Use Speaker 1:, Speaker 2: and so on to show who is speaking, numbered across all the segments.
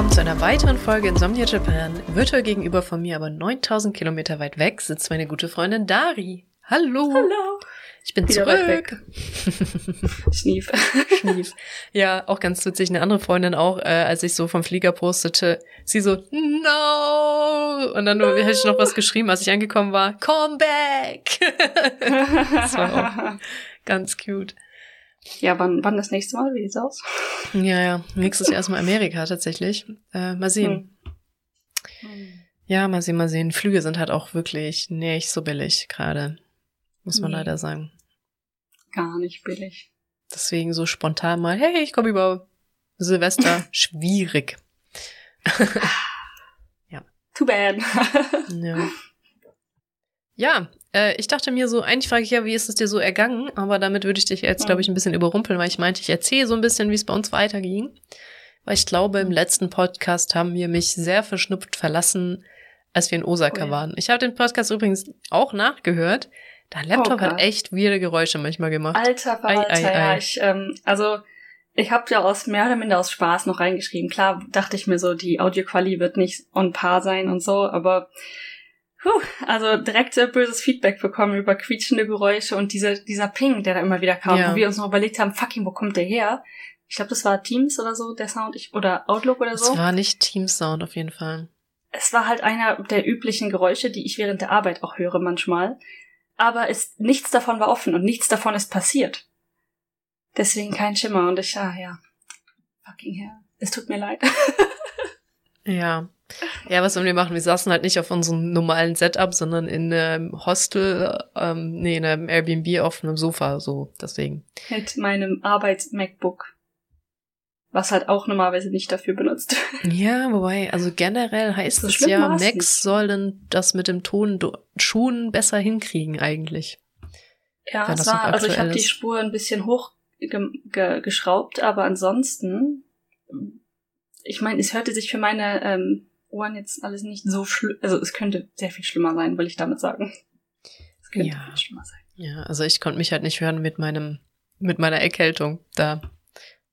Speaker 1: willkommen zu einer weiteren Folge Insomnia Japan. Virtuell gegenüber von mir, aber 9000 Kilometer weit weg, sitzt meine gute Freundin Dari. Hallo.
Speaker 2: Hallo.
Speaker 1: Ich bin
Speaker 2: Wieder
Speaker 1: zurück.
Speaker 2: Schnief.
Speaker 1: Schnief. Ja, auch ganz witzig. Eine andere Freundin auch, äh, als ich so vom Flieger postete, sie so, no! Und dann nur, hätte ich noch was geschrieben, als ich angekommen war, come back! das war auch ganz cute.
Speaker 2: Ja, wann, wann das nächste Mal? Wie sieht's aus?
Speaker 1: Ja, ja. Nächstes Jahr erstmal Amerika tatsächlich. Äh, mal sehen.
Speaker 2: Hm.
Speaker 1: Ja, mal sehen, mal sehen. Flüge sind halt auch wirklich nicht so billig gerade. Muss man
Speaker 2: Nee.
Speaker 1: leider sagen.
Speaker 2: Gar nicht billig.
Speaker 1: Deswegen so spontan mal, hey, ich komme über Silvester. Schwierig.
Speaker 2: Too bad.
Speaker 1: Ja. Ja, äh, ich dachte mir so, eigentlich frage ich ja, wie ist es dir so ergangen? Aber damit würde ich dich jetzt, glaube ich, ein bisschen überrumpeln, weil ich meinte, ich erzähle so ein bisschen, wie es bei uns weiterging. Weil ich glaube, im letzten Podcast haben wir mich sehr verschnupft verlassen, als wir in Osaka
Speaker 2: Oh ja.
Speaker 1: waren. Ich habe den Podcast übrigens auch nachgehört. Dein Laptop
Speaker 2: Oh
Speaker 1: hat echt weirde Geräusche manchmal gemacht.
Speaker 2: Alter Verwalter,
Speaker 1: ei,
Speaker 2: ja.
Speaker 1: ei.
Speaker 2: Ich, ähm, also, ich habe ja aus mehr oder minder aus Spaß noch reingeschrieben. Klar dachte ich mir so, die Audioquali wird nicht on par sein und so, aber puh, also direkt sehr böses Feedback bekommen über quietschende Geräusche und dieser, dieser Ping, der da immer wieder kam,
Speaker 1: Ja.
Speaker 2: wo wir uns noch überlegt haben, fucking, wo kommt der her? Ich glaube, das war Teams oder so, der Sound, ich, oder Outlook oder so.
Speaker 1: Es war nicht Team Sound auf jeden Fall.
Speaker 2: es war halt einer der üblichen Geräusche, die ich während der Arbeit auch höre manchmal. Aber es, nichts davon war offen und nichts davon ist passiert. Deswegen kein Schimmer und ich, ah ja, fucking hell. Es tut mir leid.
Speaker 1: Ja. Ja, was sollen wir machen? Wir saßen halt nicht auf unserem normalen Setup, sondern in einem Hostel, ähm, nee, in einem Airbnb auf einem Sofa, so, deswegen.
Speaker 2: Mit meinem Arbeits-MacBook. Was halt auch normalerweise nicht dafür benutzt.
Speaker 1: Ja, wobei, also generell heißt
Speaker 2: So
Speaker 1: es ja, Macs sollen das mit dem Ton schon besser hinkriegen eigentlich.
Speaker 2: Ja, es war, also ich habe die. Spur ein bisschen hoch ge ge geschraubt, aber ansonsten, ich meine, es hörte sich für meine ähm, Ohren jetzt alles nicht so schlimm, also es könnte sehr viel schlimmer sein, will ich damit sagen. Es könnte
Speaker 1: Ja.
Speaker 2: viel schlimmer sein.
Speaker 1: Ja, also ich konnte mich halt nicht hören mit meinem, mit meiner Erkältung da.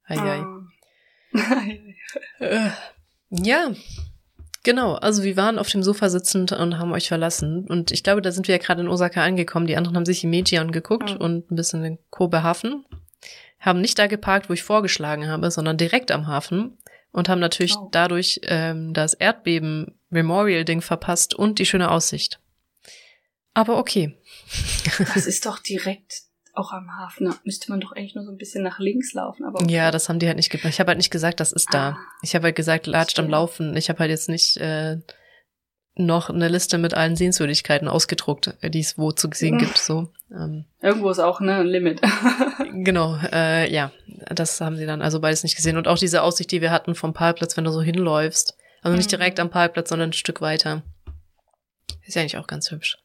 Speaker 1: Ei, ei.
Speaker 2: Ah.
Speaker 1: Äh, ja, genau. Also wir waren auf dem Sofa sitzend und haben euch verlassen. Und ich glaube, da sind wir ja gerade in Osaka angekommen. Die anderen haben sich Himeji angeguckt
Speaker 2: Mhm.
Speaker 1: und ein bisschen den Kobe-Hafen. Haben nicht da geparkt, wo ich vorgeschlagen habe, sondern direkt am Hafen. Und haben natürlich
Speaker 2: Oh.
Speaker 1: dadurch ähm, das Erdbeben-Memorial-Ding verpasst und die schöne Aussicht. Aber okay.
Speaker 2: das ist doch direkt auch am Hafen. Da müsste man doch eigentlich nur so ein bisschen nach links laufen. Aber okay.
Speaker 1: Ja, das haben die halt nicht gemacht. Ich habe halt nicht gesagt, das ist da.
Speaker 2: Ah.
Speaker 1: Ich habe halt gesagt, latscht am. Laufen. Ich habe halt jetzt nicht äh, noch eine Liste mit allen Sehenswürdigkeiten ausgedruckt, äh, die es wo zu sehen gibt. So, ähm,
Speaker 2: Irgendwo ist auch ne, ein Limit.
Speaker 1: genau. Äh, ja, das haben sie dann also beides nicht gesehen. Und auch diese Aussicht, die wir hatten vom Parkplatz, wenn du so hinläufst. Also nicht
Speaker 2: Mhm.
Speaker 1: direkt am Parkplatz, sondern ein Stück weiter. Ist ja eigentlich auch ganz hübsch.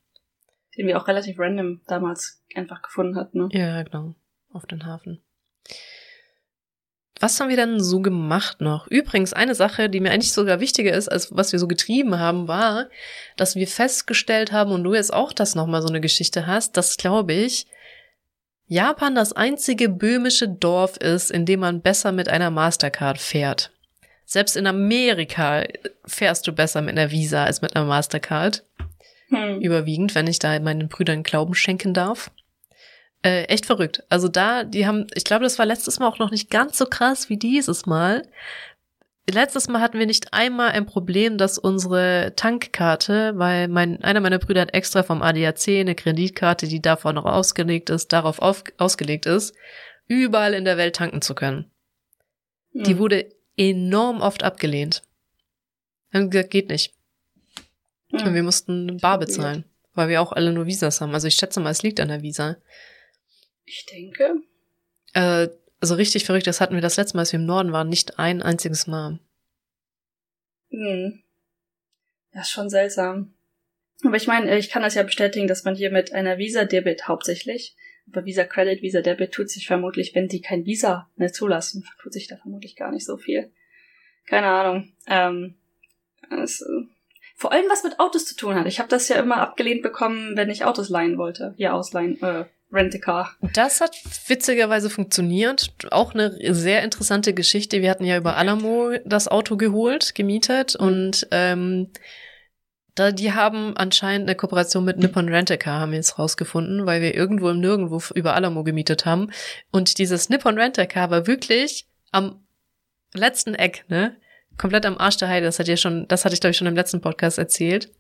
Speaker 2: Den wir auch relativ random damals einfach gefunden hatten. Ne?
Speaker 1: Ja, genau. Auf den Hafen. Was haben wir denn so gemacht noch? Übrigens, eine Sache, die mir eigentlich sogar wichtiger ist, als was wir so getrieben haben, war, dass wir festgestellt haben, und du jetzt auch das nochmal so eine Geschichte hast, dass, glaube ich, Japan das einzige böhmische Dorf ist, in dem man besser mit einer Mastercard fährt. Selbst in Amerika fährst du besser mit einer Visa als mit einer Mastercard
Speaker 2: Hm.
Speaker 1: überwiegend, wenn ich da meinen Brüdern Glauben schenken darf. Äh, echt verrückt. Also da, die haben, ich glaube, das war letztes Mal auch noch nicht ganz so krass wie dieses Mal. Letztes Mal hatten wir nicht einmal ein Problem, dass unsere Tankkarte, weil mein, einer meiner Brüder hat extra vom ADAC eine Kreditkarte, die davon noch ausgelegt ist, darauf auf, ausgelegt ist, überall in der Welt tanken zu können. Die
Speaker 2: Hm.
Speaker 1: wurde enorm oft abgelehnt. Haben gesagt, geht nicht.
Speaker 2: Hm.
Speaker 1: Und wir mussten bar bezahlen, weil wir auch alle nur Visas haben. Also ich schätze mal, es liegt an der Visa.
Speaker 2: Ich denke.
Speaker 1: Äh, also richtig verrückt, das hatten wir das letzte Mal, als wir im Norden waren, nicht ein einziges Mal.
Speaker 2: Hm. Das ist schon seltsam. Aber ich meine, ich kann das ja bestätigen, dass man hier mit einer Visa-Debit hauptsächlich Aber Visa Credit, Visa Debit tut sich vermutlich, wenn die kein Visa mehr zulassen, tut sich da vermutlich gar nicht so viel. Keine Ahnung. Ähm, äh, vor allem was mit Autos zu tun hat. Ich habe das ja immer abgelehnt bekommen, wenn ich Autos leihen wollte. Hier ausleihen, äh, Rent a Car.
Speaker 1: Das hat witzigerweise funktioniert. Auch eine sehr interessante Geschichte. Wir hatten ja über Alamo das Auto geholt, gemietet mhm. und ähm, da, die haben anscheinend eine Kooperation mit Nippon Rent-A-Car, haben wir jetzt rausgefunden, weil wir irgendwo im Nirgendwo über Alamo gemietet haben. Und dieses Nippon Rent-A-Car war wirklich am letzten Eck, ne? Komplett am Arsch der Heide. Das hat ja schon, das hatte ich glaube ich schon im letzten Podcast erzählt.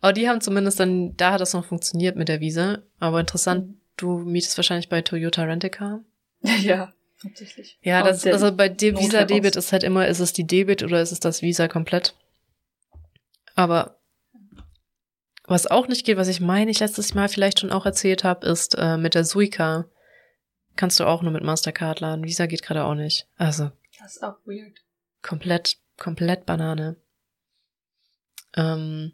Speaker 1: Aber die haben zumindest dann, da hat das noch funktioniert mit der Visa. Aber interessant, du mietest wahrscheinlich bei Toyota Rent-A-Car.
Speaker 2: Ja, tatsächlich.
Speaker 1: Ja, das, also bei dem Visa Debit ist halt immer, ist es die Debit oder ist es das Visa komplett? Aber was auch nicht geht, was ich meine, ich letztes Mal vielleicht schon auch erzählt habe, ist äh, mit der Suica. Kannst du auch nur mit Mastercard laden. Visa geht gerade auch nicht. Also.
Speaker 2: Das ist auch weird.
Speaker 1: Komplett, komplett Banane. Ähm,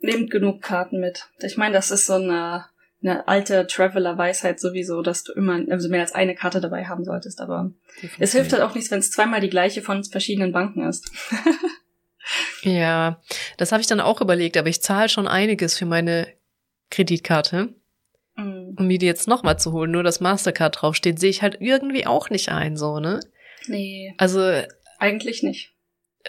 Speaker 2: Nehmt genug Karten mit. Ich meine, das ist so eine, eine alte Traveler-Weisheit sowieso, dass du immer also mehr als eine Karte dabei haben solltest. Aber es hilft halt auch nichts, wenn es zweimal die gleiche von verschiedenen Banken ist.
Speaker 1: Ja, das habe ich dann auch überlegt, aber ich zahle schon einiges für meine Kreditkarte. Mhm. Um mir die jetzt nochmal zu holen, nur das Mastercard draufsteht, sehe ich halt irgendwie auch nicht ein, so, ne?
Speaker 2: Nee.
Speaker 1: Also.
Speaker 2: Eigentlich nicht.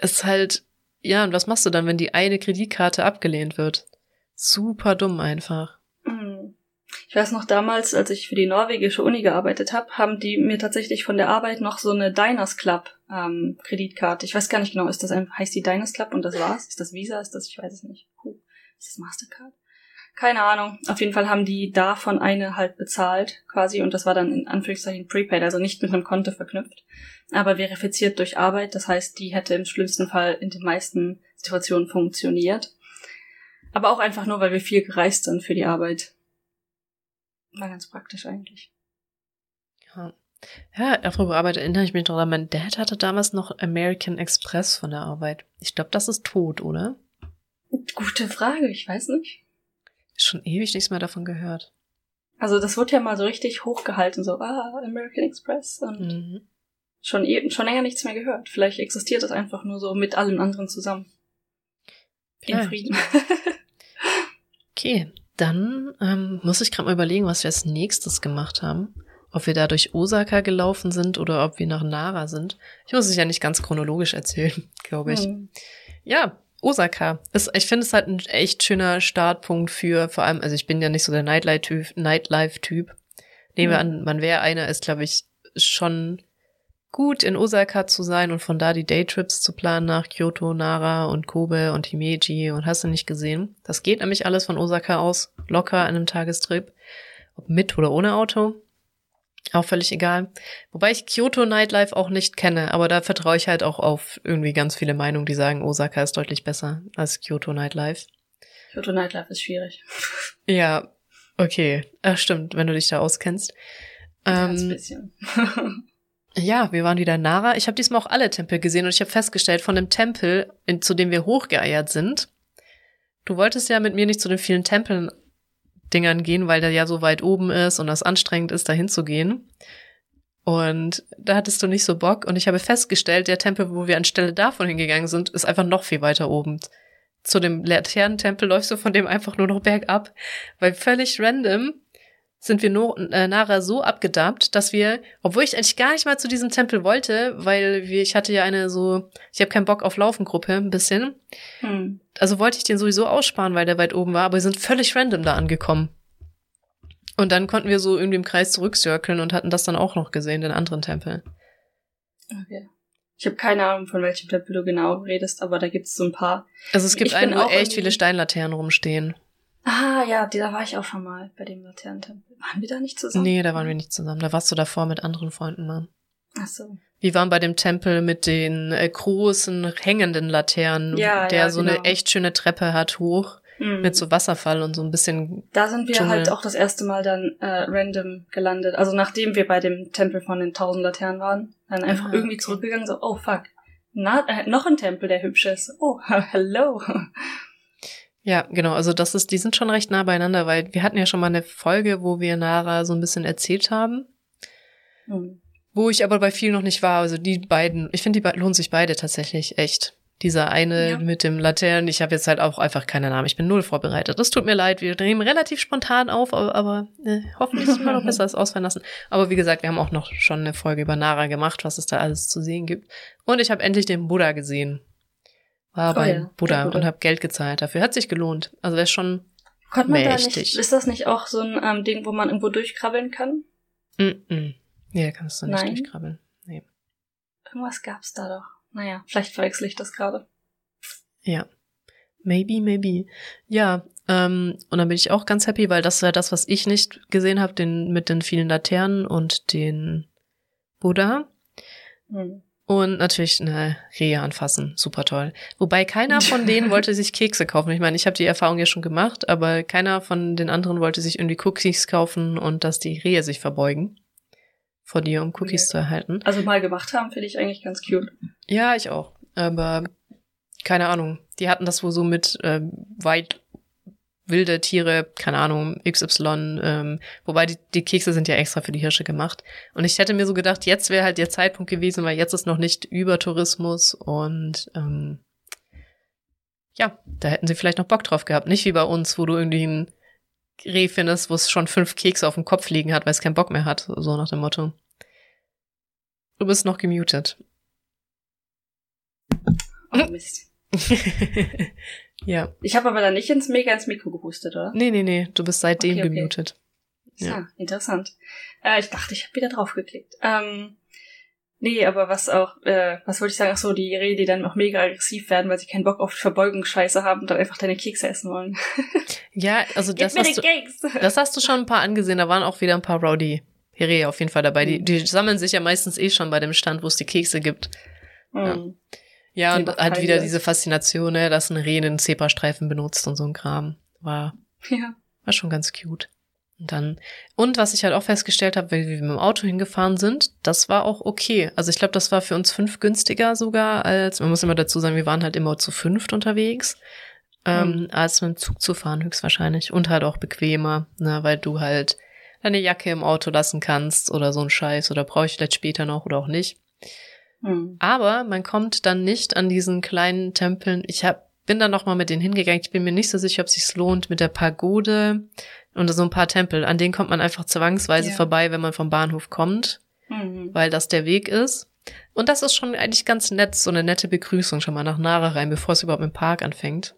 Speaker 1: Ist halt, ja, und was machst du dann, wenn die eine Kreditkarte abgelehnt wird? Super dumm einfach.
Speaker 2: Mhm. Ich weiß noch damals, als ich für die norwegische Uni gearbeitet habe, haben die mir tatsächlich von der Arbeit noch so eine Diners Club ähm, Kreditkarte. Ich weiß gar nicht genau, ist das ein, heißt die Diners Club und das war's? Ist das Visa? Ist das, ich weiß es nicht. Puh. Ist das Mastercard? Keine Ahnung. Auf jeden Fall haben die davon eine halt bezahlt, quasi, und das war dann in Anführungszeichen prepaid, also nicht mit einem Konto verknüpft, aber verifiziert durch Arbeit. Das heißt, die hätte im schlimmsten Fall in den meisten Situationen funktioniert. Aber auch einfach nur, weil wir viel gereist sind für die Arbeit. War ganz praktisch eigentlich.
Speaker 1: Ja. Ja, darüber Arbeit erinnere ich mich daran. Mein Dad hatte damals noch American Express von der Arbeit. Ich glaube, das ist tot, oder?
Speaker 2: Gute Frage, ich weiß nicht.
Speaker 1: Schon ewig nichts mehr davon gehört.
Speaker 2: Also das wurde ja mal so richtig hochgehalten, so, ah, American Express und mhm. schon, eben, schon länger nichts mehr gehört. Vielleicht existiert das einfach nur so mit allen anderen zusammen. In Frieden.
Speaker 1: okay, dann ähm, muss ich gerade mal überlegen, was wir als nächstes gemacht haben. Ob wir da durch Osaka gelaufen sind oder ob wir nach Nara sind. Ich muss es ja nicht ganz chronologisch erzählen, glaube ich. Hm. Ja, Osaka. Ist, ich finde es halt ein echt schöner Startpunkt für, vor allem, also ich bin ja nicht so der Nightlife-Typ. Nightlife Nehmen wir hm. an, man wäre einer, ist, glaube ich, schon gut in Osaka zu sein und von da die Daytrips zu planen nach Kyoto, Nara und Kobe und Himeji und hast du nicht gesehen. Das geht nämlich alles von Osaka aus, locker in einem Tagestrip. Ob mit oder ohne Auto. Auch völlig egal. Wobei ich Kyoto Nightlife auch nicht kenne, aber da vertraue ich halt auch auf irgendwie ganz viele Meinungen, die sagen, Osaka ist deutlich besser als Kyoto Nightlife.
Speaker 2: Kyoto Nightlife ist schwierig.
Speaker 1: Ja, okay. Ach, stimmt, wenn du dich da auskennst.
Speaker 2: Ähm, Ganz bisschen.
Speaker 1: Ja, wir waren wieder in Nara. Ich habe diesmal auch alle Tempel gesehen und ich habe festgestellt, von dem Tempel, in, zu dem wir hochgeeiert sind, du wolltest ja mit mir nicht zu den vielen Tempeln Dingern gehen, weil der ja so weit oben ist und das anstrengend ist, da hinzugehen. Und da hattest du nicht so Bock. Und ich habe festgestellt, der Tempel, wo wir anstelle davon hingegangen sind, ist einfach noch viel weiter oben. Zu dem Laternentempel läufst du von dem einfach nur noch bergab, weil völlig random sind wir nur, äh, Nara so abgedabt, dass wir, obwohl ich eigentlich gar nicht mal zu diesem Tempel wollte, weil wir, ich hatte ja eine so, ich habe keinen Bock auf Laufengruppe, ein bisschen. Hm. Also wollte ich den sowieso aussparen, weil der weit oben war, aber wir sind völlig random da angekommen. Und dann konnten wir so irgendwie im Kreis zurückcirkeln und hatten das dann auch noch gesehen, den anderen Tempel.
Speaker 2: Okay. Ich habe keine Ahnung, von welchem Tempel du genau redest, aber da gibt es so ein paar.
Speaker 1: Also es gibt einen, wo echt viele Steinlaternen rumstehen.
Speaker 2: Ah, ja, da war ich auch schon mal bei dem Laternentempel. Waren wir da nicht zusammen?
Speaker 1: Nee, da waren wir nicht zusammen. Da warst du davor mit anderen Freunden, Mann.
Speaker 2: Ach so.
Speaker 1: Wir waren bei dem Tempel mit den äh, großen hängenden Laternen, ja, der ja, so genau. eine echt schöne Treppe hat hoch mhm. mit so Wasserfall und so ein bisschen.
Speaker 2: Da sind wir Dschungel. halt auch das erste Mal dann äh, random gelandet. Also nachdem wir bei dem Tempel von den tausend Laternen waren, dann einfach ah, irgendwie okay. zurückgegangen, so, oh fuck. Na, äh, noch ein Tempel, der hübsch ist. Oh, hello.
Speaker 1: Ja, genau. Also das ist, die sind schon recht nah beieinander, weil wir hatten ja schon mal eine Folge, wo wir Nara so ein bisschen erzählt haben. Mhm. Wo ich aber bei vielen noch nicht war. Also die beiden, ich finde, die be lohnt sich beide tatsächlich echt. Dieser eine ja. mit dem Laternen, ich habe jetzt halt auch einfach keine Namen. Ich bin null vorbereitet. Das tut mir leid. Wir drehen relativ spontan auf, aber, aber äh, hoffentlich immer noch besser als ausfallen lassen. Aber wie gesagt, wir haben auch noch schon eine Folge über Nara gemacht, was es da alles zu sehen gibt. Und ich habe endlich den Buddha gesehen. War oh, beim ja. Buddha, und habe Geld gezahlt dafür. Hat sich gelohnt. Also wäre schon Konnte man mächtig.
Speaker 2: da nicht, ist das nicht auch so ein ähm, Ding, wo man irgendwo durchkrabbeln kann?
Speaker 1: Mm, -mm. Nee, kannst du nicht Nein. durchkrabbeln. Nee.
Speaker 2: Irgendwas gab's da doch. Naja, vielleicht verwechsel ich das gerade.
Speaker 1: Ja. Maybe, maybe. Ja, ähm, und dann bin ich auch ganz happy, weil das war das, was ich nicht gesehen habe, den mit den vielen Laternen und den Buddha. Hm. Und natürlich eine Rehe anfassen, super toll. Wobei keiner von denen wollte sich Kekse kaufen. Ich meine, ich habe die Erfahrung ja schon gemacht, aber keiner von den anderen wollte sich irgendwie Cookies kaufen und dass die Rehe sich verbeugen vor dir, um Cookies okay. zu erhalten.
Speaker 2: Also mal gemacht haben, finde ich eigentlich ganz cute.
Speaker 1: Ja, ich auch. Aber keine Ahnung. Die hatten das wohl so mit äh, weit wilde Tiere, keine Ahnung, XY, ähm, wobei die, die Kekse sind ja extra für die Hirsche gemacht. Und ich hätte mir so gedacht, jetzt wäre halt der Zeitpunkt gewesen, weil jetzt ist noch nicht Übertourismus und ähm, ja, da hätten sie vielleicht noch Bock drauf gehabt. Nicht wie bei uns, wo du irgendwie ein Reh findest, wo es schon fünf Kekse auf dem Kopf liegen hat, weil es keinen Bock mehr hat, so nach dem Motto. Du bist noch gemutet.
Speaker 2: Oh Mist.
Speaker 1: ja.
Speaker 2: Ich habe aber da nicht ins mega ins Mikro gehustet, oder?
Speaker 1: Nee, nee, nee, du bist seitdem okay, okay. gemutet.
Speaker 2: Ja, ah, interessant. Äh, ich dachte, ich habe wieder draufgeklickt. Ähm, Nee, aber was auch, äh, was wollte ich sagen? Ach so, die Rehe, die dann auch mega aggressiv werden, weil sie keinen Bock auf Verbeugungsscheiße haben und dann einfach deine Kekse essen wollen.
Speaker 1: ja, also das hast, du, das hast du schon ein paar angesehen. Da waren auch wieder ein paar Rowdy Rehe auf jeden Fall dabei. Die, mhm. die sammeln sich ja meistens eh schon bei dem Stand, wo es die Kekse gibt. Mhm. Ja, ja und halt wieder diese Faszination, ne, dass ein Reh einen Zebrastreifen benutzt und so ein Kram. War, ja. war schon ganz cute. Und dann, und was ich halt auch festgestellt habe, weil wir mit dem Auto hingefahren sind, das war auch okay. Also ich glaube, das war für uns fünf günstiger sogar als, man muss immer dazu sagen, wir waren halt immer zu fünft unterwegs, ähm, mhm. als mit dem Zug zu fahren höchstwahrscheinlich. Und halt auch bequemer, ne, weil du halt deine Jacke im Auto lassen kannst oder so ein Scheiß oder brauche ich vielleicht später noch oder auch nicht. Mhm. Aber man kommt dann nicht an diesen kleinen Tempeln. Ich hab, bin dann noch mal mit denen hingegangen. Ich bin mir nicht so sicher, ob es sich lohnt mit der Pagode und so ein paar Tempel, an denen kommt man einfach zwangsweise ja. vorbei, wenn man vom Bahnhof kommt, mhm. weil das der Weg ist. Und das ist schon eigentlich ganz nett, so eine nette Begrüßung schon mal nach Nara rein, bevor es überhaupt im Park anfängt.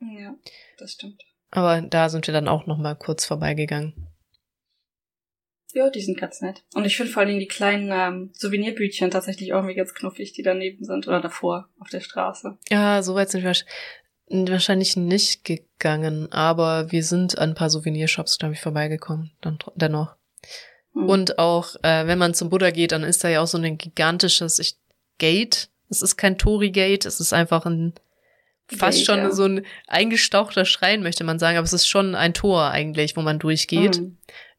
Speaker 2: Ja, das stimmt.
Speaker 1: Aber da sind wir dann auch noch mal kurz vorbeigegangen.
Speaker 2: Ja, die sind ganz nett. Und ich finde vor allen Dingen die kleinen ähm, Souvenirbütchen tatsächlich auch irgendwie ganz knuffig, die daneben sind oder davor auf der Straße.
Speaker 1: Ja, soweit sind wir wahrscheinlich nicht gegangen, aber wir sind an ein paar Souvenirshops, glaube ich, vorbeigekommen, dann dennoch. Mhm. Und auch, äh, wenn man zum Buddha geht, dann ist da ja auch so ein gigantisches ich, Gate. Es ist kein Tori-Gate, es ist einfach ein fast Gate, schon ja. so ein eingestauchter Schrein, möchte man sagen, aber es ist schon ein Tor eigentlich, wo man durchgeht. Mhm.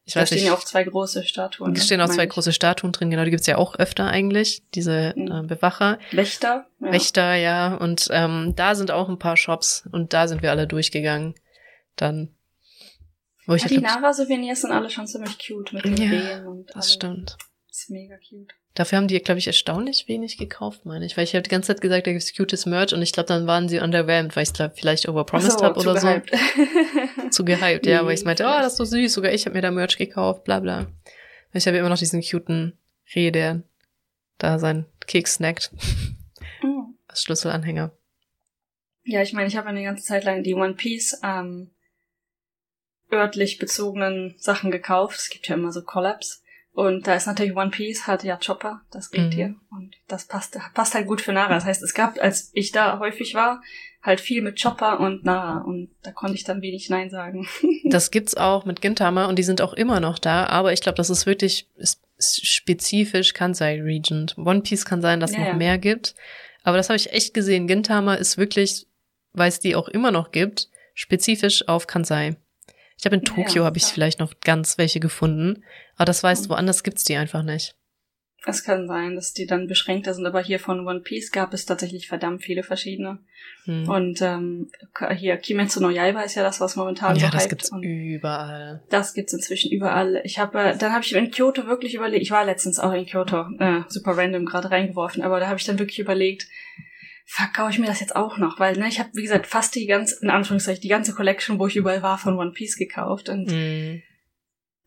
Speaker 2: Ich da weiß stehen ja auch zwei große Statuen.
Speaker 1: Da stehen auch zwei ich. große Statuen drin, genau, die gibt's ja auch öfter eigentlich, diese mhm. äh, Bewacher.
Speaker 2: Wächter.
Speaker 1: Ja. Wächter, ja. Und ähm, da sind auch ein paar Shops und da sind wir alle durchgegangen. Dann.
Speaker 2: Wo ich ja, die Nara-Souvenirs sind alle schon ziemlich cute mit den ja, Wehen und
Speaker 1: Das stimmt.
Speaker 2: Das ist mega cute.
Speaker 1: Dafür haben die, glaube ich, erstaunlich wenig gekauft, meine ich. Weil ich habe die ganze Zeit gesagt, da gibt's cutes Merch und ich glaube, dann waren sie underwhelmed, weil ich glaube, vielleicht overpromised so, habe oder gehypt. so. zu gehypt, ja. weil ich meinte, oh, das ist so süß, sogar ich habe mir da Merch gekauft, bla bla. Ich habe immer noch diesen cuten Reh, der da seinen Keks snackt. Mhm. Als Schlüsselanhänger.
Speaker 2: Ja, ich meine, ich habe eine ganze Zeit lang die One Piece ähm, örtlich bezogenen Sachen gekauft. Es gibt ja immer so Collabs. Und da ist natürlich One Piece, hat ja Chopper, das Rentier. Mhm. Und das passt, passt halt gut für Nara. Das heißt, es gab, als ich da häufig war, halt viel mit Chopper und Nara. Und da konnte ich dann wenig Nein sagen.
Speaker 1: das gibt's auch mit Gintama und die sind auch immer noch da. Aber ich glaube, das ist wirklich spezifisch Kansai Region. One Piece kann sein, dass es ja, noch ja. mehr gibt. Aber das habe ich echt gesehen. Gintama ist wirklich, weil es die auch immer noch gibt, spezifisch auf Kansai. Ich habe in Tokio ja, habe ich vielleicht noch ganz welche gefunden, aber das weißt, mhm. woanders gibt's die einfach nicht.
Speaker 2: Es kann sein, dass die dann beschränkter sind, aber hier von One Piece gab es tatsächlich verdammt viele verschiedene. Hm. Und ähm, hier Kimetsu no Yaiba ist ja das, was momentan
Speaker 1: ja, so das gibt's überall.
Speaker 2: Das gibt's inzwischen überall. Ich habe, äh, dann habe ich in Kyoto wirklich überlegt. Ich war letztens auch in Kyoto, äh, super random gerade reingeworfen, aber da habe ich dann wirklich überlegt, verkaufe ich mir das jetzt auch noch, weil ne, ich habe wie gesagt fast die ganze, in Anführungszeichen die ganze Collection, wo ich überall war, von One Piece gekauft und mm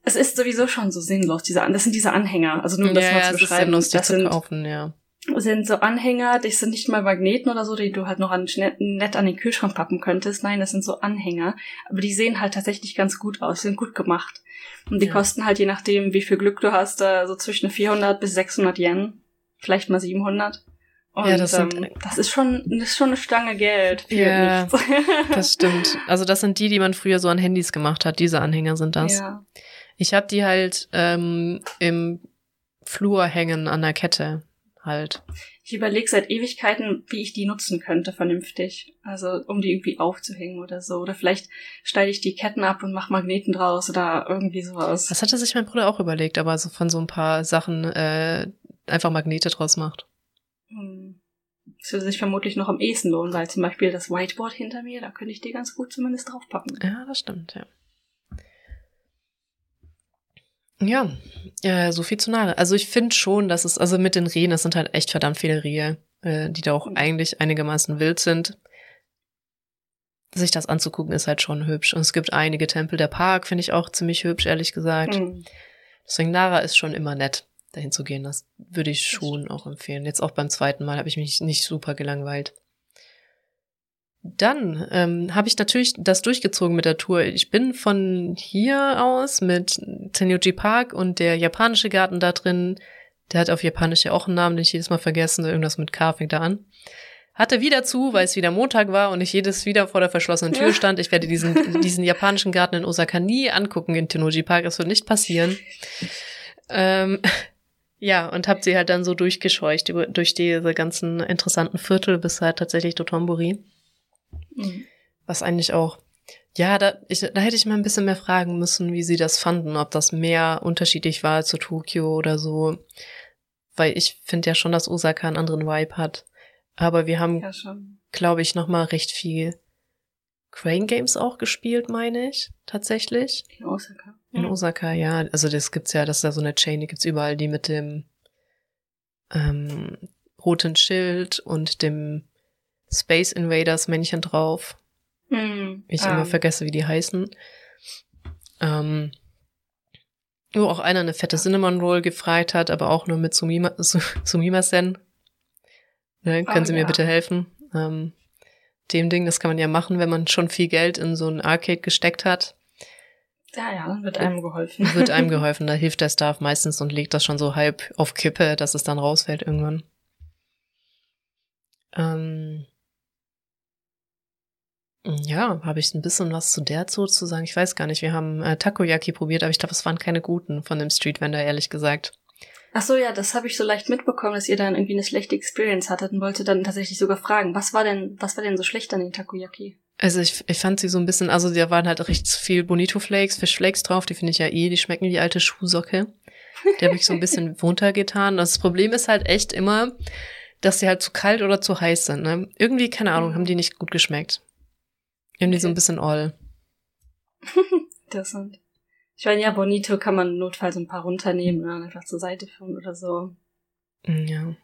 Speaker 2: es ist sowieso schon so sinnlos, diese, das sind diese Anhänger, also nur um das ja, mal zu beschreiben.
Speaker 1: Ist
Speaker 2: das
Speaker 1: sind, kaufen, ja.
Speaker 2: sind so Anhänger, das sind nicht mal Magneten oder so, die du halt noch an, nett an den Kühlschrank pappen könntest. Nein, das sind so Anhänger. Aber die sehen halt tatsächlich ganz gut aus, sind gut gemacht. Und die ja. kosten halt je nachdem, wie viel Glück du hast, äh, so zwischen 400 bis 600 Yen. Vielleicht mal 700. Und ja, das, sind, ähm, das ist schon, das ist schon eine Stange Geld.
Speaker 1: Ja, das stimmt. Also das sind die, die man früher so an Handys gemacht hat. Diese Anhänger sind das. Ja. Ich habe die halt ähm, im Flur hängen an der Kette halt.
Speaker 2: Ich überlege seit Ewigkeiten, wie ich die nutzen könnte, vernünftig. Also um die irgendwie aufzuhängen oder so. Oder vielleicht schneide ich die Ketten ab und mache Magneten draus oder irgendwie sowas.
Speaker 1: Das hatte sich mein Bruder auch überlegt, aber so von so ein paar Sachen äh, einfach Magnete draus macht.
Speaker 2: Hm. Das würde sich vermutlich noch am ehesten lohnen, weil zum Beispiel das Whiteboard hinter mir, da könnte ich die ganz gut zumindest draufpacken.
Speaker 1: Ja, das stimmt, ja. Ja, äh, so viel zu nahe. Also ich finde schon, dass es, also mit den Rehen, es sind halt echt verdammt viele Rehe, äh, die da auch mhm. eigentlich einigermaßen wild sind. Sich das anzugucken, ist halt schon hübsch. Und es gibt einige Tempel. Der Park finde ich auch ziemlich hübsch, ehrlich gesagt. Mhm. Deswegen Nara ist schon immer nett, dahin zu gehen. Das würde ich schon auch empfehlen. Jetzt auch beim zweiten Mal habe ich mich nicht super gelangweilt. Dann ähm, habe ich natürlich das durchgezogen mit der Tour. Ich bin von hier aus mit Tenyoji Park und der japanische Garten da drin. Der hat auf Japanisch ja auch einen Namen, den ich jedes Mal vergessen. Irgendwas mit K fängt da an. Hatte wieder zu, weil es wieder Montag war und ich jedes wieder vor der verschlossenen Tür stand. Ich werde diesen, diesen japanischen Garten in Osaka nie angucken in Tennoji Park. Das wird nicht passieren. Ähm, ja, und habe sie halt dann so durchgescheucht über, durch diese ganzen interessanten Viertel bis halt tatsächlich Dotonbori. Mhm. Was eigentlich auch, ja, da, ich, da hätte ich mal ein bisschen mehr fragen müssen, wie sie das fanden, ob das mehr unterschiedlich war zu Tokio oder so. Weil ich finde ja schon, dass Osaka einen anderen Vibe hat. Aber wir haben, ja, glaube ich, noch mal recht viel Crane Games auch gespielt, meine ich, tatsächlich.
Speaker 2: In Osaka.
Speaker 1: In Osaka, ja. Also das gibt's ja, das ist ja so eine Chain, die gibt's überall, die mit dem ähm, roten Schild und dem Space Invaders Männchen drauf. Mm, ich um. immer ähm. vergesse, wie die heißen. Ähm, wo auch einer eine fette Cinnamon Roll gefragt hat, aber auch nur mit Sumima, Sumima-Sen. Ne, können oh, Sie mir ja. bitte helfen? Ähm, dem Ding, das kann man ja machen, wenn man schon viel Geld in so ein Arcade gesteckt hat.
Speaker 2: Ja, ja, wird einem geholfen.
Speaker 1: Wird einem geholfen, da hilft der Staff meistens und legt das schon so halb auf Kippe, dass es dann rausfällt irgendwann. Ähm, ja, habe ich ein bisschen was zu der Zoo zu sagen. Ich weiß gar nicht. Wir haben äh, Takoyaki probiert, aber ich glaube, es waren keine guten von dem Street Vendor, ehrlich gesagt.
Speaker 2: Ach so, ja, das habe ich so leicht mitbekommen, dass ihr dann irgendwie eine schlechte Experience hattet und wollte dann tatsächlich sogar fragen, was war denn, was war denn so schlecht an den Takoyaki?
Speaker 1: Also ich, ich fand sie so ein bisschen, also da waren halt recht viel Bonito Flakes, Fish Flakes drauf, die finde ich ja eh, die schmecken wie alte Schuhsocke. Die habe ich so ein bisschen runtergetan. Das Problem ist halt echt immer, dass sie halt zu kalt oder zu heiß sind. Ne? Irgendwie, keine Ahnung, haben die nicht gut geschmeckt. Irgendwie okay. so ein bisschen all.
Speaker 2: Interessant. Ich meine, ja, Bonito kann man notfalls ein paar runternehmen oder einfach zur Seite führen oder so.
Speaker 1: Mm, ja.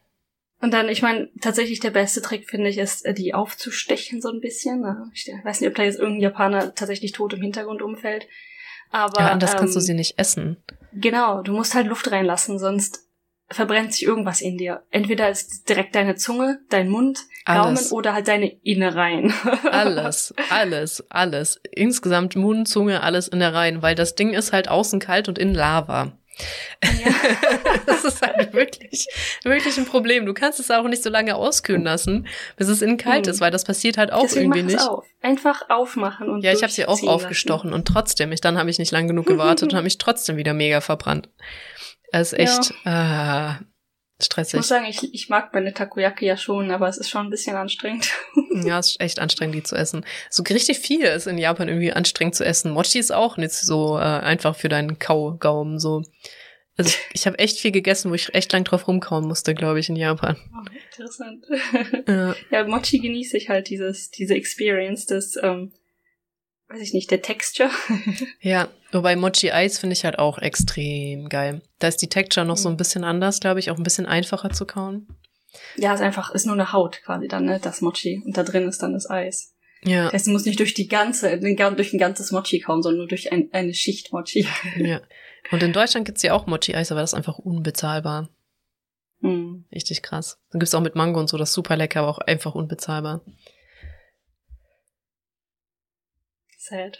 Speaker 2: Und dann, ich meine, tatsächlich der beste Trick, finde ich, ist, äh, die aufzustechen so ein bisschen. Ich weiß nicht, ob da jetzt irgendein Japaner tatsächlich tot im Hintergrund umfällt. Aber.
Speaker 1: Ja, anders ähm, kannst du ähm, sie nicht essen.
Speaker 2: Genau, du musst halt Luft reinlassen, sonst verbrennt sich irgendwas in dir. Entweder ist direkt deine Zunge, dein Mund, Gaumen alles. oder halt deine Innereien.
Speaker 1: alles, alles, alles. Insgesamt Mund, Zunge, alles Innereien, weil das Ding ist halt außen kalt und innen Lava. Ja. das ist halt wirklich, wirklich ein Problem. Du kannst es auch nicht so lange auskühlen lassen, bis es innen kalt mhm. ist, weil das passiert halt auch Deswegen irgendwie nicht.
Speaker 2: Auf. Einfach aufmachen und
Speaker 1: Ja, ich habe sie auch aufgestochen lassen. und trotzdem, ich, dann habe ich nicht lang genug gewartet und habe mich trotzdem wieder mega verbrannt. Es ist echt ja. äh, stressig.
Speaker 2: Ich muss sagen, ich, ich mag meine Takoyaki ja schon, aber es ist schon ein bisschen anstrengend.
Speaker 1: ja, es ist echt anstrengend, die zu essen. So richtig viel ist in Japan irgendwie anstrengend zu essen. Mochi ist auch nicht so äh, einfach für deinen Kaugaumen. So Also ich, ich habe echt viel gegessen, wo ich echt lang drauf rumkauen musste, glaube ich, in Japan.
Speaker 2: Oh, interessant. ja. ja, Mochi genieße ich halt dieses, diese Experience des, ähm, weiß ich nicht, der Texture.
Speaker 1: ja, wobei Mochi Eis finde ich halt auch extrem geil. Da ist die Texture noch so ein mhm. bisschen anders, glaube ich, auch ein bisschen einfacher zu kauen.
Speaker 2: Ja, ist einfach, ist nur eine Haut quasi dann, ne, das Mochi. Und da drin ist dann das Eis. Ja. Das heißt, du musst nicht durch die ganze, durch ein ganzes Mochi kauen, sondern nur durch ein, eine Schicht Mochi.
Speaker 1: Ja. Und in Deutschland gibt's ja auch Mochi-Eis, aber das ist einfach unbezahlbar.
Speaker 2: Hm.
Speaker 1: Richtig krass. Dann gibt's auch mit Mango und so, das ist super lecker, aber auch einfach unbezahlbar.
Speaker 2: Sad.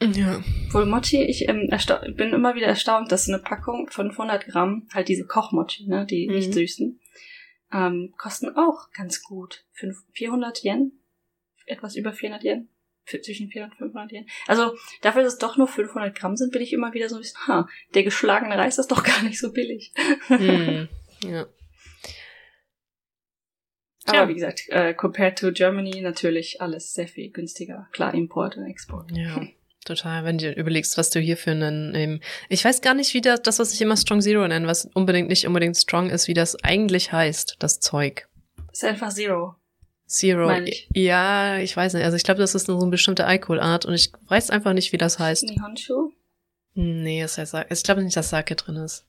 Speaker 1: Ja.
Speaker 2: Wohl Mochi, ich ähm, bin immer wieder erstaunt, dass eine Packung von 500 Gramm, halt diese Kochmochi, ne, die mhm. nicht süßen, ähm, kosten auch ganz gut. 5, 400 Yen? Etwas über 400 Yen? zwischen 400 und 500 Yen. Also dafür, dass es doch nur 500 Gramm sind, bin ich immer wieder so ein bisschen, ha, der geschlagene Reis ist doch gar nicht so billig.
Speaker 1: Mm, ja.
Speaker 2: Aber ja. wie gesagt, äh, compared to Germany natürlich alles sehr viel günstiger. Klar, Import und Export.
Speaker 1: Ja. Total, wenn du überlegst, was du hier für einen, ähm, ich weiß gar nicht, wie das, das, was ich immer Strong Zero nenne, was unbedingt nicht unbedingt Strong ist, wie das eigentlich heißt, das Zeug.
Speaker 2: Ist einfach Zero.
Speaker 1: Zero. Ich. Ja, ich weiß nicht. Also ich glaube, das ist so eine bestimmte Alkoholart und ich weiß einfach nicht, wie das heißt.
Speaker 2: Nihonshu?
Speaker 1: Nee, es heißt, ich glaube nicht, dass Sake drin ist.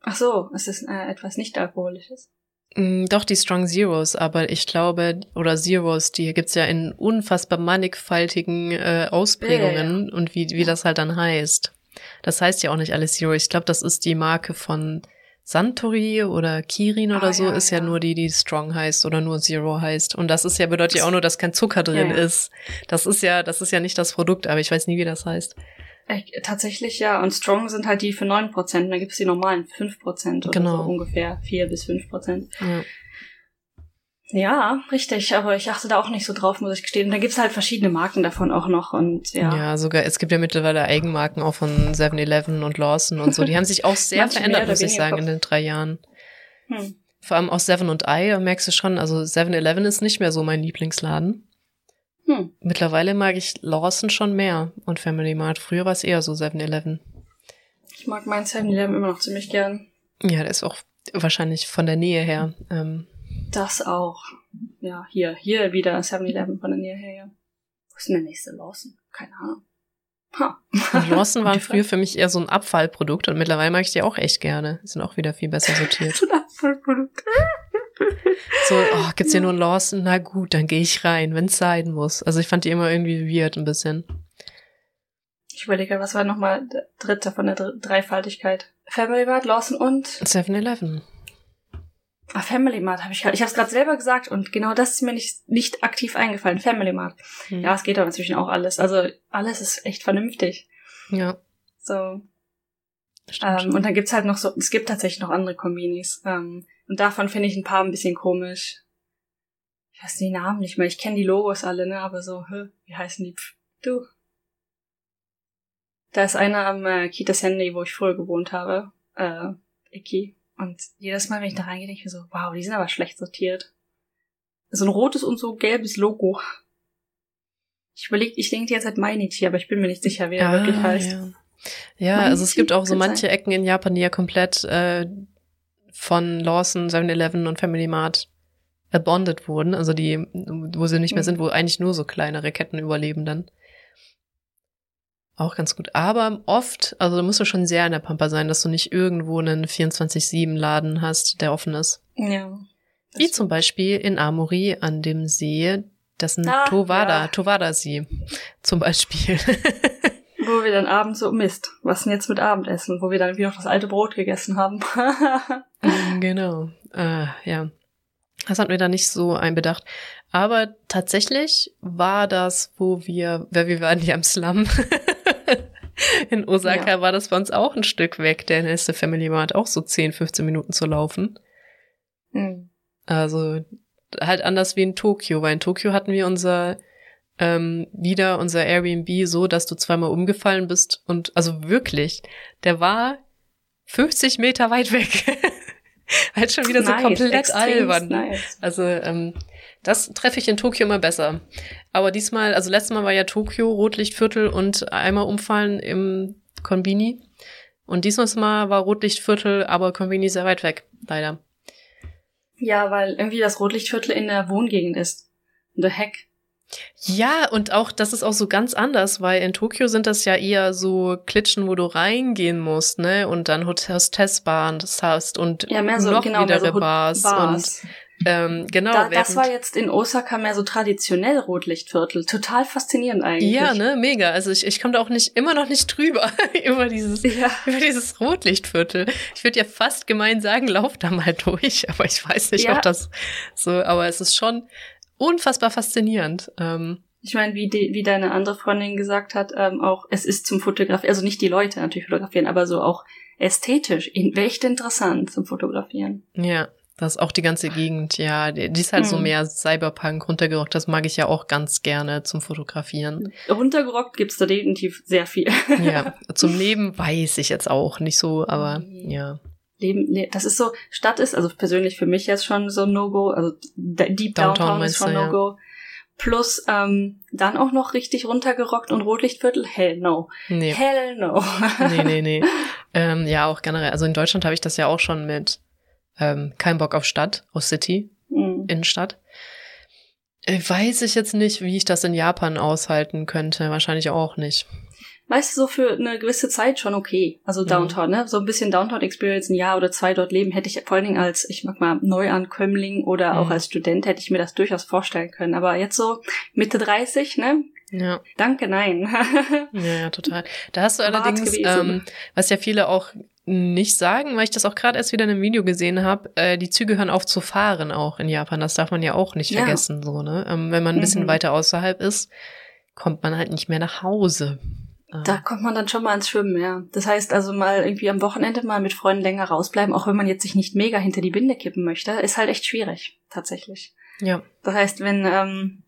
Speaker 2: Ach so, es ist äh, etwas nicht alkoholisches.
Speaker 1: Mm, doch, die Strong Zeros, aber ich glaube, oder Zeros, die gibt's ja in unfassbar mannigfaltigen äh, Ausprägungen ja, ja. und wie, wie das halt dann heißt. Das heißt ja auch nicht alles Zero. Ich glaube, das ist die Marke von Santori oder Kirin oder ah, so, ja, ist ja, nur die, die Strong heißt oder nur Zero heißt. Und das ist ja, bedeutet ja auch nur, dass kein Zucker drin ist. Das ist ja, das ist ja nicht das Produkt, aber ich weiß nie, wie das heißt.
Speaker 2: Äh, tatsächlich ja. Und Strong sind halt die für neun Prozent. Dann gibt's die normalen fünf Prozent oder genau. so ungefähr. vier bis fünf Prozent.
Speaker 1: Ja.
Speaker 2: Ja, richtig, aber ich achte da auch nicht so drauf, muss ich gestehen. Und da gibt's halt verschiedene Marken davon auch noch und ja.
Speaker 1: Ja, sogar, es gibt ja mittlerweile Eigenmarken auch von 7-Eleven und Lawson und so. Die haben sich auch sehr verändert, muss ich sagen, in den drei Jahren.
Speaker 2: Hm.
Speaker 1: Vor allem auch Seven und I, merkst du schon, also 7-Eleven ist nicht mehr so mein Lieblingsladen.
Speaker 2: Hm.
Speaker 1: Mittlerweile mag ich Lawson schon mehr und Family Mart. Früher war es eher so 7-Eleven.
Speaker 2: Ich mag mein 7-Eleven immer noch ziemlich gern.
Speaker 1: Ja, der ist auch wahrscheinlich von der Nähe her. Ähm,
Speaker 2: das auch. Ja, hier, hier wieder 7-Eleven von der Nähe her. Ja. Wo ist denn der nächste Lawson? Keine Ahnung. Ha.
Speaker 1: Lawson waren früher für mich eher so ein Abfallprodukt und mittlerweile mag ich die auch echt gerne. Die sind auch wieder viel besser sortiert. so ein Abfallprodukt. So, oh, gibt's hier nur ein Lawson? Na gut, dann gehe ich rein, wenn's sein muss. Also ich fand die immer irgendwie weird ein bisschen.
Speaker 2: Ich überlege, was war nochmal der dritte von der Dreifaltigkeit? Family Mart, Lawson und
Speaker 1: 7-Eleven.
Speaker 2: Ah, Family Mart habe ich. Ich habe es gerade selber gesagt und genau das ist mir nicht, nicht aktiv eingefallen. Family Mart. Hm. Ja, es geht aber inzwischen auch alles. Also alles ist echt vernünftig.
Speaker 1: Ja.
Speaker 2: So. Ähm, und dann gibt's halt noch so, es gibt tatsächlich noch andere Kombinis. Ähm, und davon finde ich ein paar ein bisschen komisch. Ich weiß die Namen nicht mehr. Ich kenne die Logos alle, ne? Aber so, hä, wie heißen die? Pff, du. Da ist einer am äh, Kitas Handy, wo ich früher gewohnt habe. Äh, Iki. Und jedes Mal, wenn ich da reingehe, denke ich mir so, wow, die sind aber schlecht sortiert. So ein rotes und so gelbes Logo. Ich überlege, ich denke jetzt halt Mainichi, aber ich bin mir nicht sicher, wie er ah, wirklich heißt.
Speaker 1: Ja, ja also es gibt auch so manche Ecken in Japan, die ja komplett äh, von Lawson, 7-Eleven und Family Mart bonded wurden, also die, wo sie nicht mehr mhm. sind, wo eigentlich nur so kleinere Ketten überleben dann. Auch ganz gut. Aber oft, also da musst du schon sehr in der Pampa sein, dass du nicht irgendwo einen 24-7-Laden hast, der offen ist.
Speaker 2: Ja.
Speaker 1: Wie zum Beispiel in Amori an dem See, das ist ein ah, Tovada, ja. Tovada-See zum Beispiel.
Speaker 2: wo wir dann abends so, Mist, was denn jetzt mit Abendessen? Wo wir dann wie noch das alte Brot gegessen haben.
Speaker 1: Mm, genau, äh, ja. Das hatten wir da nicht so einbedacht. Aber tatsächlich war das, wo wir, weil wir waren ja im Slum. In Osaka ja. war das bei uns auch ein Stück weg. Der nächste Family Mart auch so 10, 15 Minuten zu laufen.
Speaker 2: Mhm.
Speaker 1: Also halt anders wie in Tokio, weil in Tokio hatten wir unser ähm, wieder unser Airbnb so, dass du zweimal umgefallen bist und also wirklich, der war 50 Meter weit weg. halt schon wieder nice, so komplett albern. Nice. Also ähm, das treffe ich in Tokio immer besser. Aber diesmal, also letztes Mal war ja Tokio, Rotlichtviertel und einmal umfallen im Konbini. Und diesmal Mal war Rotlichtviertel aber Konvini sehr weit weg, leider.
Speaker 2: Ja, weil irgendwie das Rotlichtviertel in der Wohngegend ist. In der Heck.
Speaker 1: Ja, und auch, das ist auch so ganz anders, weil in Tokio sind das ja eher so Klitschen, wo du reingehen musst, ne? Und dann Hostessbahn, das hast und
Speaker 2: ja, mehr so,
Speaker 1: noch
Speaker 2: genau,
Speaker 1: wieder
Speaker 2: so
Speaker 1: Bars,
Speaker 2: Bars.
Speaker 1: und ähm, genau.
Speaker 2: Da, das war jetzt in Osaka mehr so traditionell Rotlichtviertel. Total faszinierend eigentlich.
Speaker 1: ja, ne, mega. Also ich, ich komme da auch nicht, immer noch nicht drüber über dieses,
Speaker 2: Ja.
Speaker 1: über dieses Rotlichtviertel. Ich würde ja fast gemein sagen, lauf da mal durch, aber ich weiß nicht,
Speaker 2: Ja.
Speaker 1: ob das so, aber es ist schon unfassbar faszinierend. Ähm,
Speaker 2: Ich meine, wie, wie deine andere Freundin gesagt hat, ähm, auch es ist zum Fotografieren, also nicht die Leute natürlich fotografieren, aber so auch ästhetisch, in, echt interessant zum Fotografieren.
Speaker 1: ja, das ist auch die ganze Gegend, ja, die, ist halt so
Speaker 2: Hm.
Speaker 1: mehr Cyberpunk runtergerockt, das mag ich ja auch ganz gerne zum Fotografieren.
Speaker 2: Runtergerockt gibt's da definitiv sehr viel.
Speaker 1: Ja, zum Leben weiß ich jetzt auch nicht so, aber ja.
Speaker 2: Leben, nee, das ist so, Stadt ist, also persönlich für mich jetzt schon so ein No-Go, also Deep
Speaker 1: Downtown
Speaker 2: Downtown, ist schon
Speaker 1: du, ja.
Speaker 2: No-Go. Plus ähm, dann auch noch richtig runtergerockt und Rotlichtviertel, hell no.
Speaker 1: Nee.
Speaker 2: Hell no.
Speaker 1: nee, nee, nee. ähm, ja, auch generell. Also in Deutschland habe ich das ja auch schon mit ähm, kein Bock auf Stadt, auf City,
Speaker 2: Mm.
Speaker 1: Innenstadt. Äh, weiß ich jetzt nicht, wie ich das in Japan aushalten könnte. Wahrscheinlich auch nicht.
Speaker 2: Weißt du, so für eine gewisse Zeit schon okay. Also
Speaker 1: Mhm.
Speaker 2: Downtown, ne? So ein bisschen Downtown-Experience, ein Jahr oder zwei dort leben, hätte ich vor allen Dingen als, ich mag mal, Neuankömmling oder auch
Speaker 1: Mhm.
Speaker 2: als Student hätte ich mir das durchaus vorstellen können. Aber jetzt so Mitte 30, ne?
Speaker 1: Ja,
Speaker 2: Danke, nein.
Speaker 1: ja, ja, total. Da hast du allerdings, ähm, was ja viele auch nicht sagen, weil ich das auch gerade erst wieder in einem Video gesehen habe, äh, die Züge hören auf zu fahren auch in Japan. Das darf man ja auch nicht
Speaker 2: Ja.
Speaker 1: vergessen, so, ne? Ähm, wenn man ein bisschen
Speaker 2: Mhm.
Speaker 1: weiter außerhalb ist, kommt man halt nicht mehr nach Hause. Ähm,
Speaker 2: Da kommt man dann schon mal ins Schwimmen, ja. Das heißt also mal irgendwie am Wochenende mal mit Freunden länger rausbleiben, auch wenn man jetzt sich nicht mega hinter die Binde kippen möchte, ist halt echt schwierig, tatsächlich.
Speaker 1: ja.
Speaker 2: Das heißt, wenn ähm,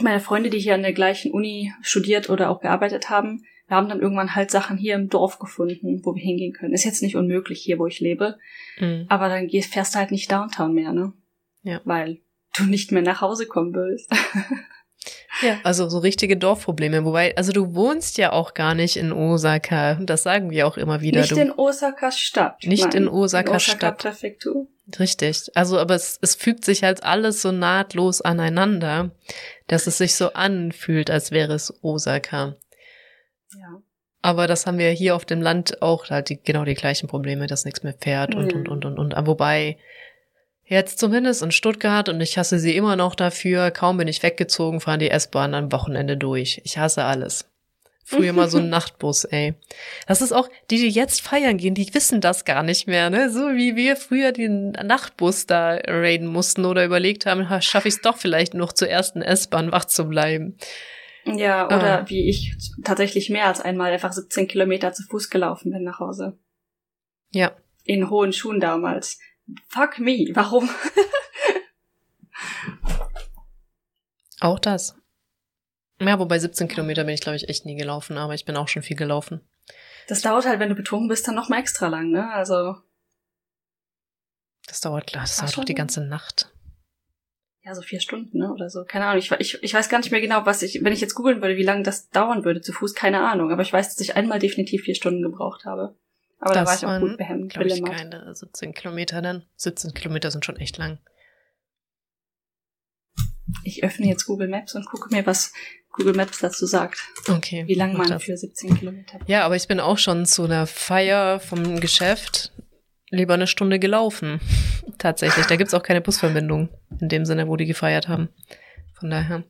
Speaker 2: meine Freunde, die hier an der gleichen Uni studiert oder auch gearbeitet haben, wir haben dann irgendwann halt Sachen hier im Dorf gefunden, wo wir hingehen können. Ist jetzt nicht unmöglich hier, wo ich lebe,
Speaker 1: Mhm.
Speaker 2: aber dann gehst, fährst du halt nicht Downtown mehr, ne?
Speaker 1: Ja.
Speaker 2: Weil du nicht mehr nach Hause kommen willst.
Speaker 1: Ja, also so richtige Dorfprobleme. Wobei, also du wohnst ja auch gar nicht in Osaka. Das sagen wir auch immer wieder.
Speaker 2: nicht
Speaker 1: du,
Speaker 2: in Osaka Stadt.
Speaker 1: Nicht
Speaker 2: nein.
Speaker 1: in Osaka
Speaker 2: in Osaka
Speaker 1: Stadt.
Speaker 2: Präfektur.
Speaker 1: richtig. Also, aber es, es fügt sich halt alles so nahtlos aneinander, dass es sich so anfühlt, als wäre es Osaka.
Speaker 2: Ja.
Speaker 1: Aber das haben wir hier auf dem Land auch halt die, genau die gleichen Probleme, dass nichts mehr fährt und,
Speaker 2: Mhm.
Speaker 1: und, und, und, und. Aber Wobei, jetzt zumindest in Stuttgart, und ich hasse sie immer noch dafür, kaum bin ich weggezogen, fahren die S-Bahn am Wochenende durch. Ich hasse alles. Früher mal so ein Nachtbus, ey. Das ist auch, die, die jetzt feiern gehen, die wissen das gar nicht mehr, ne? So wie wir früher den Nachtbus da raiden mussten oder überlegt haben, schaffe ich es doch vielleicht noch zur ersten S-Bahn wach zu bleiben.
Speaker 2: Ja, oder
Speaker 1: Ah.
Speaker 2: wie ich tatsächlich mehr als einmal einfach 17 Kilometer zu Fuß gelaufen bin nach Hause.
Speaker 1: Ja.
Speaker 2: In hohen Schuhen damals. Fuck me, warum?
Speaker 1: Auch das. Ja, wobei 17 Kilometer bin ich, glaube ich, echt nie gelaufen, aber ich bin auch schon viel gelaufen.
Speaker 2: Das dauert halt, wenn du betrunken bist, dann noch mal extra lang, ne? Also,
Speaker 1: Das dauert das dauert doch die ganze Nacht.
Speaker 2: Ja, so vier Stunden, ne? Oder so. Keine Ahnung. Ich, ich, ich weiß gar nicht mehr genau, was ich, wenn ich jetzt googeln würde, wie lange das dauern würde zu Fuß, keine Ahnung. Aber ich weiß, dass ich einmal definitiv vier Stunden gebraucht habe. Aber da war ich auch
Speaker 1: waren,
Speaker 2: gut behemmt,
Speaker 1: glaube ich, keine 17 Kilometer dann. 17 Kilometer sind schon echt lang.
Speaker 2: Ich öffne jetzt Google Maps und gucke mir, was Google Maps dazu sagt.
Speaker 1: Okay.
Speaker 2: Wie lange man
Speaker 1: das.
Speaker 2: für 17 Kilometer
Speaker 1: Ja, aber ich bin auch schon zu einer Feier vom Geschäft lieber eine Stunde gelaufen. Tatsächlich. Da gibt's auch keine Busverbindung. In dem Sinne, wo die gefeiert haben. Von daher.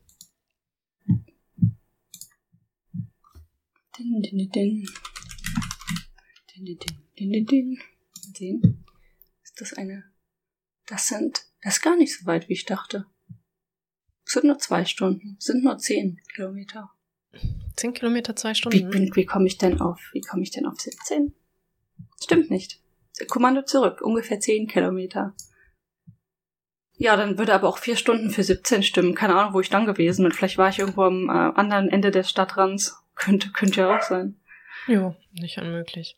Speaker 2: Din, din, din, din. Din, din, din, din, sehen. Ist das eine. Das sind. Das ist gar nicht so weit, wie ich dachte. Es sind nur zwei Stunden. Es sind nur zehn Kilometer.
Speaker 1: 10 Kilometer, zwei
Speaker 2: Wie,
Speaker 1: Stunden.
Speaker 2: bin, wie komme ich denn auf? Wie komme ich denn auf 17? Stimmt nicht. Kommando zurück. Ungefähr zehn Kilometer. Ja, dann würde aber auch vier Stunden für 17 stimmen. Keine Ahnung, wo ich dann gewesen bin. Vielleicht war ich irgendwo am äh, anderen Ende des Stadtrands. Könnte, könnte ja auch sein.
Speaker 1: Jo, nicht unmöglich.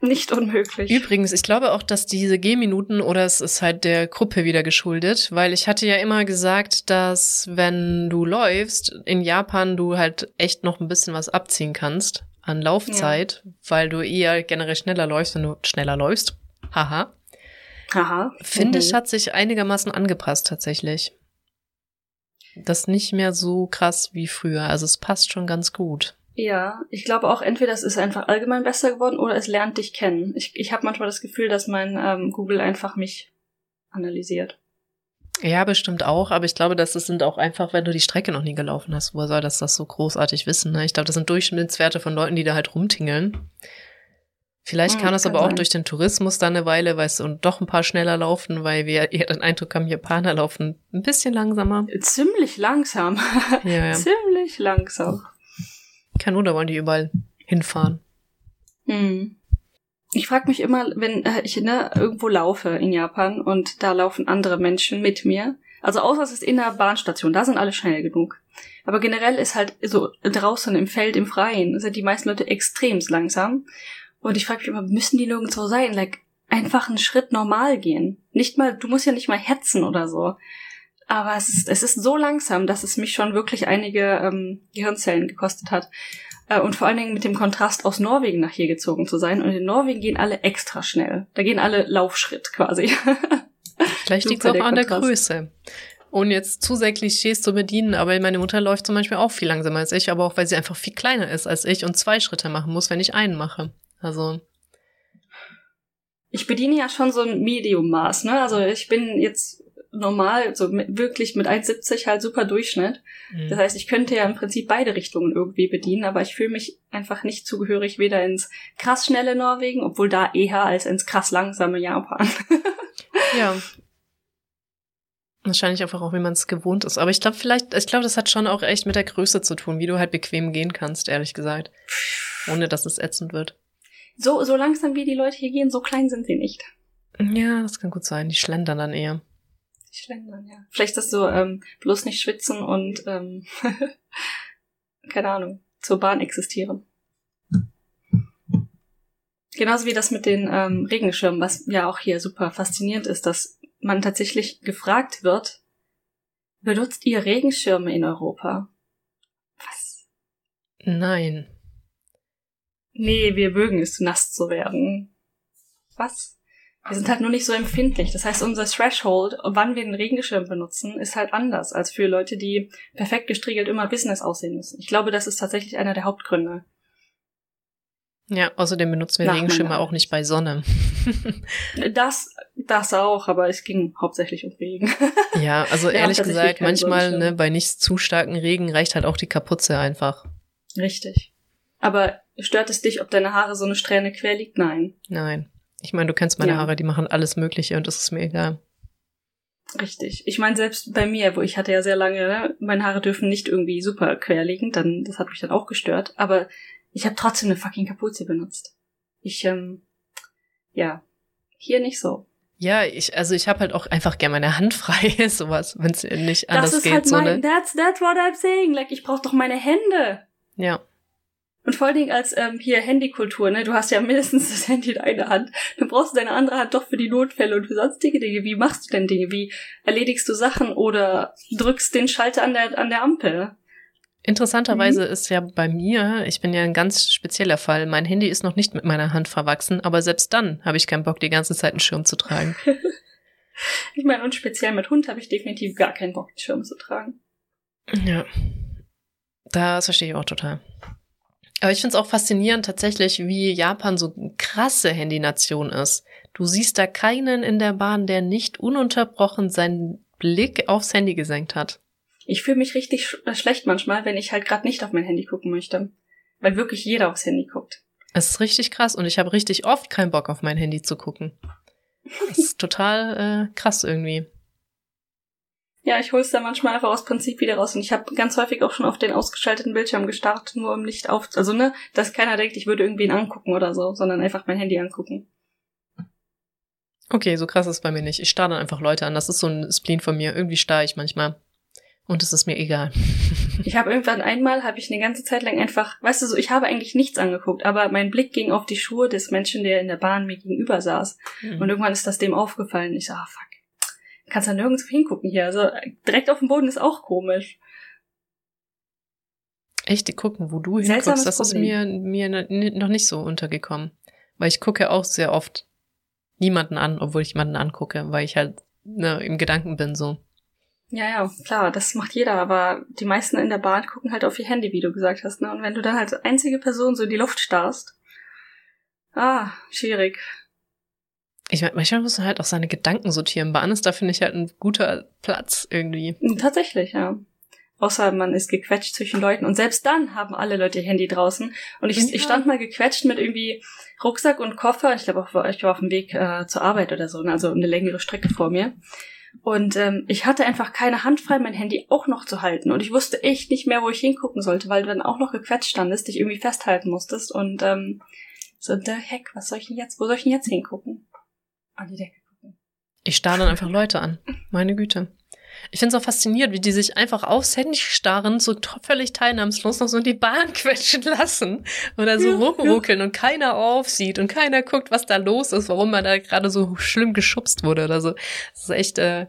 Speaker 2: Nicht unmöglich.
Speaker 1: Übrigens, ich glaube auch, dass diese Gehminuten oder es ist halt der Gruppe wieder geschuldet, weil ich hatte ja immer gesagt, dass wenn du läufst, in Japan du halt echt noch ein bisschen was abziehen kannst. An Laufzeit, ja. weil du eher generell schneller läufst, wenn du schneller läufst. Haha.
Speaker 2: Haha.
Speaker 1: Finde mhm. ich, hat sich einigermaßen angepasst tatsächlich. Das ist nicht mehr so krass wie früher. Also es passt schon ganz gut.
Speaker 2: Ja, ich glaube auch, entweder es ist einfach allgemein besser geworden oder es lernt dich kennen. Ich, ich habe manchmal das Gefühl, dass mein ähm, Google einfach mich analysiert.
Speaker 1: Ja, bestimmt auch, aber ich glaube, das sind auch einfach, wenn du die Strecke noch nie gelaufen hast, woher soll das das so großartig wissen? Ne? Ich glaube, das sind Durchschnittswerte von Leuten, die da halt rumtingeln. Vielleicht hm, kam das aber sein. auch durch den Tourismus da eine Weile, weißt du, und doch ein paar schneller laufen, weil wir eher den Eindruck haben, Japaner laufen ein bisschen langsamer.
Speaker 2: Ziemlich langsam. Ja, ja. Ziemlich langsam.
Speaker 1: Kein Wunder, wollen die überall hinfahren.
Speaker 2: Hm. Ich frage mich immer, wenn äh, ich ne, irgendwo laufe in Japan und da laufen andere Menschen mit mir. Also außer es ist in der Bahnstation, da sind alle schnell genug. Aber generell ist halt so draußen im Feld, im Freien, sind die meisten Leute extremst langsam. Und ich frage mich immer, müssen die nirgendwo sein? Like, einfach einen Schritt normal gehen. Nicht mal, du musst ja nicht mal hetzen oder so. Aber es ist, es ist so langsam, dass es mich schon wirklich einige ähm, Gehirnzellen gekostet hat. Äh, und vor allen Dingen mit dem Kontrast aus Norwegen nach hier gezogen zu sein. Und in Norwegen gehen alle extra schnell. Da gehen alle Laufschritt quasi.
Speaker 1: Vielleicht liegt es auch an der Größe. Ohne jetzt zu sehr Klischees zu bedienen, aber meine Mutter läuft zum Beispiel auch viel langsamer als ich, aber auch weil sie einfach viel kleiner ist als ich und zwei Schritte machen muss, wenn ich einen mache. Also.
Speaker 2: Ich bediene ja schon so ein Medium-Maß, ne? Also ich bin jetzt normal, so mit, wirklich mit 1,70 halt super Durchschnitt. Mhm. Das heißt, ich könnte ja im Prinzip beide Richtungen irgendwie bedienen, aber ich fühle mich einfach nicht zugehörig weder ins krass schnelle Norwegen, obwohl da eher als ins krass langsame Japan.
Speaker 1: ja. Wahrscheinlich einfach auch, wie man es gewohnt ist. Aber ich glaube, vielleicht, ich glaube, das hat schon auch echt mit der Größe zu tun, wie du halt bequem gehen kannst, ehrlich gesagt. Ohne dass es ätzend wird.
Speaker 2: So, so langsam wie die Leute hier gehen, so klein sind sie nicht.
Speaker 1: Ja, das kann gut sein. Die schlendern dann eher.
Speaker 2: Die schlendern, ja. Vielleicht das so ähm, bloß nicht schwitzen und ähm, keine Ahnung, zur Bahn existieren. Genauso wie das mit den ähm, Regenschirmen, was ja auch hier super faszinierend ist, dass man tatsächlich gefragt wird, benutzt ihr Regenschirme in Europa? Was?
Speaker 1: Nein.
Speaker 2: Nee, wir mögen es, nass zu werden. Was? Wir sind halt nur nicht so empfindlich. Das heißt, unser Threshold, wann wir den Regenschirm benutzen, ist halt anders als für Leute, die perfekt gestriegelt immer Business aussehen müssen. Ich glaube, das ist tatsächlich einer der Hauptgründe.
Speaker 1: Ja, außerdem benutzen wir Regenschirme auch nicht bei Sonne.
Speaker 2: das, das auch, aber es ging hauptsächlich um Regen.
Speaker 1: ja, also ehrlich gesagt, manchmal ne, bei nicht zu starken Regen reicht halt auch die Kapuze einfach.
Speaker 2: Richtig. Aber stört es dich, ob deine Haare so eine Strähne quer liegt? Nein.
Speaker 1: Nein. Ich meine, du kennst meine ja. Haare, die machen alles Mögliche und das ist mir egal.
Speaker 2: Richtig. Ich meine, selbst bei mir, wo ich hatte ja sehr lange, ne, meine Haare dürfen nicht irgendwie super quer liegen, dann, das hat mich dann auch gestört, aber ich habe trotzdem eine fucking Kapuze benutzt. Ich, ähm, ja, hier nicht so.
Speaker 1: Ja, ich, also ich habe halt auch einfach gern meine Hand frei, sowas, wenn es nicht anders geht. Das ist halt
Speaker 2: so mein, ne? that's, that's what I'm saying. Like, ich brauche doch meine Hände.
Speaker 1: Ja.
Speaker 2: Und vor allen Dingen als ähm, hier Handykultur, ne? Du hast ja mindestens das Handy in einer Hand. Dann brauchst du deine andere Hand doch für die Notfälle und für sonstige Dinge. Wie machst du denn Dinge? Wie erledigst du Sachen oder drückst den Schalter an der, an der Ampel?
Speaker 1: Interessanterweise mhm. ist ja bei mir, ich bin ja ein ganz spezieller Fall, mein Handy ist noch nicht mit meiner Hand verwachsen, aber selbst dann habe ich keinen Bock, die ganze Zeit einen Schirm zu tragen.
Speaker 2: ich meine, und speziell mit Hund habe ich definitiv gar keinen Bock, einen Schirm zu tragen.
Speaker 1: Ja. Das verstehe ich auch total. Aber ich finde es auch faszinierend tatsächlich, wie Japan so eine krasse Handynation ist. Du siehst da keinen in der Bahn, der nicht ununterbrochen seinen Blick aufs Handy gesenkt hat.
Speaker 2: Ich fühle mich richtig sch äh, schlecht manchmal, wenn ich halt gerade nicht auf mein Handy gucken möchte. Weil wirklich jeder aufs Handy guckt.
Speaker 1: Es ist richtig krass und ich habe richtig oft keinen Bock auf mein Handy zu gucken. Das ist total äh, krass irgendwie.
Speaker 2: Ja, ich hol's da manchmal einfach aus Prinzip wieder raus und ich habe ganz häufig auch schon auf den ausgeschalteten Bildschirm gestarrt, nur um Licht auf, also ne, dass keiner denkt, ich würde irgendwen angucken oder so, sondern einfach mein Handy angucken.
Speaker 1: Okay, so krass ist es bei mir nicht. Ich starre dann einfach Leute an. Das ist so ein Spleen von mir. Irgendwie starre ich manchmal. Und es ist mir egal.
Speaker 2: ich habe irgendwann einmal, habe ich eine ganze Zeit lang einfach, weißt du so, ich habe eigentlich nichts angeguckt, aber mein Blick ging auf die Schuhe des Menschen, der in der Bahn mir gegenüber saß. Mhm. Und irgendwann ist das dem aufgefallen. Ich so, ah, fuck kannst ja nirgends hingucken hier. Also direkt auf dem Boden ist auch komisch.
Speaker 1: Echt, gucken, wo du
Speaker 2: Seltsames
Speaker 1: hinguckst, das ist mir, mir noch nicht so untergekommen. Weil ich gucke auch sehr oft niemanden an, obwohl ich jemanden angucke, weil ich halt ne, im Gedanken bin so.
Speaker 2: Ja, ja, klar, das macht jeder, aber die meisten in der Bahn gucken halt auf ihr Handy, wie du gesagt hast, ne? Und wenn du dann als einzige Person so in die Luft starrst, ah, schwierig.
Speaker 1: Ich meine, manchmal muss man halt auch seine Gedanken sortieren. Bahn ist da, finde ich, halt ein guter Platz irgendwie.
Speaker 2: Tatsächlich, ja. Außer man ist gequetscht zwischen Leuten. Und selbst dann haben alle Leute ihr Handy draußen. Und ich, ja. ich stand mal gequetscht mit irgendwie Rucksack und Koffer. Ich glaube, ich war auf dem Weg äh, zur Arbeit oder so, ne? also eine längere Strecke vor mir. Und ähm, ich hatte einfach keine Hand frei, mein Handy auch noch zu halten. Und ich wusste echt nicht mehr, wo ich hingucken sollte, weil du dann auch noch gequetscht standest, dich irgendwie festhalten musstest. Und ähm, so, der Heck, was soll ich denn jetzt, wo soll ich denn jetzt hingucken? An die Decke gucken.
Speaker 1: Ich starre dann einfach Leute an. Meine Güte. Ich finde es auch faszinierend, wie die sich einfach aufs Handy starren, so völlig teilnahmslos noch so in die Bahn quetschen lassen oder so ja, rumruckeln ja. und keiner aufsieht und keiner guckt, was da los ist, warum man da gerade so schlimm geschubst wurde oder so. Das ist echt, äh,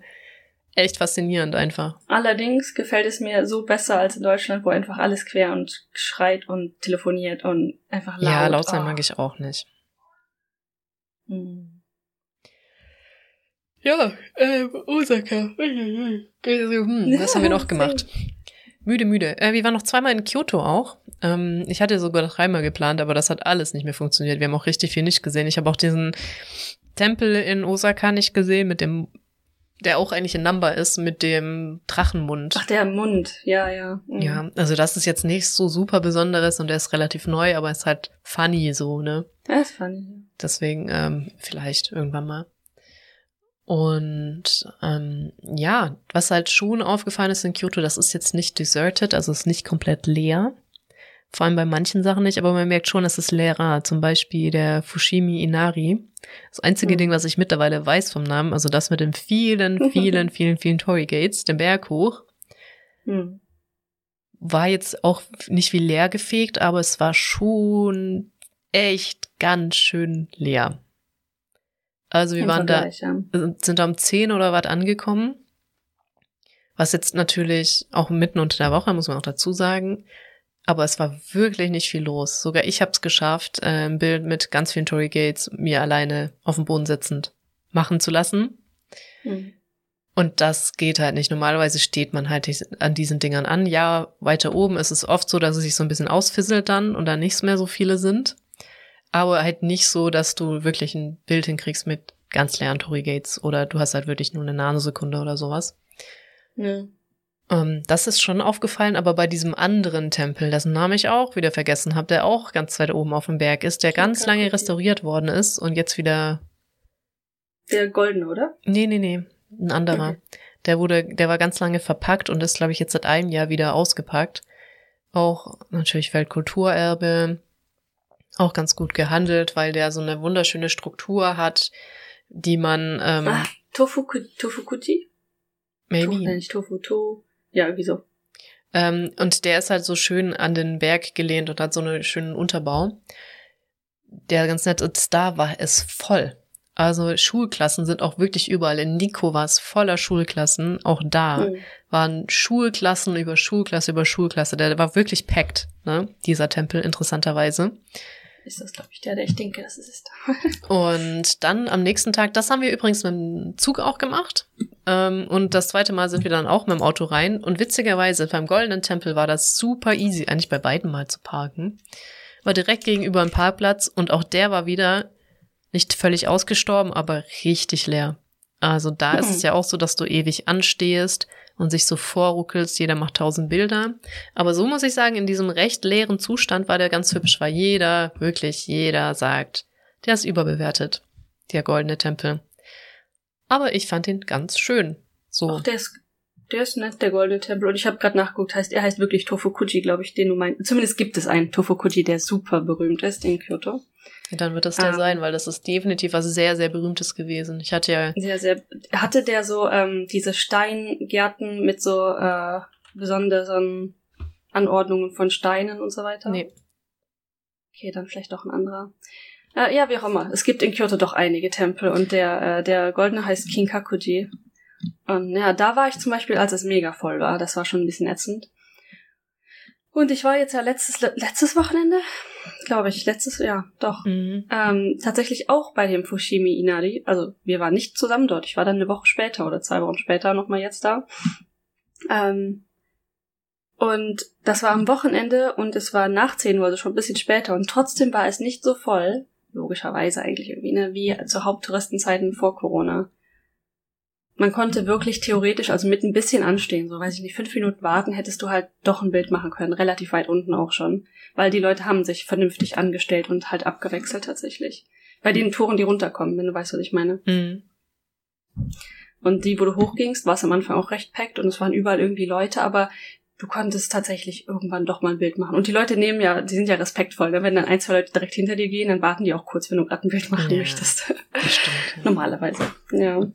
Speaker 1: echt faszinierend einfach.
Speaker 2: Allerdings gefällt es mir so besser als in Deutschland, wo einfach alles quer und schreit und telefoniert und einfach laut.
Speaker 1: Ja, laut sein oh. mag ich auch nicht. Hm. Ja, äh, Osaka. Hm, was haben wir noch gemacht? Müde, müde. Äh, wir waren noch zweimal in Kyoto auch. Ähm, ich hatte sogar dreimal geplant, aber das hat alles nicht mehr funktioniert. Wir haben auch richtig viel nicht gesehen. Ich habe auch diesen Tempel in Osaka nicht gesehen, mit dem, der auch eigentlich in Number ist, mit dem Drachenmund.
Speaker 2: Ach, der Mund, ja, ja.
Speaker 1: Mhm. Ja, also das ist jetzt nicht so super Besonderes und der ist relativ neu, aber ist halt funny so, ne?
Speaker 2: Der ist funny.
Speaker 1: Deswegen ähm, vielleicht irgendwann mal. Und ähm, ja, was halt schon aufgefallen ist in Kyoto, das ist jetzt nicht deserted, also ist nicht komplett leer. Vor allem bei manchen Sachen nicht, aber man merkt schon, es ist leerer. Zum Beispiel der Fushimi Inari. Das einzige mhm. Ding, was ich mittlerweile weiß vom Namen, also das mit den vielen, vielen, vielen, vielen Tory Gates, den Berg hoch, mhm. war jetzt auch nicht wie leer gefegt, aber es war schon echt ganz schön leer. Also wir Im waren Vergleich, da, ja. sind da um 10 oder was angekommen. Was jetzt natürlich auch mitten unter der Woche, muss man auch dazu sagen. Aber es war wirklich nicht viel los. Sogar ich habe es geschafft, äh, ein Bild mit ganz vielen Tory Gates mir alleine auf dem Boden sitzend machen zu lassen. Mhm. Und das geht halt nicht. Normalerweise steht man halt an diesen Dingern an. Ja, weiter oben ist es oft so, dass es sich so ein bisschen ausfisselt dann und da nicht mehr so viele sind aber halt nicht so, dass du wirklich ein Bild hinkriegst mit ganz leeren Tory Gates oder du hast halt wirklich nur eine Nanosekunde oder sowas. Ja. Ähm, das ist schon aufgefallen, aber bei diesem anderen Tempel, dessen Namen ich auch wieder vergessen habe, der auch ganz weit oben auf dem Berg ist, der ganz lange restauriert worden ist und jetzt wieder.
Speaker 2: Der goldene, oder?
Speaker 1: Nee, nee, nee. Ein anderer. Okay. Der wurde, der war ganz lange verpackt und ist, glaube ich, jetzt seit einem Jahr wieder ausgepackt. Auch natürlich Weltkulturerbe, auch ganz gut gehandelt, weil der so eine wunderschöne Struktur hat, die man. Ähm,
Speaker 2: ah, Tofuku, Tofukuchi?
Speaker 1: Maybe.
Speaker 2: To, nicht Tofu, to. Ja, irgendwie so.
Speaker 1: Ähm, und der ist halt so schön an den Berg gelehnt und hat so einen schönen Unterbau. Der ganz nett ist, da war es voll. Also Schulklassen sind auch wirklich überall. In Nico war es voller Schulklassen. Auch da mhm. waren Schulklassen über Schulklasse über Schulklasse. Der war wirklich packed, ne? Dieser Tempel, interessanterweise
Speaker 2: ist das, glaube ich, der, der ich denke, das ist es.
Speaker 1: und dann am nächsten Tag, das haben wir übrigens mit dem Zug auch gemacht. Ähm, und das zweite Mal sind wir dann auch mit dem Auto rein. Und witzigerweise beim Goldenen Tempel war das super easy, eigentlich bei beiden mal zu parken. War direkt gegenüber ein Parkplatz und auch der war wieder nicht völlig ausgestorben, aber richtig leer. Also da mhm. ist es ja auch so, dass du ewig anstehst und sich so vorruckelst, jeder macht tausend Bilder. Aber so muss ich sagen, in diesem recht leeren Zustand war der ganz hübsch, weil jeder, wirklich jeder sagt, der ist überbewertet, der goldene Tempel. Aber ich fand ihn ganz schön. So.
Speaker 2: Ach, der ist, der ist nett, der goldene Tempel. Und ich habe gerade nachgeguckt, heißt, er heißt wirklich Tofukuji, glaube ich, den du meinst. Zumindest gibt es einen Tofukuji, der super berühmt ist in Kyoto.
Speaker 1: Dann wird das der ähm, sein, weil das ist definitiv was sehr, sehr Berühmtes gewesen. Ich hatte ja.
Speaker 2: Sehr, sehr. Hatte der so ähm, diese Steingärten mit so äh, besonderen Anordnungen von Steinen und so weiter? Nee. Okay, dann vielleicht doch ein anderer. Äh, ja, wie auch immer. Es gibt in Kyoto doch einige Tempel und der, äh, der goldene heißt Kinkakuji. Und ja, da war ich zum Beispiel, als es mega voll war. Das war schon ein bisschen ätzend. Und ich war jetzt ja letztes, letztes Wochenende, glaube ich, letztes, ja, doch,
Speaker 1: Mhm.
Speaker 2: ähm, tatsächlich auch bei dem Fushimi Inari. Also wir waren nicht zusammen dort. Ich war dann eine Woche später oder zwei Wochen später nochmal jetzt da. Ähm, und das war am Wochenende und es war nach 10 Uhr, also schon ein bisschen später. Und trotzdem war es nicht so voll, logischerweise eigentlich irgendwie, ne, wie zu Haupttouristenzeiten vor Corona. Man konnte wirklich theoretisch, also mit ein bisschen anstehen, so weiß ich nicht, fünf Minuten warten, hättest du halt doch ein Bild machen können, relativ weit unten auch schon. Weil die Leute haben sich vernünftig angestellt und halt abgewechselt tatsächlich. Bei den Touren, die runterkommen, wenn du weißt, was ich meine.
Speaker 1: Mhm.
Speaker 2: Und die, wo du hochgingst, war es am Anfang auch recht packt und es waren überall irgendwie Leute, aber du konntest tatsächlich irgendwann doch mal ein Bild machen. Und die Leute nehmen ja, die sind ja respektvoll. Ne? Wenn dann ein, zwei Leute direkt hinter dir gehen, dann warten die auch kurz, wenn du gerade ein Bild machen
Speaker 1: Ja.
Speaker 2: möchtest.
Speaker 1: Das stimmt. Ja.
Speaker 2: Normalerweise. Ja.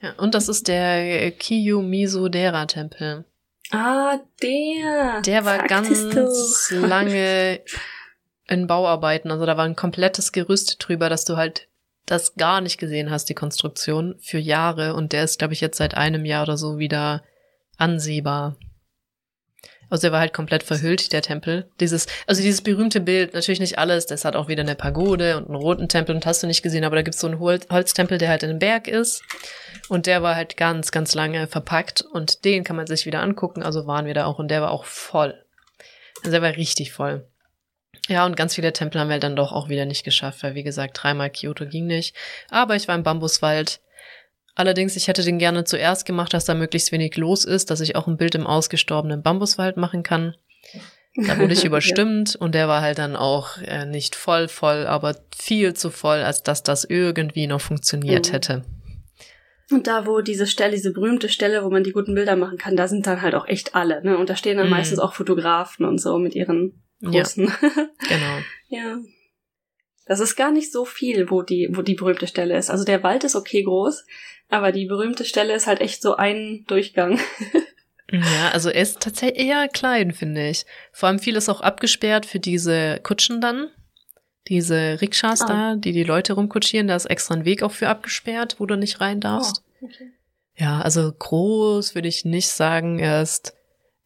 Speaker 1: Ja, und das ist der Kiyu Miso Dera Tempel.
Speaker 2: Ah, der.
Speaker 1: Der war
Speaker 2: Sagtest
Speaker 1: ganz
Speaker 2: du.
Speaker 1: lange in Bauarbeiten. Also da war ein komplettes Gerüst drüber, dass du halt das gar nicht gesehen hast, die Konstruktion, für Jahre. Und der ist, glaube ich, jetzt seit einem Jahr oder so wieder ansehbar. Also der war halt komplett verhüllt, der Tempel. Dieses, also dieses berühmte Bild, natürlich nicht alles, das hat auch wieder eine Pagode und einen roten Tempel und hast du nicht gesehen, aber da gibt's so einen Hol Holztempel, der halt in einem Berg ist. Und der war halt ganz, ganz lange verpackt und den kann man sich wieder angucken. Also waren wir da auch und der war auch voll. Also der war richtig voll. Ja, und ganz viele Tempel haben wir dann doch auch wieder nicht geschafft, weil wie gesagt, dreimal Kyoto ging nicht. Aber ich war im Bambuswald. Allerdings, ich hätte den gerne zuerst gemacht, dass da möglichst wenig los ist, dass ich auch ein Bild im ausgestorbenen Bambuswald machen kann. Da wurde ich überstimmt und der war halt dann auch äh, nicht voll voll, aber viel zu voll, als dass das irgendwie noch funktioniert
Speaker 2: Mhm.
Speaker 1: hätte.
Speaker 2: Und da, wo diese Stelle, diese berühmte Stelle, wo man die guten Bilder machen kann, da sind dann halt auch echt alle, ne? Und da stehen dann
Speaker 1: Mhm.
Speaker 2: meistens auch Fotografen und so mit ihren
Speaker 1: Ja,
Speaker 2: großen.
Speaker 1: genau.
Speaker 2: Ja. Das ist gar nicht so viel, wo die, wo die berühmte Stelle ist. Also der Wald ist okay groß, aber die berühmte Stelle ist halt echt so ein Durchgang.
Speaker 1: Ja, also er ist tatsächlich eher klein, finde ich. Vor allem viel ist auch abgesperrt für diese Kutschen dann. Diese Rikschas
Speaker 2: Ah.
Speaker 1: da, die die Leute rumkutschieren, da ist extra ein Weg auch für abgesperrt, wo du nicht rein darfst.
Speaker 2: Oh, okay.
Speaker 1: Ja, also groß würde ich nicht sagen. Er ist,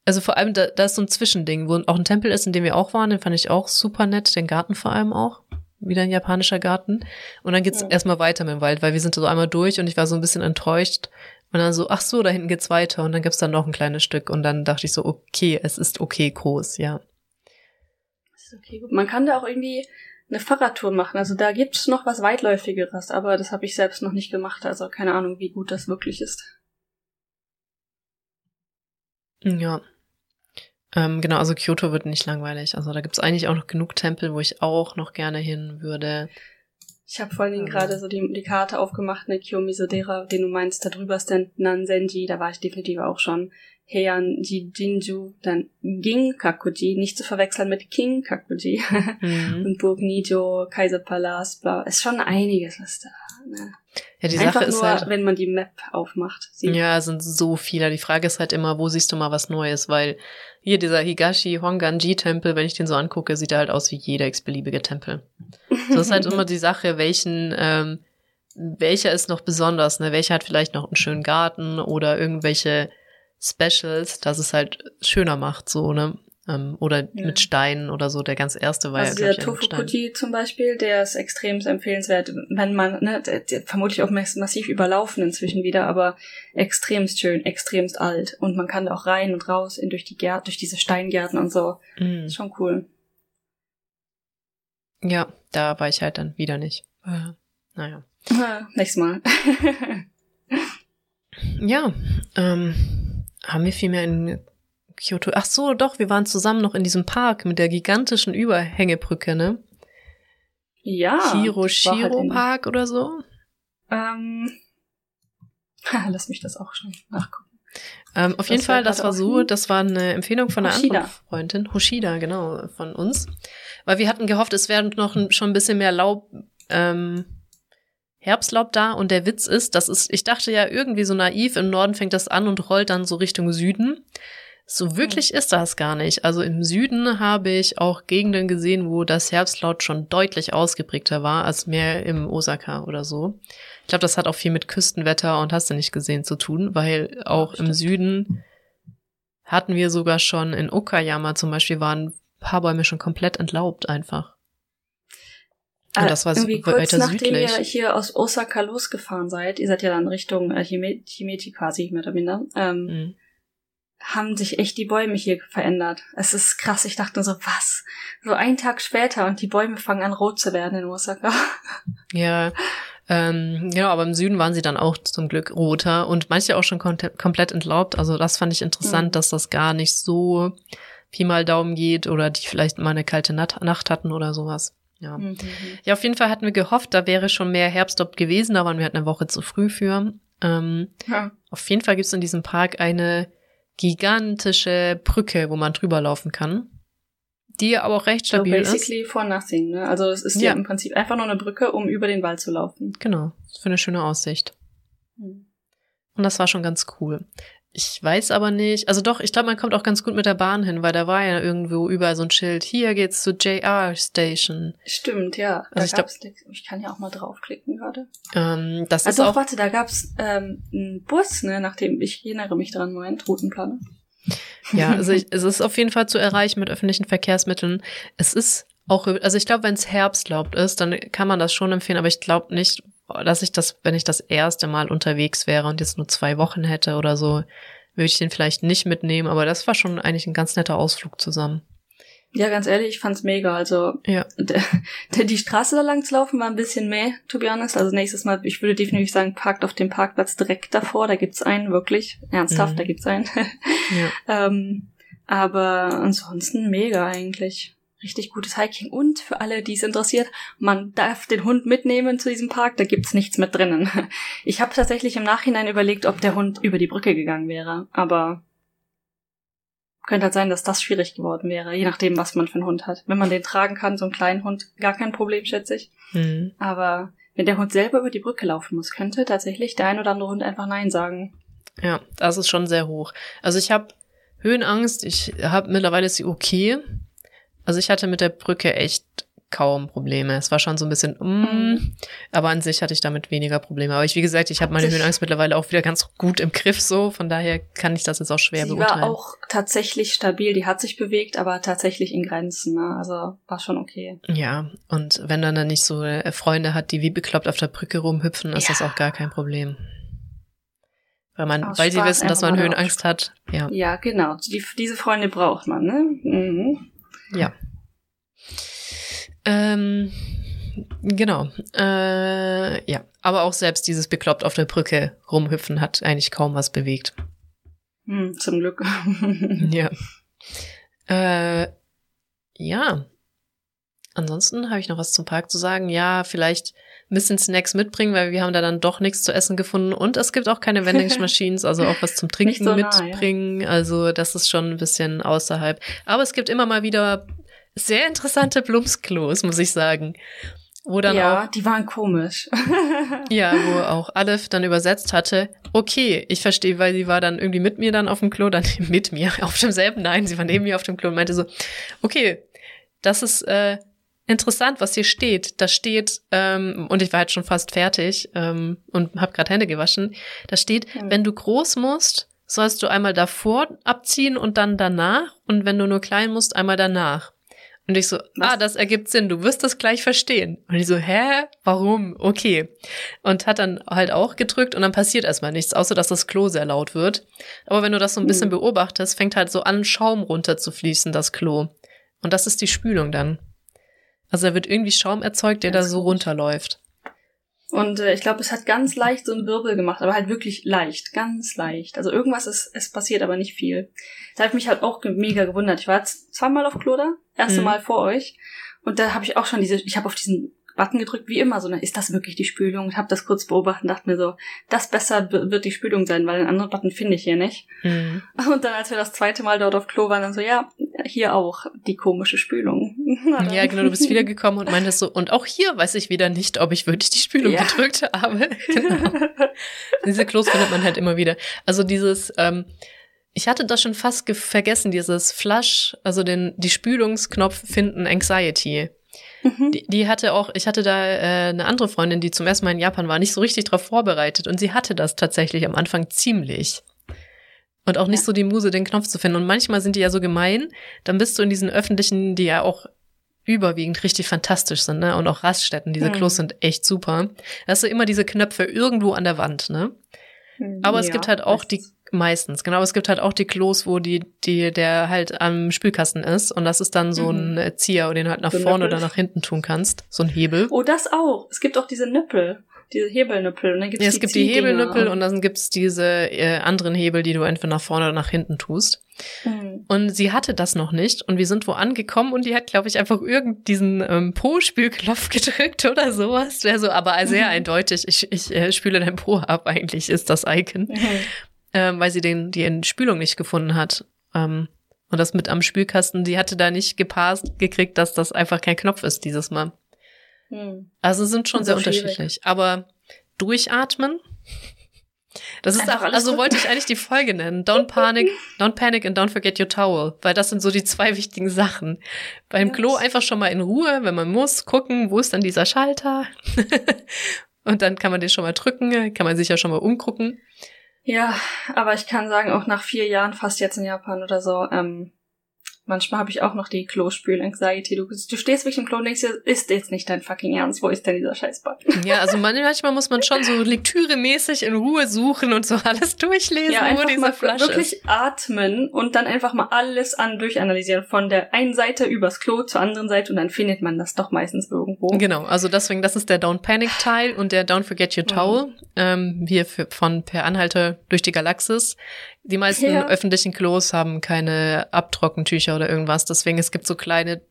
Speaker 1: also vor allem, da, da ist so ein Zwischending, wo auch ein Tempel ist, in dem wir auch waren, den fand ich auch super nett, den Garten vor allem auch. Wieder ein japanischer Garten. Und dann geht's
Speaker 2: Ja.
Speaker 1: erstmal weiter mit dem Wald, weil wir sind so einmal durch und ich war so ein bisschen enttäuscht. Und dann so, ach so, da hinten geht's weiter. Und dann gibt's dann noch ein kleines Stück. Und dann dachte ich so, okay, es ist okay groß, ja.
Speaker 2: Ist okay. gut. Man kann da auch irgendwie eine Fahrradtour machen. Also da gibt's noch was weitläufigeres, aber das habe ich selbst noch nicht gemacht. Also keine Ahnung, wie gut das wirklich ist.
Speaker 1: Ja. Ähm, genau, also Kyoto wird nicht langweilig. Also da gibt's eigentlich auch noch genug Tempel, wo ich auch noch gerne hin würde.
Speaker 2: Ich habe vor allen Dingen
Speaker 1: Ja.
Speaker 2: gerade so die, die Karte aufgemacht, ne, Kiyomisodera, den du meinst, da drüber ist dann Nanzenji, da war ich definitiv auch schon. Heianji Jinju, dann Ginkakuji, nicht zu verwechseln mit Kinkakuji.
Speaker 1: Mhm.
Speaker 2: Und Burg Nijo, Kaiserpalast, bla. Ist schon einiges, was da. Ne?
Speaker 1: Ja, die
Speaker 2: Einfach
Speaker 1: Sache ist
Speaker 2: nur,
Speaker 1: halt.
Speaker 2: wenn man die Map aufmacht. sieht.
Speaker 1: Ja, es sind so viele. Die Frage ist halt immer, wo siehst du mal was Neues? Weil hier dieser Higashi Honganji Tempel, wenn ich den so angucke, sieht er halt aus wie jeder x-beliebige Tempel. So ist halt immer die Sache, welchen, ähm, welcher ist noch besonders, ne? Welcher hat vielleicht noch einen schönen Garten oder irgendwelche Specials, dass es halt schöner macht, so, ne? Ähm, oder
Speaker 2: Ja.
Speaker 1: mit Steinen oder so. Der ganz erste war
Speaker 2: also
Speaker 1: ja,
Speaker 2: der. Tofukuji zum Beispiel, der ist extrem empfehlenswert, wenn man, ne, der, der vermutlich auch mass- massiv überlaufen inzwischen wieder, aber extremst schön, extremst alt. Und man kann da auch rein und raus in, durch die Gärten, durch diese Steingärten und so.
Speaker 1: Mhm.
Speaker 2: Ist schon cool.
Speaker 1: Ja, da war ich halt dann wieder nicht. Äh, naja.
Speaker 2: Ah, Nächstes Mal.
Speaker 1: Ja, ähm, haben wir viel mehr in Kyoto. Ach so, doch, wir waren zusammen noch in diesem Park mit der gigantischen Überhängebrücke, ne?
Speaker 2: ja. halt
Speaker 1: Hiroshiro
Speaker 2: in-
Speaker 1: Park oder so.
Speaker 2: Ähm, lass mich das auch schon nachgucken.
Speaker 1: Ähm, auf jeden
Speaker 2: Das war
Speaker 1: Fall, das war so, das war eine Empfehlung von einer
Speaker 2: Hoshida.
Speaker 1: anderen Freundin, Hoshida, genau, von uns. Weil wir hatten gehofft, es wäre noch ein, schon ein bisschen mehr Laub, ähm, Herbstlaub da und der Witz ist, das ist, ich dachte ja irgendwie so naiv, im Norden fängt das an und rollt dann so Richtung Süden. So wirklich ist das gar nicht. Also im Süden habe ich auch Gegenden gesehen, wo das Herbstlaut schon deutlich ausgeprägter war als mehr im Osaka oder so. Ich glaube, das hat auch viel mit Küstenwetter und hast du nicht gesehen zu tun, weil auch im
Speaker 2: stimmt.
Speaker 1: Süden hatten wir sogar schon in Okayama zum Beispiel waren ein paar Bäume schon komplett entlaubt einfach. Und
Speaker 2: Äh,
Speaker 1: das war
Speaker 2: irgendwie kurz nachdem
Speaker 1: südlich.
Speaker 2: ihr hier aus Osaka losgefahren seid, ihr seid ja dann Richtung äh, Hime Himeji quasi, mehr oder minder, ähm,
Speaker 1: Mhm.
Speaker 2: haben sich echt die Bäume hier verändert. Es ist krass, ich dachte so, was? So einen Tag später und die Bäume fangen an rot zu werden in Osaka.
Speaker 1: Ja, ähm, genau, aber im Süden waren sie dann auch zum Glück roter und manche auch schon kom komplett entlaubt. Also das fand ich interessant,
Speaker 2: Mhm.
Speaker 1: dass das gar nicht so Pi mal Daumen geht oder die vielleicht mal eine kalte Nacht hatten oder sowas. Ja.
Speaker 2: Mhm.
Speaker 1: ja, auf jeden Fall hatten wir gehofft, da wäre schon mehr Herbst dort gewesen, da waren wir halt eine Woche zu früh für. Ähm,
Speaker 2: ja.
Speaker 1: auf jeden Fall gibt es in diesem Park eine gigantische Brücke, wo man drüber laufen kann, die aber auch recht
Speaker 2: So
Speaker 1: stabil ist.
Speaker 2: basically vor Nothing, ne? Also es ist
Speaker 1: Ja.
Speaker 2: ja im Prinzip einfach nur eine Brücke, um über den Wald zu laufen.
Speaker 1: Genau, für eine schöne Aussicht.
Speaker 2: Mhm.
Speaker 1: Und das war schon ganz cool. Ich weiß aber nicht, also doch, ich glaube, man kommt auch ganz gut mit der Bahn hin, weil da war ja irgendwo überall so ein Schild, hier geht's zur JR Station.
Speaker 2: Stimmt, ja. Da
Speaker 1: Also ich glaub-
Speaker 2: ich kann ja auch mal draufklicken gerade.
Speaker 1: Ähm, das ist
Speaker 2: Also
Speaker 1: auch,
Speaker 2: warte, da gab's ähm, einen Bus, ne, nachdem ich erinnere mich dran, Moment, Routenplaner.
Speaker 1: ja, also ich, es ist auf jeden Fall zu erreichen mit öffentlichen Verkehrsmitteln. Es ist auch, also ich glaube, wenn es Herbstlaubt ist, dann kann man das schon empfehlen, aber ich glaube nicht, dass ich das, wenn ich das erste Mal unterwegs wäre und jetzt nur zwei Wochen hätte oder so, würde ich den vielleicht nicht mitnehmen, aber das war schon eigentlich ein ganz netter Ausflug zusammen.
Speaker 2: Ja, ganz ehrlich, ich fand's mega. Also
Speaker 1: Ja.
Speaker 2: der, der, die Straße da lang zu laufen war ein bisschen mehr, to be honest. Also nächstes Mal, ich würde definitiv sagen, parkt auf dem Parkplatz direkt davor. Da gibt's einen, wirklich. Ernsthaft,
Speaker 1: Mhm.
Speaker 2: da gibt's einen.
Speaker 1: Ja.
Speaker 2: ähm, aber ansonsten mega eigentlich. Richtig gutes Hiking. Und für alle, die es interessiert, man darf den Hund mitnehmen zu diesem Park, da gibt's nichts mit drinnen. Ich habe tatsächlich im Nachhinein überlegt, ob der Hund über die Brücke gegangen wäre, aber könnte halt sein, dass das schwierig geworden wäre, je nachdem, was man für einen Hund hat. Wenn man den tragen kann, so einen kleinen Hund, gar kein Problem, schätze ich.
Speaker 1: Mhm.
Speaker 2: Aber wenn der Hund selber über die Brücke laufen muss, könnte tatsächlich der ein oder andere Hund einfach Nein sagen.
Speaker 1: Ja, das ist schon sehr hoch. Also ich habe Höhenangst, ich habe mittlerweile ist sie okay. Also ich hatte mit der Brücke echt kaum Probleme. Es war schon so ein bisschen, mm,
Speaker 2: Mhm.
Speaker 1: aber an sich hatte ich damit weniger Probleme. Aber ich, wie gesagt, ich habe meine Höhenangst mittlerweile auch wieder ganz gut im Griff so. Von daher kann ich das jetzt auch schwer
Speaker 2: Sie
Speaker 1: beurteilen.
Speaker 2: war auch tatsächlich stabil, die hat sich bewegt, aber tatsächlich in Grenzen. Ne? Also war schon okay.
Speaker 1: ja, und wenn dann, dann nicht so äh, Freunde hat, die wie bekloppt auf der Brücke rumhüpfen, ist
Speaker 2: Ja.
Speaker 1: das auch gar kein Problem. Weil man,
Speaker 2: Aus
Speaker 1: weil sie
Speaker 2: Spaß
Speaker 1: wissen, dass man Höhenangst hat. Ja.
Speaker 2: Ja, genau. Die, diese Freunde braucht man, ne? Mhm.
Speaker 1: Ja. Ähm, genau. Äh, ja. Aber auch selbst dieses bekloppt auf der Brücke rumhüpfen hat eigentlich kaum was bewegt.
Speaker 2: Hm, zum Glück.
Speaker 1: Ja. Äh, ja. Ansonsten habe ich noch was zum Park zu sagen. Ja, vielleicht ein bisschen Snacks mitbringen, weil wir haben da dann doch nichts zu essen gefunden. Und es gibt auch keine Vending Machines, also auch was zum Trinken
Speaker 2: so nah, ja.
Speaker 1: mitbringen. Also das ist schon ein bisschen außerhalb. Aber es gibt immer mal wieder sehr interessante Blumsklos, muss ich sagen. Wo dann
Speaker 2: ja,
Speaker 1: auch
Speaker 2: die waren komisch.
Speaker 1: ja, wo auch Aleph dann übersetzt hatte, okay, ich verstehe, weil sie war dann irgendwie mit mir dann auf dem Klo, dann mit mir auf demselben, nein, sie war neben mir auf dem Klo und meinte so, okay, das ist äh, interessant, was hier steht. Da steht, ähm, und ich war halt schon fast fertig ähm, und habe gerade Hände gewaschen, da steht,
Speaker 2: Hm.
Speaker 1: wenn du groß musst, sollst du einmal davor abziehen und dann danach und wenn du nur klein musst, einmal danach. Und ich so,
Speaker 2: Was?
Speaker 1: ah, das ergibt Sinn, du wirst das gleich verstehen. Und ich so, hä? Warum? Okay. Und hat dann halt auch gedrückt und dann passiert erstmal nichts, außer dass das Klo sehr laut wird. Aber wenn du das so ein bisschen
Speaker 2: Hm.
Speaker 1: beobachtest, fängt halt so an, Schaum runter zu fließen, das Klo. Und das ist die Spülung dann. Also da wird irgendwie Schaum erzeugt, der
Speaker 2: Das
Speaker 1: da so runterläuft.
Speaker 2: Und äh, ich glaube, es hat ganz leicht so einen Wirbel gemacht, aber halt wirklich leicht, ganz leicht. Also irgendwas ist, es passiert, aber nicht viel. Da habe ich mich halt auch mega gewundert. Ich war jetzt zweimal auf Klo da, erste
Speaker 1: Mhm.
Speaker 2: Mal vor euch. Und da habe ich auch schon diese, ich habe auf diesen Button gedrückt, wie immer, so, ne, ist das wirklich die Spülung? Und habe das kurz beobachtet und dachte mir so, das besser wird die Spülung sein, weil einen anderen Button finde ich hier nicht.
Speaker 1: Mhm.
Speaker 2: Und dann, als wir das zweite Mal dort auf Klo waren, dann so, ja, hier auch die komische Spülung.
Speaker 1: Ja, genau, du bist wiedergekommen und meintest so, und auch hier weiß ich wieder nicht, ob ich wirklich die Spülung
Speaker 2: Ja.
Speaker 1: gedrückt habe. Genau. Diese Klos findet man halt immer wieder. Also dieses, ähm, ich hatte das schon fast ge- vergessen, dieses Flush, also den, die Spülungsknopf finden Anxiety.
Speaker 2: Mhm.
Speaker 1: Die, die hatte auch, ich hatte da äh, eine andere Freundin, die zum ersten Mal in Japan war, nicht so richtig darauf vorbereitet und sie hatte das tatsächlich am Anfang ziemlich. Und auch nicht ja. so die Muse, den Knopf zu finden. Und manchmal sind die ja so gemein, dann bist du in diesen öffentlichen, die ja auch überwiegend richtig fantastisch sind, ne? Und auch Raststätten, diese hm. Klos sind echt super. Da hast du immer diese Knöpfe irgendwo an der Wand, ne? Aber ja, es gibt halt auch die meistens, genau, es gibt halt auch die Klos, wo die, die, der halt am Spülkasten ist und das ist dann so mhm. ein Zieher, den du halt nach so vorne oder nach hinten tun kannst, so ein Hebel.
Speaker 2: Oh, das auch. Es gibt auch diese Nippel diese Hebelnüppel. Und dann gibt's
Speaker 1: ja,
Speaker 2: es
Speaker 1: die gibt die Hebelnüppel und dann gibt's diese äh, anderen Hebel, die du entweder nach vorne oder nach hinten tust. Mhm. Und sie hatte das noch nicht und wir sind wo angekommen und die hat, glaube ich, einfach irgend diesen ähm, Po-Spülknopf gedrückt oder sowas. Wäre so, aber sehr mhm. eindeutig. Ich, ich äh, spüle dein Po ab, eigentlich ist das Icon. Ähm, weil sie den, die Entspülung nicht gefunden hat. Ähm, und das mit am Spülkasten, die hatte da nicht gepasst gekriegt, dass das einfach kein Knopf ist dieses Mal. Hm. Also sind schon sehr unterschiedlich. Aber durchatmen. Das ist auch, also wollte ich eigentlich die Folge nennen. Don't panic, don't panic and don't forget your towel. Weil das sind so die zwei wichtigen Sachen. Beim Klo einfach schon mal in Ruhe, wenn man muss, gucken, wo ist dann dieser Schalter? Und dann kann man den schon mal drücken, kann man sich ja schon mal umgucken.
Speaker 2: Ja, aber ich kann sagen, auch nach vier Jahren, fast jetzt in Japan oder so, ähm, Manchmal habe ich auch noch die Klospül-Anxiety. Du, du stehst wirklich im Klo und denkst dir, ist jetzt nicht dein fucking Ernst? Wo ist denn dieser Scheißbutton?
Speaker 1: Ja, also manchmal muss man schon so lektüremäßig in Ruhe suchen und so alles durchlesen,
Speaker 2: ja,
Speaker 1: wo diese
Speaker 2: mal
Speaker 1: Flasche
Speaker 2: wirklich ist. atmen und dann einfach mal alles an durchanalysieren. Von der einen Seite übers Klo zur anderen Seite und dann findet man das doch meistens irgendwo.
Speaker 1: Genau, also deswegen, das ist der Don't Panic Teil und der Don't Forget Your Towel. Mhm. Ähm, hier für, von Per Anhalter durch die Galaxis die meisten ja. öffentlichen Klos haben keine Abtrockentücher oder irgendwas. Deswegen es gibt so kleine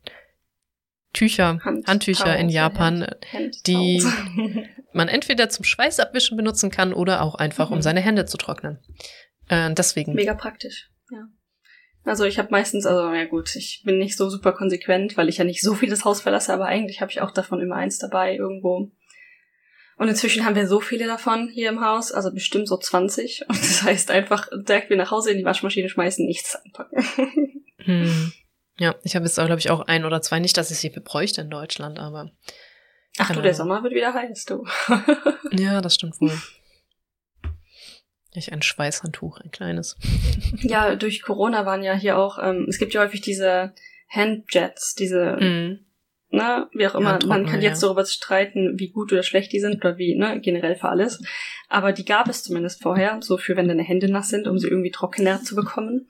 Speaker 1: Tücher, Hand, Handtücher in Japan, Hand, die man entweder zum Schweißabwischen benutzen kann oder auch einfach, mhm. um seine Hände zu trocknen. Äh, deswegen.
Speaker 2: Mega praktisch, ja. Also ich habe meistens, also ja gut, ich bin nicht so super konsequent, weil ich ja nicht so viel das Haus verlasse, aber eigentlich habe ich auch davon immer eins dabei irgendwo. Und inzwischen haben wir so viele davon hier im Haus, also bestimmt so 20. Und das heißt einfach direkt wieder nach Hause in die Waschmaschine schmeißen, nichts anpacken.
Speaker 1: Hm. Ja, ich habe jetzt, glaube ich, auch ein oder zwei. Nicht, dass ich sie bräuchte in Deutschland, aber.
Speaker 2: Ach du, der Sommer wird wieder heiß, du.
Speaker 1: ja, das stimmt wohl. Ich ein Schweißhandtuch, ein kleines.
Speaker 2: ja, durch Corona waren ja hier auch, ähm, es gibt ja häufig diese Handjets, diese mm ne, wie auch immer, man kann jetzt ja. darüber streiten, wie gut oder schlecht die sind oder wie, ne, generell für alles. Aber die gab es zumindest vorher, so für wenn deine Hände nass sind, um sie irgendwie trockener zu bekommen.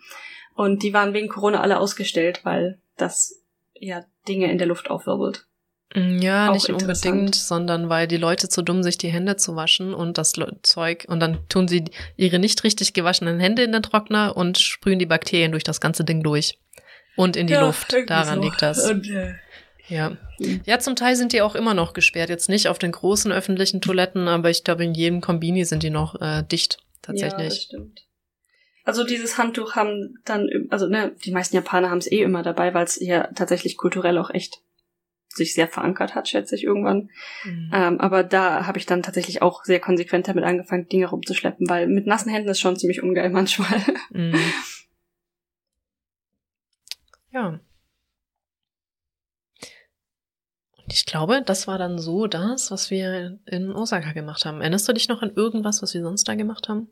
Speaker 2: Und die waren wegen Corona alle ausgestellt, weil das ja Dinge in der Luft aufwirbelt.
Speaker 1: Mm, ja, Auch nicht unbedingt, sondern weil die Leute zu dumm, sich die Hände zu waschen und das Zeug, und dann tun sie ihre nicht richtig gewaschenen Hände in den Trockner und sprühen die Bakterien durch das ganze Ding durch. Und in die ja, Luft. Daran so. liegt das. Und, äh, ja. Ja, zum Teil sind die auch immer noch gesperrt. Jetzt nicht auf den großen öffentlichen Toiletten, aber ich glaube, in jedem Kombini sind die noch äh, dicht, tatsächlich. Ja, das stimmt.
Speaker 2: Also dieses Handtuch haben dann, also ne, die meisten Japaner haben es eh immer dabei, weil es ja tatsächlich kulturell auch echt sich sehr verankert hat, schätze ich irgendwann. Mhm. Ähm, aber da habe ich dann tatsächlich auch sehr konsequent damit angefangen, Dinge rumzuschleppen, weil mit nassen Händen ist schon ziemlich ungeil manchmal. Mhm.
Speaker 1: Ja. Ich glaube, das war dann so das, was wir in Osaka gemacht haben. Erinnerst du dich noch an irgendwas, was wir sonst da gemacht haben?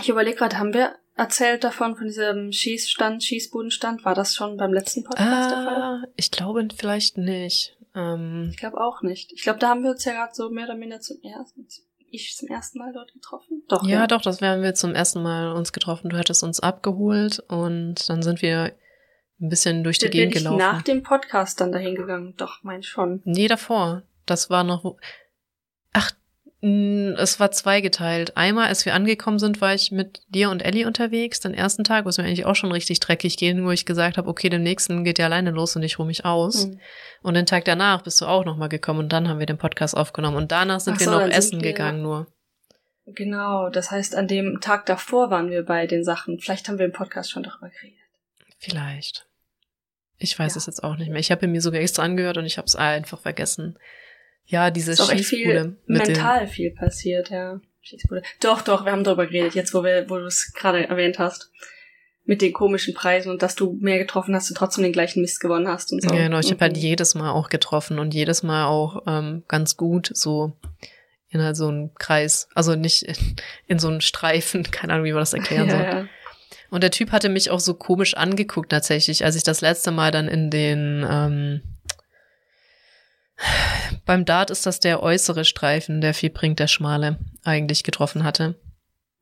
Speaker 2: Ich überlege gerade, haben wir erzählt davon, von diesem Schießstand, Schießbodenstand? War das schon beim letzten Podcast
Speaker 1: ah, der Fall? Ich glaube vielleicht nicht.
Speaker 2: Ähm, ich glaube auch nicht. Ich glaube, da haben wir uns ja gerade so mehr oder minder zum ersten, ich zum ersten Mal dort getroffen.
Speaker 1: Doch. Ja, ja, doch, das wären wir zum ersten Mal uns getroffen. Du hättest uns abgeholt und dann sind wir ein bisschen durch die Gegend ich gelaufen.
Speaker 2: nach dem Podcast dann dahin gegangen? Doch, mein schon.
Speaker 1: Nee, davor. Das war noch. Ach, es war zweigeteilt. Einmal, als wir angekommen sind, war ich mit dir und Ellie unterwegs, den ersten Tag, wo es mir eigentlich auch schon richtig dreckig ging, wo ich gesagt habe, okay, den nächsten geht ja alleine los und ich ruhe mich aus. Mhm. Und den Tag danach bist du auch nochmal gekommen und dann haben wir den Podcast aufgenommen. Und danach sind so, wir noch essen wir, gegangen nur.
Speaker 2: Genau, das heißt, an dem Tag davor waren wir bei den Sachen. Vielleicht haben wir im Podcast schon darüber geredet.
Speaker 1: Vielleicht. Ich weiß ja. es jetzt auch nicht mehr. Ich habe mir sogar extra angehört und ich habe es einfach vergessen. Ja, diese Schießbude.
Speaker 2: mental viel passiert, ja. Schießbude. Doch, doch, wir haben darüber geredet, jetzt wo wir, wo du es gerade erwähnt hast. Mit den komischen Preisen und dass du mehr getroffen hast und trotzdem den gleichen Mist gewonnen hast und so.
Speaker 1: Ja, genau, ich mhm. habe halt jedes Mal auch getroffen und jedes Mal auch ähm, ganz gut so in halt so einen Kreis. Also nicht in, in so einen Streifen. Keine Ahnung, wie man das erklären soll. Ja, ja. Und der Typ hatte mich auch so komisch angeguckt tatsächlich, als ich das letzte Mal dann in den ähm, beim Dart ist das der äußere Streifen, der viel bringt, der schmale, eigentlich getroffen hatte.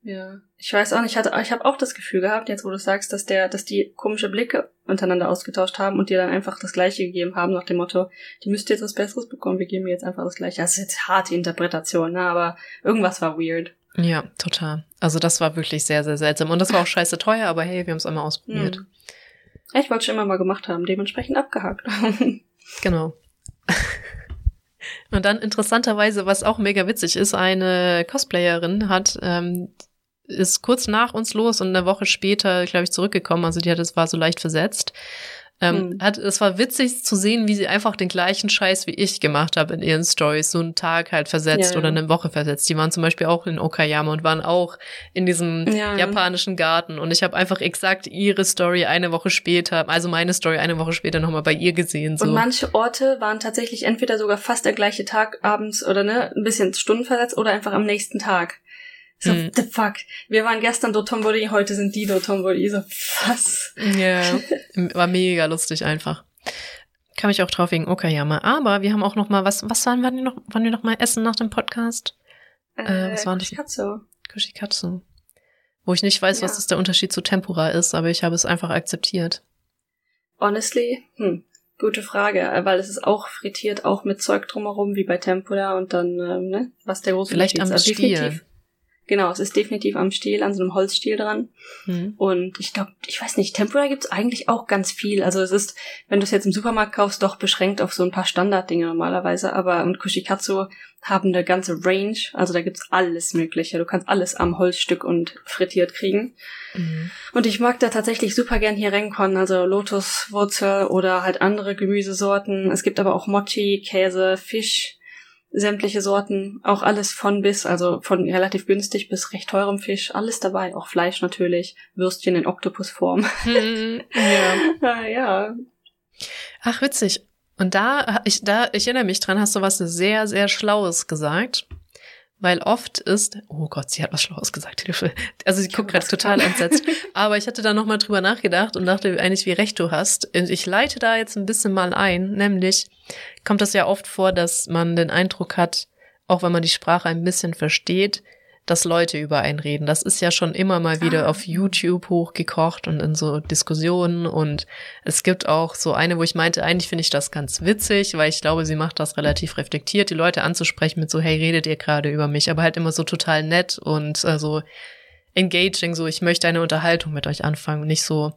Speaker 2: Ja. Ich weiß auch nicht, ich, hatte, ich habe auch das Gefühl gehabt, jetzt wo du sagst, dass der, dass die komische Blicke untereinander ausgetauscht haben und dir dann einfach das Gleiche gegeben haben, nach dem Motto, die müsst jetzt was Besseres bekommen, wir geben mir jetzt einfach das Gleiche. Das ist jetzt harte Interpretation, ne? aber irgendwas war weird.
Speaker 1: Ja, total. Also das war wirklich sehr, sehr seltsam. Und das war auch scheiße teuer, aber hey, wir haben es einmal ausprobiert. Hm.
Speaker 2: Ich wollte schon immer mal gemacht haben, dementsprechend abgehakt.
Speaker 1: genau. Und dann interessanterweise, was auch mega witzig ist, eine Cosplayerin hat ähm, ist kurz nach uns los und eine Woche später, glaube ich, zurückgekommen. Also die hat es war so leicht versetzt. Ähm, mhm. hat, es war witzig zu sehen, wie sie einfach den gleichen Scheiß wie ich gemacht habe in ihren Stories, so einen Tag halt versetzt ja, oder eine Woche versetzt. Die waren zum Beispiel auch in Okayama und waren auch in diesem ja, japanischen Garten und ich habe einfach exakt ihre Story eine Woche später, also meine Story eine Woche später nochmal bei ihr gesehen. So.
Speaker 2: Und manche Orte waren tatsächlich entweder sogar fast der gleiche Tag abends oder ne, ein bisschen Stunden versetzt oder einfach am nächsten Tag. So, hm. the fuck. Wir waren gestern Dotonbori, heute sind die Dotonbori. So, was?
Speaker 1: Ja, war mega lustig einfach. Kam ich auch drauf wegen Okayama. Aber wir haben auch noch mal, was, was waren wir noch, waren wir noch mal essen nach dem Podcast?
Speaker 2: Äh, äh was waren Kushikatsu.
Speaker 1: Kushikatsu. Wo ich nicht weiß, ja. was das der Unterschied zu Tempura ist, aber ich habe es einfach akzeptiert.
Speaker 2: Honestly, hm, gute Frage, weil es ist auch frittiert, auch mit Zeug drumherum, wie bei Tempura und dann, ähm, ne, was der große
Speaker 1: Vielleicht am also Stiel.
Speaker 2: Genau, es ist definitiv am Stiel, an so einem Holzstiel dran. Mhm. Und ich glaube, ich weiß nicht, Tempura gibt's eigentlich auch ganz viel. Also es ist, wenn du es jetzt im Supermarkt kaufst, doch beschränkt auf so ein paar Standarddinge normalerweise. Aber und Kushikatsu haben eine ganze Range. Also da gibt's alles Mögliche. Du kannst alles am Holzstück und frittiert kriegen. Mhm. Und ich mag da tatsächlich super gern hier Renkon, also Lotuswurzel oder halt andere Gemüsesorten. Es gibt aber auch Mochi, Käse, Fisch sämtliche Sorten, auch alles von bis, also von relativ günstig bis recht teurem Fisch, alles dabei, auch Fleisch natürlich, Würstchen in Oktopusform.
Speaker 1: Hm, ja.
Speaker 2: ah, ja.
Speaker 1: Ach, witzig. Und da, ich, da, ich erinnere mich dran, hast du was sehr, sehr Schlaues gesagt. Weil oft ist, oh Gott, sie hat was Schlaues gesagt, Hilfe. Also sie guckt gerade total entsetzt. Aber ich hatte da nochmal drüber nachgedacht und dachte eigentlich, wie recht du hast. Und ich leite da jetzt ein bisschen mal ein, nämlich kommt das ja oft vor, dass man den Eindruck hat, auch wenn man die Sprache ein bisschen versteht, dass Leute über einen reden. Das ist ja schon immer mal wieder ah. auf YouTube hochgekocht und in so Diskussionen. Und es gibt auch so eine, wo ich meinte, eigentlich finde ich das ganz witzig, weil ich glaube, sie macht das relativ reflektiert, die Leute anzusprechen mit so, hey, redet ihr gerade über mich, aber halt immer so total nett und äh, so engaging, so, ich möchte eine Unterhaltung mit euch anfangen, nicht so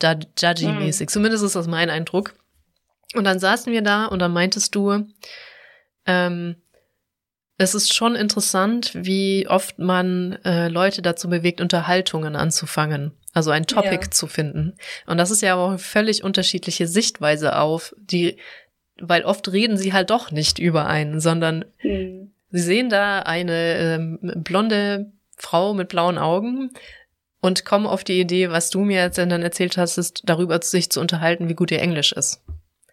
Speaker 1: judgy-mäßig. Mhm. Zumindest ist das mein Eindruck. Und dann saßen wir da und dann meintest du, ähm, es ist schon interessant, wie oft man äh, Leute dazu bewegt, Unterhaltungen anzufangen, also ein Topic ja. zu finden. Und das ist ja auch eine völlig unterschiedliche Sichtweise auf die, weil oft reden sie halt doch nicht über einen, sondern hm. sie sehen da eine ähm, blonde Frau mit blauen Augen und kommen auf die Idee, was du mir jetzt dann erzählt hast, ist darüber sich zu unterhalten, wie gut ihr Englisch ist.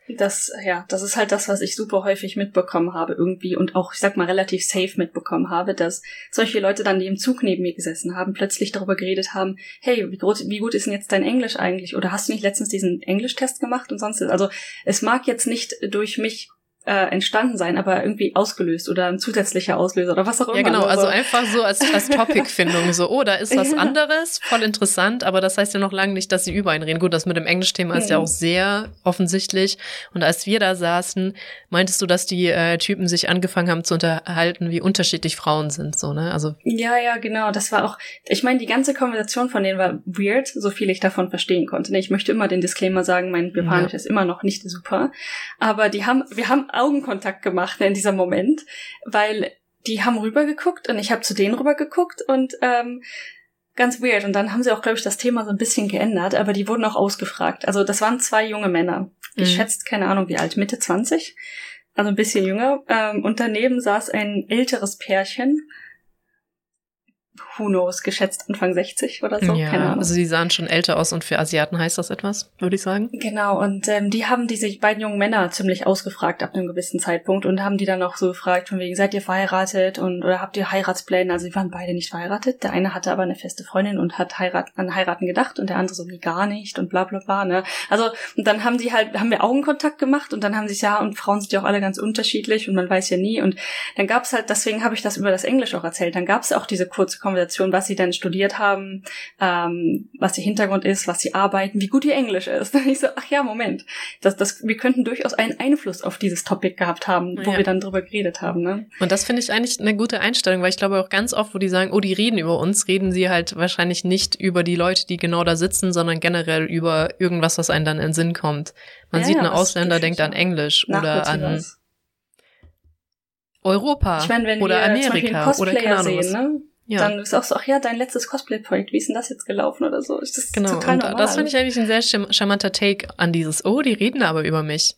Speaker 2: Das, ja, das ist halt das, was ich super häufig mitbekommen habe irgendwie und auch, ich sag mal, relativ safe mitbekommen habe, dass solche Leute dann, die im Zug neben mir gesessen haben, plötzlich darüber geredet haben, hey, wie, gut, wie gut ist denn jetzt dein Englisch eigentlich? Oder hast du nicht letztens diesen Englischtest gemacht und sonst? Also, es mag jetzt nicht durch mich äh, entstanden sein, aber irgendwie ausgelöst oder ein zusätzlicher Auslöser oder was auch immer.
Speaker 1: Ja, genau, also, also einfach so als, als Topic-Findung, so, oh, da ist was ja. anderes, voll interessant, aber das heißt ja noch lange nicht, dass sie über einen reden. Gut, das mit dem Englisch-Thema ist ja auch sehr offensichtlich. Und als wir da saßen, meintest du, dass die äh, Typen sich angefangen haben zu unterhalten, wie unterschiedlich Frauen sind, so, ne? Also.
Speaker 2: Ja, ja, genau, das war auch, ich meine, die ganze Konversation von denen war weird, so viel ich davon verstehen konnte. Ne? Ich möchte immer den Disclaimer sagen, mein Japanisch ja. ist immer noch nicht super. Aber die haben, wir haben Augenkontakt gemacht in diesem Moment, weil die haben rübergeguckt und ich habe zu denen rübergeguckt und ähm, ganz weird. Und dann haben sie auch, glaube ich, das Thema so ein bisschen geändert, aber die wurden auch ausgefragt. Also das waren zwei junge Männer. Ich mhm. schätze, keine Ahnung wie alt, Mitte 20, also ein bisschen jünger. Ähm, und daneben saß ein älteres Pärchen. Who knows, geschätzt Anfang 60 oder so.
Speaker 1: Ja, also die sahen schon älter aus und für Asiaten heißt das etwas, würde ich sagen.
Speaker 2: Genau, und ähm, die haben diese beiden jungen Männer ziemlich ausgefragt ab einem gewissen Zeitpunkt und haben die dann auch so gefragt, von wegen, seid ihr verheiratet und oder habt ihr Heiratspläne? Also sie waren beide nicht verheiratet. Der eine hatte aber eine feste Freundin und hat heirat, an heiraten gedacht und der andere so wie gar nicht und bla bla bla. Ne? Also und dann haben die halt, haben wir Augenkontakt gemacht und dann haben sie ja, und Frauen sind ja auch alle ganz unterschiedlich und man weiß ja nie. Und dann gab's halt, deswegen habe ich das über das Englisch auch erzählt, dann gab's auch diese kurze Konversation, was sie denn studiert haben, ähm, was ihr Hintergrund ist, was sie arbeiten, wie gut ihr Englisch ist. Und ich so, ach ja, Moment, das, das, wir könnten durchaus einen Einfluss auf dieses Topic gehabt haben, wo
Speaker 1: Ja.
Speaker 2: wir dann drüber geredet haben. Ne?
Speaker 1: Und das finde ich eigentlich eine gute Einstellung, weil ich glaube auch ganz oft, wo die sagen, oh, die reden über uns, reden sie halt wahrscheinlich nicht über die Leute, die genau da sitzen, sondern generell über irgendwas, was einem dann in den Sinn kommt. Man
Speaker 2: Ja,
Speaker 1: sieht,
Speaker 2: ja,
Speaker 1: ein
Speaker 2: was
Speaker 1: Ausländer denkt an Englisch oder an. Europa
Speaker 2: Ich wenn
Speaker 1: oder
Speaker 2: einen
Speaker 1: Amerika oder keine Ahnung was.
Speaker 2: sehen, ne?
Speaker 1: Ja.
Speaker 2: Dann ist auch so, ach ja, dein letztes Cosplay-Projekt, wie ist denn das jetzt gelaufen oder so? Ist das
Speaker 1: Genau,
Speaker 2: total normal.
Speaker 1: das finde ich eigentlich ein sehr charm- charmanter Take an dieses, oh, die reden aber über mich.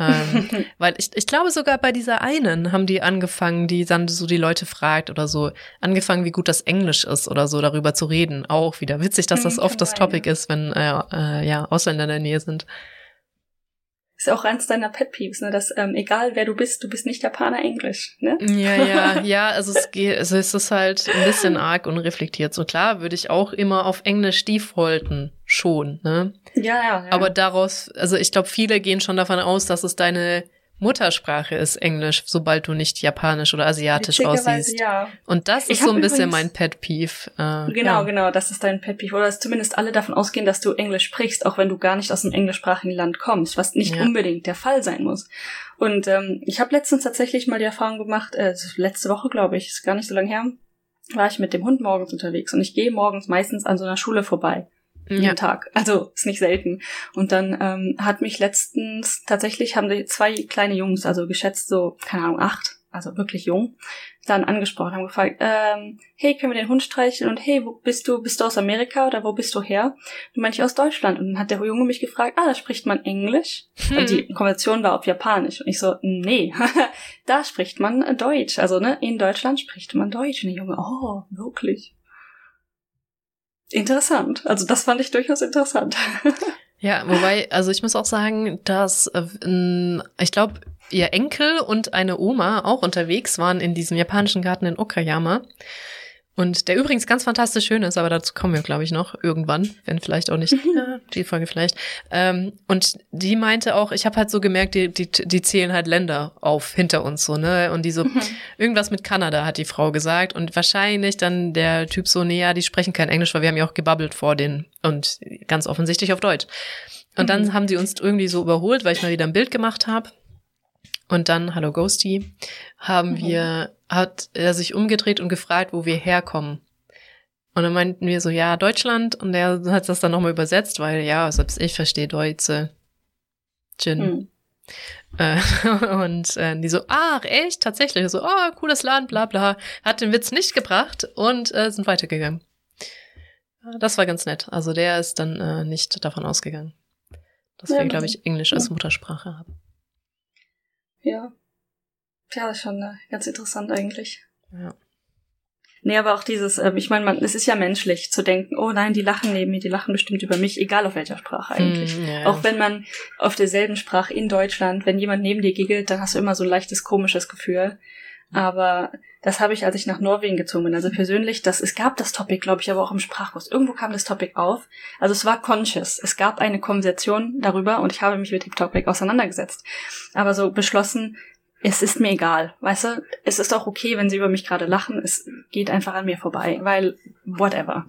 Speaker 1: Ähm, weil ich, ich glaube sogar bei dieser einen haben die angefangen, die dann so die Leute fragt oder so, angefangen, wie gut das Englisch ist oder so, darüber zu reden. Auch wieder witzig, dass das
Speaker 2: Hm,
Speaker 1: oft das Topic ist, wenn äh, äh, ja Ausländer in der Nähe sind.
Speaker 2: Ist ja auch eins deiner Pet Peeves, ne? Dass ähm, egal wer du bist, du bist nicht Japaner Englisch, ne?
Speaker 1: Ja, ja, ja, also es geht, also es ist halt ein bisschen arg unreflektiert. So klar würde ich auch immer auf Englisch defaulten, schon, ne?
Speaker 2: Ja, ja. ja.
Speaker 1: Aber daraus, also ich glaube, viele gehen schon davon aus, dass es deine Muttersprache ist, Englisch, sobald du nicht japanisch oder asiatisch aussiehst.
Speaker 2: Ja.
Speaker 1: Und das
Speaker 2: Ich
Speaker 1: ist so ein bisschen mein Pet Peeve. Äh,
Speaker 2: Genau,
Speaker 1: ja.
Speaker 2: genau, das ist dein Pet Peeve. Oder dass zumindest alle davon ausgehen, dass du Englisch sprichst, auch wenn du gar nicht aus einem englischsprachigen Land kommst, was nicht
Speaker 1: Ja.
Speaker 2: unbedingt der Fall sein muss. Und ähm, ich habe letztens tatsächlich mal die Erfahrung gemacht, äh, letzte Woche, glaube ich, ist gar nicht so lange her, war ich mit dem Hund morgens unterwegs und ich gehe morgens meistens an so einer Schule vorbei. Jeden
Speaker 1: Ja.
Speaker 2: Tag. Also ist nicht selten. Und dann ähm, hat mich letztens tatsächlich haben die zwei kleine Jungs, also geschätzt so keine Ahnung acht, also wirklich jung, dann angesprochen, haben gefragt, ähm, hey, können wir den Hund streicheln? Und hey, wo bist du? Bist du aus Amerika oder wo bist du her? Und meinte ich aus Deutschland. Und dann hat der Junge mich gefragt, ah, da spricht man Englisch.
Speaker 1: Hm.
Speaker 2: Und die Konversation war auf Japanisch. Und ich so, nee, da spricht man Deutsch. Also, ne, in Deutschland spricht man Deutsch. Und der Junge, oh, wirklich. Interessant. Also, das fand ich durchaus interessant.
Speaker 1: Ja, wobei, also ich muss auch sagen, dass äh, ich glaube, ihr Enkel und eine Oma auch unterwegs waren in diesem japanischen Garten in Okayama. Und der übrigens ganz fantastisch schön ist, aber dazu kommen wir, glaube ich, noch irgendwann, wenn vielleicht auch nicht, ja, die Folge vielleicht. Ähm, und die meinte auch, ich habe halt so gemerkt, die, die, die zählen halt Länder auf hinter uns so, ne? Und die so, irgendwas mit Kanada hat die Frau gesagt. Und wahrscheinlich dann der Typ so, nee, ja, die sprechen kein Englisch, weil wir haben ja auch gebabbelt vor denen und ganz offensichtlich auf Deutsch. Und dann
Speaker 2: Mhm.
Speaker 1: haben die uns irgendwie so überholt, weil ich mal wieder ein Bild gemacht habe. Und dann, hallo Ghosty, haben
Speaker 2: Mhm.
Speaker 1: wir, hat er sich umgedreht und gefragt, wo wir herkommen. Und dann meinten wir so, ja, Deutschland. Und er hat das dann nochmal übersetzt, weil ja, selbst ich verstehe Deutsche. Gin.
Speaker 2: Hm.
Speaker 1: Äh, und äh, die so, ach, echt, tatsächlich. So, oh, cooles Land, bla bla. Hat den Witz nicht gebracht und äh, sind weitergegangen. Das war ganz nett. Also der ist dann äh, nicht davon ausgegangen, dass
Speaker 2: Ja,
Speaker 1: wir, glaube ich, Englisch als
Speaker 2: ja.
Speaker 1: Muttersprache haben.
Speaker 2: Ja. Ja, ist schon äh, ganz interessant eigentlich.
Speaker 1: Ja.
Speaker 2: Nee, aber auch dieses, ähm, ich meine, man, es ist ja menschlich zu denken, oh nein, die lachen neben mir, die lachen bestimmt über mich, egal auf welcher Sprache eigentlich.
Speaker 1: Mm, ja,
Speaker 2: Auch wenn man auf derselben Sprache in Deutschland, wenn jemand neben dir giggelt, dann hast du immer so ein leichtes komisches Gefühl. Aber das habe ich, als ich nach Norwegen gezogen bin. Also persönlich, das, es gab das Topic, glaube ich, aber auch im Sprachkurs. Irgendwo kam das Topic auf. Also es war conscious. Es gab eine Konversation darüber und ich habe mich mit dem Topic auseinandergesetzt. Aber so beschlossen, es ist mir egal. Weißt du, es ist auch okay, wenn sie über mich gerade lachen. Es geht einfach an mir vorbei, weil whatever.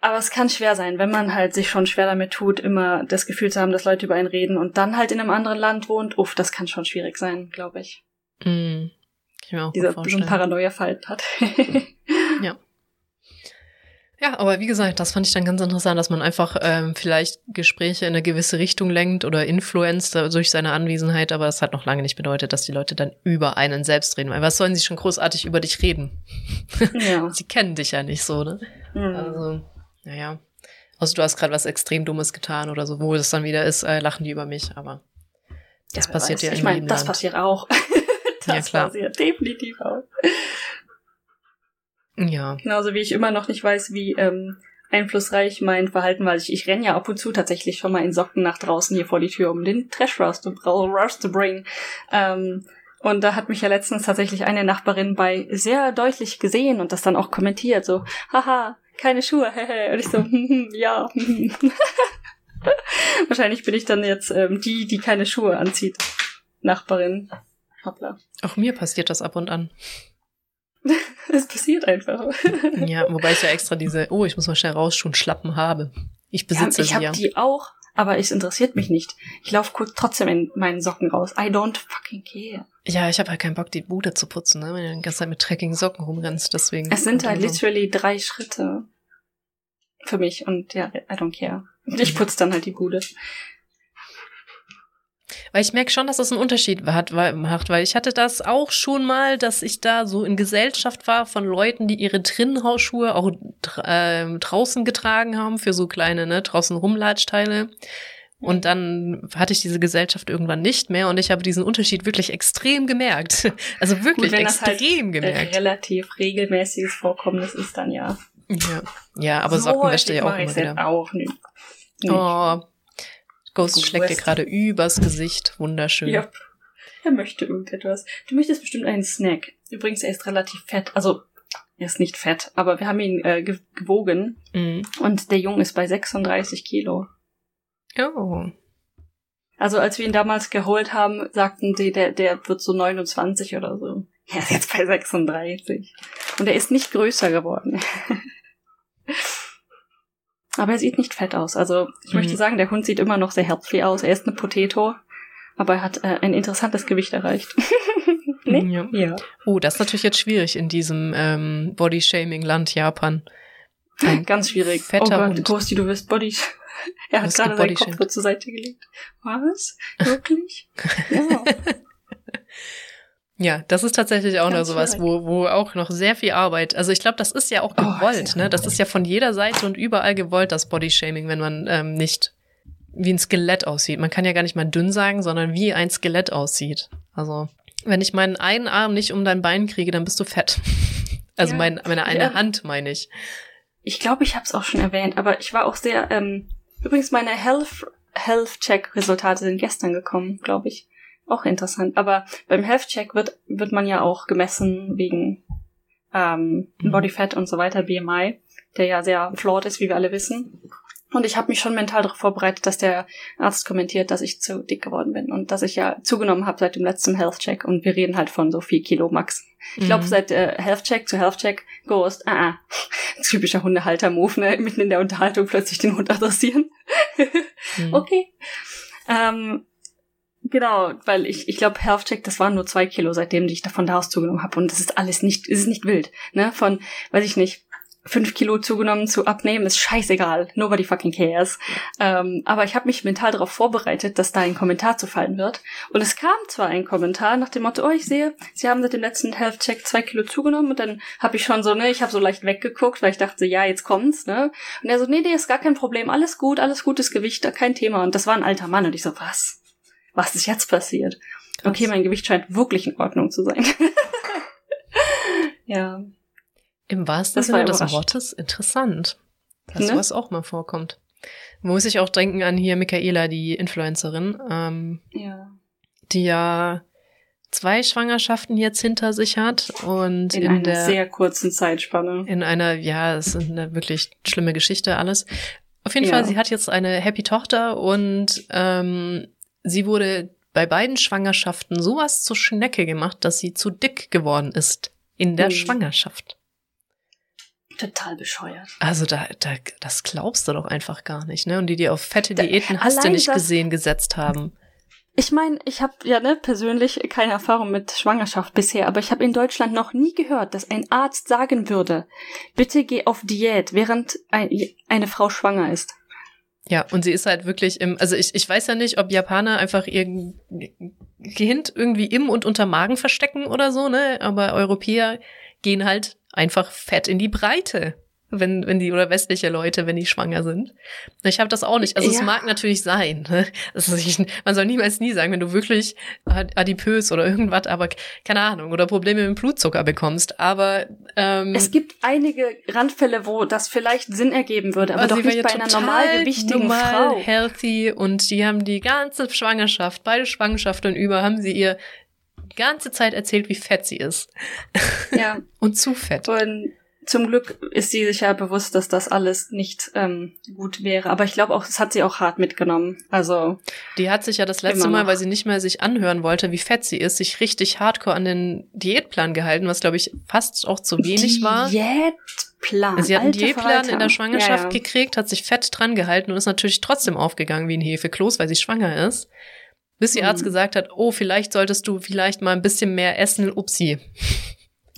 Speaker 2: Aber es kann schwer sein, wenn man halt sich schon schwer damit tut, immer das Gefühl zu haben, dass Leute über einen reden und dann halt in einem anderen Land wohnt. Uff, das kann schon schwierig sein, glaube ich.
Speaker 1: Mm,
Speaker 2: Dieser so
Speaker 1: vorstellen.
Speaker 2: ein Paranoia-Fall hat.
Speaker 1: Ja, aber wie gesagt, das fand ich dann ganz interessant, dass man einfach ähm, vielleicht Gespräche in eine gewisse Richtung lenkt oder influenzt durch seine Anwesenheit, aber das hat noch lange nicht bedeutet, dass die Leute dann über einen selbst reden. Weil was sollen sie schon großartig über dich reden?
Speaker 2: ja.
Speaker 1: Sie kennen dich ja nicht so, ne?
Speaker 2: Mhm.
Speaker 1: Also, naja. Also du hast gerade was extrem Dummes getan oder so, wo es dann wieder ist, äh, lachen die über mich, aber das
Speaker 2: wer
Speaker 1: passiert
Speaker 2: weiß.
Speaker 1: ja
Speaker 2: Ich
Speaker 1: im
Speaker 2: meine, das
Speaker 1: Land.
Speaker 2: passiert auch. Das
Speaker 1: Ja, klar.
Speaker 2: passiert definitiv auch.
Speaker 1: Ja.
Speaker 2: Genauso wie ich immer noch nicht weiß, wie ähm, einflussreich mein Verhalten war. Ich, ich renne ja ab und zu tatsächlich schon mal in Socken nach draußen hier vor die Tür, um den Trash Rush zu, Rush zu bringen. Ähm, und da hat mich ja letztens tatsächlich eine Nachbarin bei sehr deutlich gesehen und das dann auch kommentiert, so, haha, keine Schuhe, hehe. Und ich so, ja. Wahrscheinlich bin ich dann jetzt ähm, die, die keine Schuhe anzieht. Nachbarin. Hoppla.
Speaker 1: Auch mir passiert das ab und an.
Speaker 2: Es passiert einfach.
Speaker 1: Ja, wobei ich ja extra diese, oh, ich muss mal schnell rausschuhen, Schlappen habe. Ich besitze
Speaker 2: ja, ich
Speaker 1: sie
Speaker 2: habe
Speaker 1: ja.
Speaker 2: die auch, aber es interessiert mich nicht. Ich laufe kurz trotzdem in meinen Socken raus. I don't fucking care.
Speaker 1: Ja, ich habe halt keinen Bock, die Bude zu putzen, ne? wenn du die ganze Zeit mit dreckigen Socken rumrennst, deswegen.
Speaker 2: Es sind halt literally drei Schritte für mich und ja, I don't care. Ich putze dann halt die Bude.
Speaker 1: Weil ich merke schon, dass das einen Unterschied hat, weil, macht, weil ich hatte das auch schon mal, dass ich da so in Gesellschaft war von Leuten, die ihre Trinnenhausschuhe auch ähm, draußen getragen haben für so kleine, ne, draußen Rumlatschteile. Und dann hatte ich diese Gesellschaft irgendwann nicht mehr und ich habe diesen Unterschied wirklich extrem gemerkt. Also wirklich
Speaker 2: wenn das halt,
Speaker 1: extrem
Speaker 2: Äh,
Speaker 1: gemerkt.
Speaker 2: relativ regelmäßiges Vorkommnis ist dann ja.
Speaker 1: Ja, ja aber
Speaker 2: So
Speaker 1: Socken wäscht
Speaker 2: häufig
Speaker 1: ja auch immer wieder.
Speaker 2: auch nicht. nicht.
Speaker 1: Oh, Ghost schlägt dir gerade übers Gesicht. Wunderschön.
Speaker 2: Ja. Er möchte irgendetwas. Du möchtest bestimmt einen Snack. Übrigens, er ist relativ fett. Also, er ist nicht fett, aber wir haben ihn äh, ge- gewogen
Speaker 1: Mhm.
Speaker 2: und der Junge ist bei 36 Kilo.
Speaker 1: Oh.
Speaker 2: Also, als wir ihn damals geholt haben, sagten die, der, der wird so 29 oder so. Er ist jetzt bei 36. Und er ist nicht größer geworden. aber er sieht nicht fett aus. Also, ich
Speaker 1: Mhm.
Speaker 2: möchte sagen, der Hund sieht immer noch sehr healthy aus. Er ist eine Potato, aber er hat äh, ein interessantes Gewicht erreicht. Nee?
Speaker 1: Ja.
Speaker 2: Ja.
Speaker 1: Oh, das ist natürlich jetzt schwierig in diesem ähm, Body-Shaming-Land Japan. Ein
Speaker 2: Ganz schwierig.
Speaker 1: fetter
Speaker 2: oh Gott. Ghosty, du wirst Body. Er hat gerade seinen. Kopf zur Seite gelegt. Was? Wirklich? ja.
Speaker 1: Ja, das ist tatsächlich auch noch
Speaker 2: Ganz
Speaker 1: sowas, wo, wo auch noch sehr viel Arbeit. Also ich glaube, das ist ja auch
Speaker 2: Oh,
Speaker 1: gewollt,
Speaker 2: sehr
Speaker 1: ne? Das ist ja von jeder Seite und überall gewollt, das Body-Shaming, wenn man ähm, nicht wie ein Skelett aussieht. Man kann ja gar nicht mal dünn sagen, sondern wie ein Skelett aussieht. Also, wenn ich meinen einen Arm nicht um dein Bein kriege, dann bist du fett. Also
Speaker 2: Ja.
Speaker 1: mein, meine eine
Speaker 2: Ja.
Speaker 1: Hand, meine ich.
Speaker 2: Ich glaube, ich habe es auch schon erwähnt, aber ich war auch sehr. Ähm, übrigens, meine Health Health Check Resultate sind gestern gekommen, glaube ich. Auch interessant. Aber beim Health Check wird wird man ja auch gemessen wegen ähm,
Speaker 1: Mhm.
Speaker 2: Body Fat und so weiter, BMI, der ja sehr flawed ist, wie wir alle wissen. Und ich habe mich schon mental darauf vorbereitet, dass der Arzt kommentiert, dass ich zu dick geworden bin und dass ich ja zugenommen habe seit dem letzten Health Check. Und wir reden halt von so vier Kilo max. Ich glaube,
Speaker 1: Mhm.
Speaker 2: seit äh, Health Check zu Health Check Ghost, ah, ah. typischer Hundehalter-Move, ne? Mitten in der Unterhaltung plötzlich den Hund adressieren.
Speaker 1: Mhm.
Speaker 2: okay. Ähm, genau, weil ich, ich glaube, Health Check, das waren nur zwei Kilo, seitdem ich davon da aus zugenommen habe. Und das ist alles nicht, ist nicht wild, ne? Von, weiß ich nicht, fünf Kilo zugenommen zu abnehmen, ist scheißegal. Nobody fucking cares. Ähm, aber ich habe mich mental darauf vorbereitet, dass da ein Kommentar zu fallen wird. Und es kam zwar ein Kommentar nach dem Motto, oh, ich sehe, Sie haben seit dem letzten Health Check zwei Kilo zugenommen. Und dann habe ich schon so, ne, ich habe so leicht weggeguckt, weil ich dachte, ja, jetzt kommt's, ne. Und er so, nee, nee, ist gar kein Problem, alles gut, alles gutes Gewicht, kein Thema. Und das war ein alter Mann. Und ich so, was? Was ist jetzt passiert?
Speaker 1: Krass.
Speaker 2: Okay, mein Gewicht scheint wirklich in Ordnung zu sein. ja.
Speaker 1: Im wahrsten
Speaker 2: Das
Speaker 1: Sinne des. Wortes interessant, dass
Speaker 2: Ne?
Speaker 1: sowas auch mal vorkommt. Muss ich auch denken an hier Michaela, die Influencerin, ähm,
Speaker 2: Ja.
Speaker 1: die ja zwei Schwangerschaften jetzt hinter sich hat und
Speaker 2: In,
Speaker 1: in,
Speaker 2: einer
Speaker 1: der
Speaker 2: sehr kurzen Zeitspanne.
Speaker 1: in einer, ja, es ist eine wirklich schlimme Geschichte alles. Auf jeden
Speaker 2: Ja.
Speaker 1: Fall, sie hat jetzt eine happy Tochter und ähm, sie wurde bei beiden Schwangerschaften sowas zur Schnecke gemacht, dass sie zu dick geworden ist in der
Speaker 2: Mhm.
Speaker 1: Schwangerschaft.
Speaker 2: Total bescheuert.
Speaker 1: Also da, da, das glaubst du doch einfach gar nicht, ne? Und die, die auf fette
Speaker 2: Da-
Speaker 1: Diäten hast du nicht
Speaker 2: das-
Speaker 1: gesehen, gesetzt haben.
Speaker 2: Ich meine, ich habe ja ne, persönlich keine Erfahrung mit Schwangerschaft bisher, aber ich habe in Deutschland noch nie gehört, dass ein Arzt sagen würde, bitte geh auf Diät, während ein, eine Frau schwanger ist.
Speaker 1: Ja, und sie ist halt wirklich im, also ich, ich weiß ja nicht, ob Japaner einfach ihr Kind irgendwie im und unter Magen verstecken oder so, ne? Aber Europäer gehen halt einfach fett in die Breite. Wenn, wenn die, oder westliche Leute, wenn die schwanger sind. Ich habe das auch nicht. Also ja. es mag natürlich sein. Ne? Also ich, man soll niemals nie sagen, wenn du wirklich adipös oder irgendwas, aber keine Ahnung, oder Probleme mit Blutzucker bekommst. Aber ähm,
Speaker 2: es gibt einige Randfälle, wo das vielleicht Sinn ergeben würde, aber, aber doch nicht bei einer normalgewichtigen normal, Frau.
Speaker 1: healthy und die haben die ganze Schwangerschaft, beide Schwangerschaften über, haben sie ihr ganze Zeit erzählt, wie fett sie ist.
Speaker 2: Ja.
Speaker 1: und zu fett.
Speaker 2: Und zum Glück ist sie sich ja bewusst, dass das alles nicht ähm, gut wäre. Aber ich glaube auch, das hat sie auch hart mitgenommen. Also
Speaker 1: die hat sich ja das letzte Mal, weil sie nicht mehr sich anhören wollte, wie fett sie ist, sich richtig hardcore an den Diätplan gehalten, was glaube ich fast auch zu wenig war.
Speaker 2: Diätplan.
Speaker 1: Sie hat einen Diätplan in der Schwangerschaft ja, ja. gekriegt, hat sich fett dran gehalten und ist natürlich trotzdem aufgegangen wie ein Hefekloß, weil sie schwanger ist. Bis ihr Arzt mhm. gesagt hat, oh, vielleicht solltest du vielleicht mal ein bisschen mehr essen, upsi.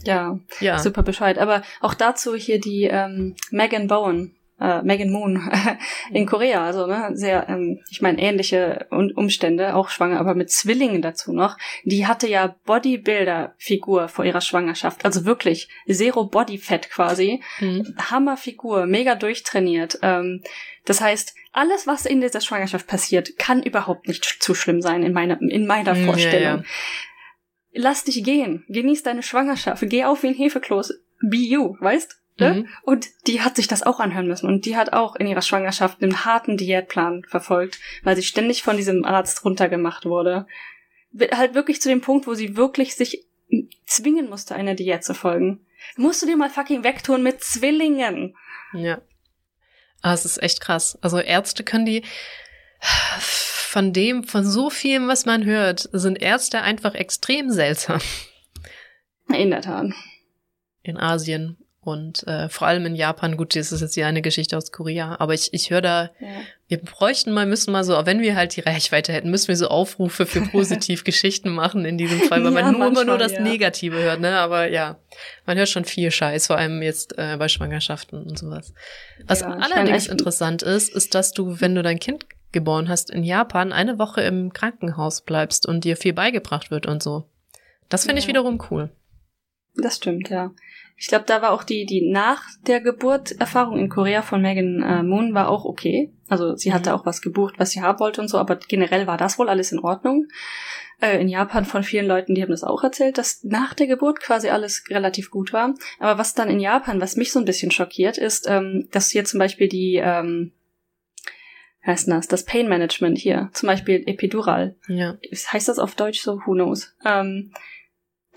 Speaker 2: Ja, ja, super Bescheid. Aber auch dazu hier die ähm, Megan Bowen, äh, Megan Moon in Korea, also ne, sehr, ähm, ich meine ähnliche Umstände, auch schwanger, aber mit Zwillingen dazu noch. Die hatte ja Bodybuilder-Figur vor ihrer Schwangerschaft, also wirklich Zero Body Fat quasi, mhm. Hammerfigur, mega durchtrainiert. Ähm, das heißt, alles, was in dieser Schwangerschaft passiert, kann überhaupt nicht zu schlimm sein in meiner in meiner Vorstellung. Ja, ja lass dich gehen, genieß deine Schwangerschaft, geh auf wie ein Hefekloß, be you, weißt? Ne? Mhm. Und die hat sich das auch anhören müssen. Und die hat auch in ihrer Schwangerschaft einen harten Diätplan verfolgt, weil sie ständig von diesem Arzt runtergemacht wurde. Halt wirklich zu dem Punkt, wo sie wirklich sich zwingen musste, einer Diät zu folgen. Musst du dir mal fucking wegtun mit Zwillingen.
Speaker 1: Ja. Ah, es ist echt krass. Also Ärzte können die von dem, von so vielem, was man hört, sind Ärzte einfach extrem seltsam.
Speaker 2: In der Tat.
Speaker 1: In Asien und äh, vor allem in Japan. Gut, das ist jetzt hier eine Geschichte aus Korea, aber ich, ich höre da, ja. wir bräuchten mal, müssen mal so, wenn wir halt die Reichweite hätten, müssen wir so Aufrufe für Positivgeschichten machen in diesem Fall, weil ja, man nur immer nur das ja. Negative hört, ne? Aber ja, man hört schon viel Scheiß, vor allem jetzt äh, bei Schwangerschaften und sowas. Was allerdings meine, interessant ist, ist, dass du, wenn du dein Kind geboren hast, in Japan eine Woche im Krankenhaus bleibst und dir viel beigebracht wird und so. Das finde ja. ich wiederum cool.
Speaker 2: Das stimmt, ja. Ich glaube, da war auch die, die nach der Geburt Erfahrung in Korea von Megan äh, Moon war auch okay. Also sie hatte mhm. auch was gebucht, was sie haben wollte und so, aber generell war das wohl alles in Ordnung. Äh, in Japan von vielen Leuten, die haben das auch erzählt, dass nach der Geburt quasi alles relativ gut war. Aber was dann in Japan, was mich so ein bisschen schockiert, ist, ähm, dass hier zum Beispiel die ähm, heißt das, das Pain Management hier, zum Beispiel Epidural.
Speaker 1: Ja.
Speaker 2: Heißt das auf Deutsch so? Who knows? Ähm,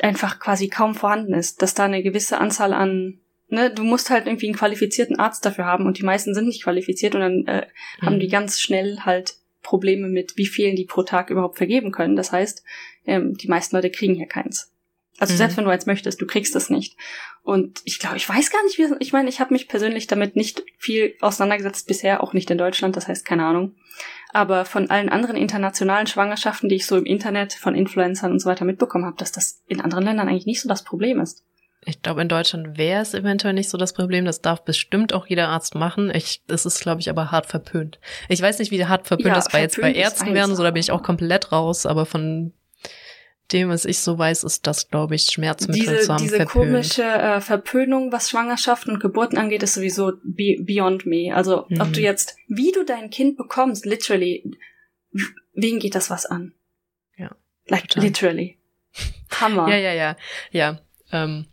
Speaker 2: einfach quasi kaum vorhanden ist, dass da eine gewisse Anzahl an, ne, du musst halt irgendwie einen qualifizierten Arzt dafür haben und die meisten sind nicht qualifiziert und dann äh, mhm. haben die ganz schnell halt Probleme mit, wie vielen die pro Tag überhaupt vergeben können. Das heißt, ähm, die meisten Leute kriegen hier keins. Also mhm. selbst wenn du eins möchtest, du kriegst es nicht. Und ich glaube, ich weiß gar nicht, wie ich meine, ich habe mich persönlich damit nicht viel auseinandergesetzt bisher, auch nicht in Deutschland, das heißt keine Ahnung. Aber von allen anderen internationalen Schwangerschaften, die ich so im Internet von Influencern und so weiter mitbekommen habe, dass das in anderen Ländern eigentlich nicht so das Problem ist.
Speaker 1: Ich glaube, in Deutschland wäre es eventuell nicht so das Problem. Das darf bestimmt auch jeder Arzt machen. Ich, das ist, glaube ich, aber hart verpönt. Ich weiß nicht, wie hart verpönt ja, das bei jetzt bei Ärzten werden, so da bin ich auch komplett raus, aber von dem, was ich so weiß, ist das, glaube ich, Schmerzmittel
Speaker 2: diese, Diese verpönt. komische äh, Verpönung, was Schwangerschaften und Geburten angeht, ist sowieso be beyond me. Also, mhm. ob du jetzt, wie du dein Kind bekommst, literally, wen geht das was an?
Speaker 1: Ja.
Speaker 2: Like, total. literally. Hammer.
Speaker 1: ja, ja, ja. Ja. Ähm,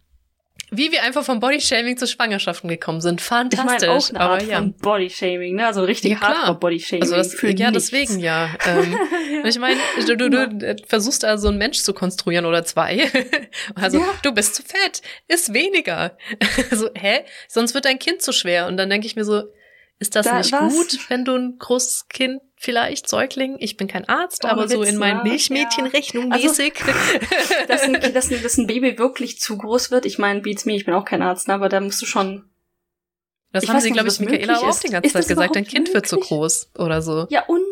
Speaker 1: wie wir einfach vom Bodyshaming zu Schwangerschaften gekommen sind. Fantastisch.
Speaker 2: Ich meine auch eine Art aber, ja. von Bodyshaming, ne? Also richtig ja, hardcore Bodyshaming. Also
Speaker 1: das, für ja, nichts. deswegen ja. Ähm, ja. Ich meine, du, du, du versuchst also einen Mensch zu konstruieren oder zwei. Also ja. du bist zu fett, ist weniger. Also, hä? Sonst wird dein Kind zu schwer. Und dann denke ich mir so, ist das da, nicht was? gut, wenn du ein großes Kind vielleicht Säugling, ich bin kein Arzt, Ohne aber Witz, so in meinen Milchmädchenrechnung ja. mäßig.
Speaker 2: Also, dass, ein, dass, ein, dass ein Baby wirklich zu groß wird, ich meine, beats me, ich bin auch kein Arzt, ne, aber da musst du schon.
Speaker 1: Das haben sie, glaube ich, Michaela auch die ganze Zeit gesagt, dein Kind möglich? wird zu groß oder so.
Speaker 2: Ja, und?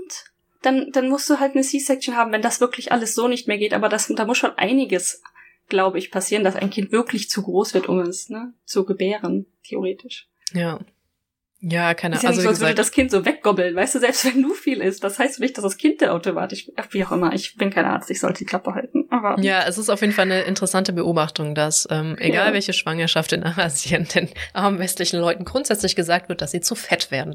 Speaker 2: Dann, dann musst du halt eine C-Section haben, wenn das wirklich alles so nicht mehr geht, aber das, da muss schon einiges, glaube ich, passieren, dass ein Kind wirklich zu groß wird, um es, ne, zu gebären, theoretisch.
Speaker 1: Ja. Ja, keine
Speaker 2: Ahnung. Ist ja nicht also, so, als würde das Kind so weggobbeln, weißt du, selbst wenn du viel isst, das heißt nicht, dass das Kind dann automatisch, wie auch immer, ich bin kein Arzt, ich sollte die Klappe halten, aber.
Speaker 1: Ja, es ist auf jeden Fall eine interessante Beobachtung, dass, ähm, egal ja. welche Schwangerschaft in Asien den armen westlichen Leuten grundsätzlich gesagt wird, dass sie zu fett werden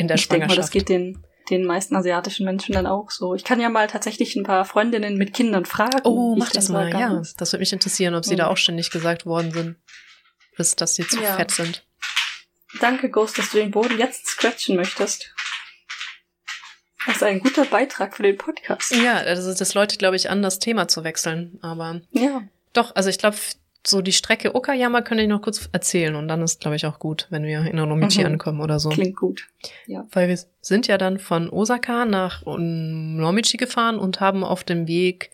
Speaker 1: in der
Speaker 2: ich
Speaker 1: Schwangerschaft.
Speaker 2: Denk mal, das geht den, den meisten asiatischen Menschen dann auch so. Ich kann ja mal tatsächlich ein paar Freundinnen mit Kindern fragen.
Speaker 1: Oh, mach das mal, ja. Das würde mich interessieren, ob sie mhm. da auch ständig gesagt worden sind, bis, dass sie zu ja. fett sind.
Speaker 2: Danke, Ghost, dass du den Boden jetzt scratchen möchtest. Das ist ein guter Beitrag für den Podcast.
Speaker 1: Ja, also das Leute, glaube ich, an, das Thema zu wechseln. Aber
Speaker 2: ja.
Speaker 1: doch, also ich glaube, so die Strecke Okayama könnte ich noch kurz erzählen und dann ist, glaube ich, auch gut, wenn wir in Onomichi mhm. ankommen oder so.
Speaker 2: Klingt gut. Ja.
Speaker 1: Weil wir sind ja dann von Osaka nach Onomichi gefahren und haben auf dem Weg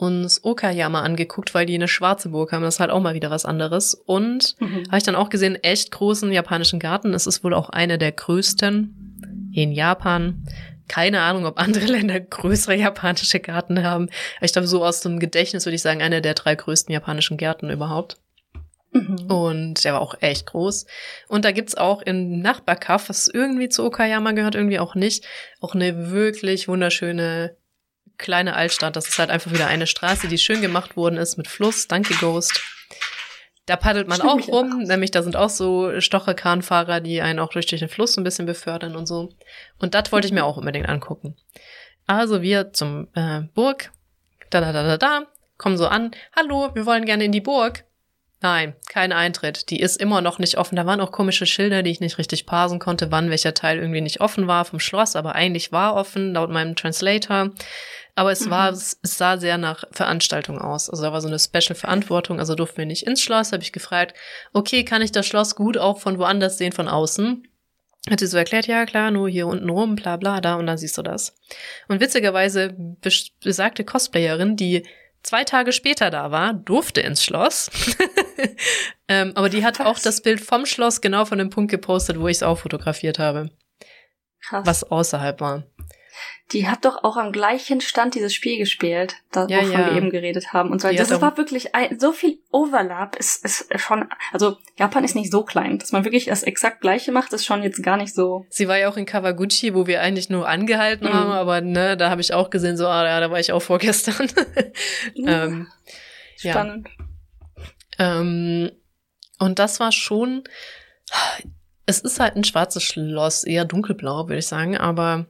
Speaker 1: uns Okayama angeguckt, weil die eine schwarze Burg haben. Das ist halt auch mal wieder was anderes. Und mhm. habe ich dann auch gesehen, echt großen japanischen Garten. Es ist wohl auch einer der größten in Japan. Keine Ahnung, ob andere Länder größere japanische Garten haben. Ich glaube, so aus dem Gedächtnis würde ich sagen, einer der drei größten japanischen Gärten überhaupt. Mhm. Und der war auch echt groß. Und da gibt's auch im Nachbarkaff, was irgendwie zu Okayama gehört, irgendwie auch nicht, auch eine wirklich wunderschöne kleine Altstadt. Das ist halt einfach wieder eine Straße, die schön gemacht worden ist mit Fluss. Danke, Ghost. Da paddelt man auch rum, nämlich da sind auch so Stocherkranfahrer, die einen auch durch den Fluss ein bisschen befördern und so. Und das wollte ich mir auch unbedingt angucken. Also wir zum äh, Burg, da da da da da, kommen so an. Hallo, wir wollen gerne in die Burg. Nein, kein Eintritt. Die ist immer noch nicht offen. Da waren auch komische Schilder, die ich nicht richtig parsen konnte, wann welcher Teil irgendwie nicht offen war vom Schloss, aber eigentlich war offen, laut meinem Translator. Aber es war, mhm. es sah sehr nach Veranstaltung aus. Also da war so eine Special-Verantwortung, also durften wir nicht ins Schloss, habe ich gefragt, okay, kann ich das Schloss gut auch von woanders sehen, von außen? Hat sie so erklärt, ja klar, nur hier unten rum, bla bla, da und dann siehst du das. Und witzigerweise besagte Cosplayerin, die zwei Tage später da war, durfte ins Schloss. ähm, aber die hat Was? auch das Bild vom Schloss genau von dem Punkt gepostet, wo ich es auch fotografiert habe. Krass. Was außerhalb war.
Speaker 2: Die hat doch auch am gleichen Stand dieses Spiel gespielt, da, ja, wovon ja. wir eben geredet haben. Und so. Das war wirklich ein, so viel Overlap ist, ist schon, also Japan ist nicht so klein, dass man wirklich das exakt gleiche macht, ist schon jetzt gar nicht so.
Speaker 1: Sie war ja auch in Kawaguchi, wo wir eigentlich nur angehalten mhm. haben, aber ne, da habe ich auch gesehen, so, ah ja, da war ich auch vorgestern. ähm,
Speaker 2: Spannend.
Speaker 1: Ja. Ähm, und das war schon, es ist halt ein schwarzes Schloss, eher dunkelblau, würde ich sagen, aber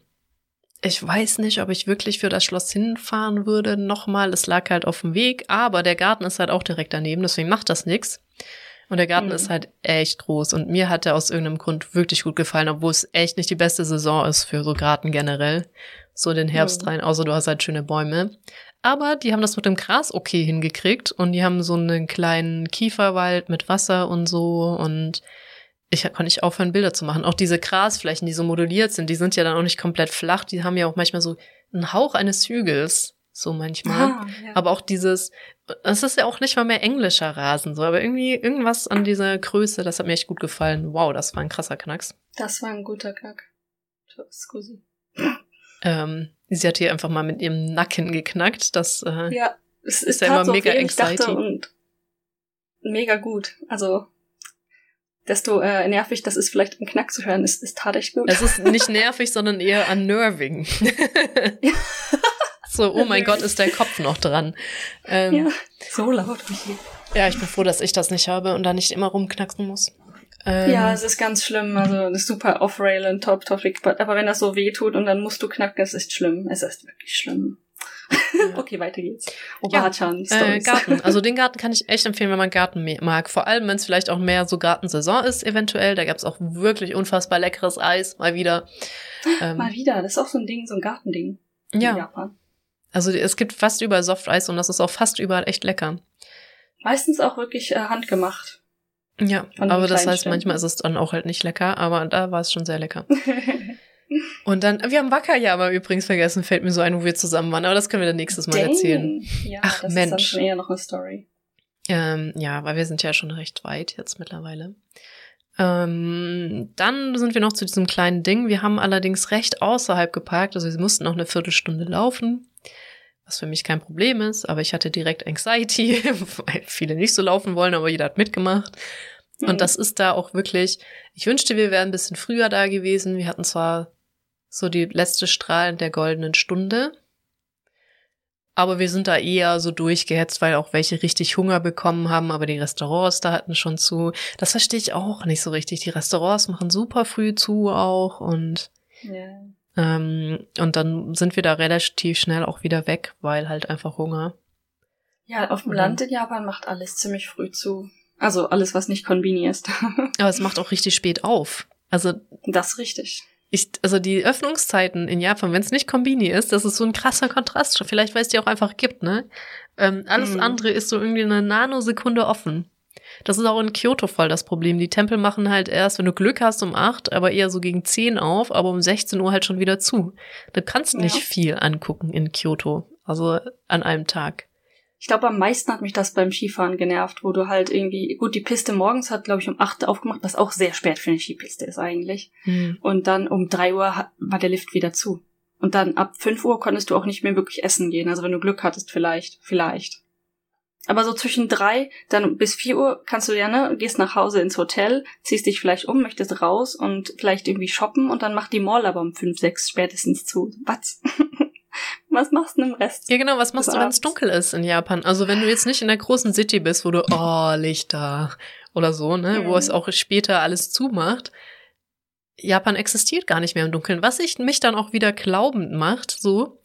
Speaker 1: ich weiß nicht, ob ich wirklich für das Schloss hinfahren würde nochmal. Es lag halt auf dem Weg, aber der Garten ist halt auch direkt daneben, deswegen macht das nichts. Und der Garten mhm. ist halt echt groß und mir hat er aus irgendeinem Grund wirklich gut gefallen, obwohl es echt nicht die beste Saison ist für so Garten generell. So den Herbst mhm. rein, außer du hast halt schöne Bäume. Aber die haben das mit dem Gras okay hingekriegt und die haben so einen kleinen Kieferwald mit Wasser und so und ich konnte nicht aufhören, Bilder zu machen. Auch diese Grasflächen, die so moduliert sind, die sind ja dann auch nicht komplett flach. Die haben ja auch manchmal so einen Hauch eines Hügels, so manchmal. Ah, ja. Aber auch dieses, es ist ja auch nicht mal mehr englischer Rasen, so, aber irgendwie irgendwas an dieser Größe, das hat mir echt gut gefallen. Wow, das war ein krasser Knacks.
Speaker 2: Das war ein guter Knack. Scusi.
Speaker 1: Ähm, sie hat hier einfach mal mit ihrem Nacken geknackt. Das äh,
Speaker 2: ja, es ist, ist ja immer mega exciting. Mega gut. Also desto äh, nervig das ist, vielleicht einen Knack zu hören, ist, ist tat echt gut.
Speaker 1: Es ist nicht nervig, sondern eher unnerving. so, oh mein Gott, ist der Kopf noch dran.
Speaker 2: Ähm, ja, so laut.
Speaker 1: Ja, ich bin froh, dass ich das nicht habe und da nicht immer rumknacksen muss.
Speaker 2: Ähm, ja, es ist ganz schlimm. Also, das ist super off-rail und top-topic. Aber wenn das so weh tut und dann musst du knacken, es ist schlimm. Es ist wirklich schlimm. okay, weiter geht's.
Speaker 1: Oberchan, ja, äh, Garten. Also den Garten kann ich echt empfehlen, wenn man Garten mag. Vor allem, wenn es vielleicht auch mehr so Gartensaison ist, eventuell. Da gab's auch wirklich unfassbar leckeres Eis, mal wieder.
Speaker 2: Ähm, mal wieder, das ist auch so ein Ding, so ein Gartending.
Speaker 1: Ja. Japan. Also es gibt fast überall Softeis und das ist auch fast überall echt lecker.
Speaker 2: Meistens auch wirklich äh, handgemacht.
Speaker 1: Ja, aber das heißt, manchmal ist es dann auch halt nicht lecker, aber da war es schon sehr lecker. Und dann, wir haben Wakayama übrigens vergessen, fällt mir so ein, wo wir zusammen waren, aber das können wir dann nächstes Mal Dang. erzählen.
Speaker 2: Ja, Ach das Mensch. ist dann eher noch eine Story.
Speaker 1: Ähm, ja, weil wir sind ja schon recht weit jetzt mittlerweile. Ähm, dann sind wir noch zu diesem kleinen Ding. Wir haben allerdings recht außerhalb geparkt, also wir mussten noch eine Viertelstunde laufen, was für mich kein Problem ist, aber ich hatte direkt Anxiety, weil viele nicht so laufen wollen, aber jeder hat mitgemacht. Mhm. Und das ist da auch wirklich, ich wünschte, wir wären ein bisschen früher da gewesen. Wir hatten zwar so die letzte Strahlen der goldenen Stunde, aber wir sind da eher so durchgehetzt, weil auch welche richtig Hunger bekommen haben, aber die Restaurants da hatten schon zu. Das verstehe ich auch nicht so richtig. Die Restaurants machen super früh zu auch und yeah. ähm, und dann sind wir da relativ schnell auch wieder weg, weil halt einfach Hunger.
Speaker 2: Ja, auf dem Land in Japan macht alles ziemlich früh zu. Also alles, was nicht Konbini ist.
Speaker 1: aber es macht auch richtig spät auf. Also
Speaker 2: das ist richtig.
Speaker 1: Ich, also die Öffnungszeiten in Japan, wenn es nicht Kombini ist, das ist so ein krasser Kontrast. Vielleicht, weil es die auch einfach gibt, ne? Ähm, alles mhm. andere ist so irgendwie eine Nanosekunde offen. Das ist auch in Kyoto voll das Problem. Die Tempel machen halt erst, wenn du Glück hast, um acht, aber eher so gegen zehn auf, aber um 16 Uhr halt schon wieder zu. Du kannst ja. nicht viel angucken in Kyoto. Also an einem Tag.
Speaker 2: Ich glaube, am meisten hat mich das beim Skifahren genervt, wo du halt irgendwie, gut, die Piste morgens hat, glaube ich, um acht aufgemacht, was auch sehr spät für eine Skipiste ist eigentlich. Mhm. Und dann um drei Uhr war der Lift wieder zu. Und dann ab fünf Uhr konntest du auch nicht mehr wirklich essen gehen. Also wenn du Glück hattest, vielleicht, vielleicht. Aber so zwischen drei, dann bis vier Uhr kannst du ja, ne, gehst nach Hause ins Hotel, ziehst dich vielleicht um, möchtest raus und vielleicht irgendwie shoppen und dann macht die Mall aber um fünf, sechs spätestens zu. Was? Was machst du im Rest?
Speaker 1: Ja, genau, was machst du, wenn es dunkel ist in Japan? Also wenn du jetzt nicht in der großen City bist, wo du, oh, Lichter oder so, ne, mhm. wo es auch später alles zumacht. Japan existiert gar nicht mehr im Dunkeln, was ich mich dann auch wieder glaubend macht, so,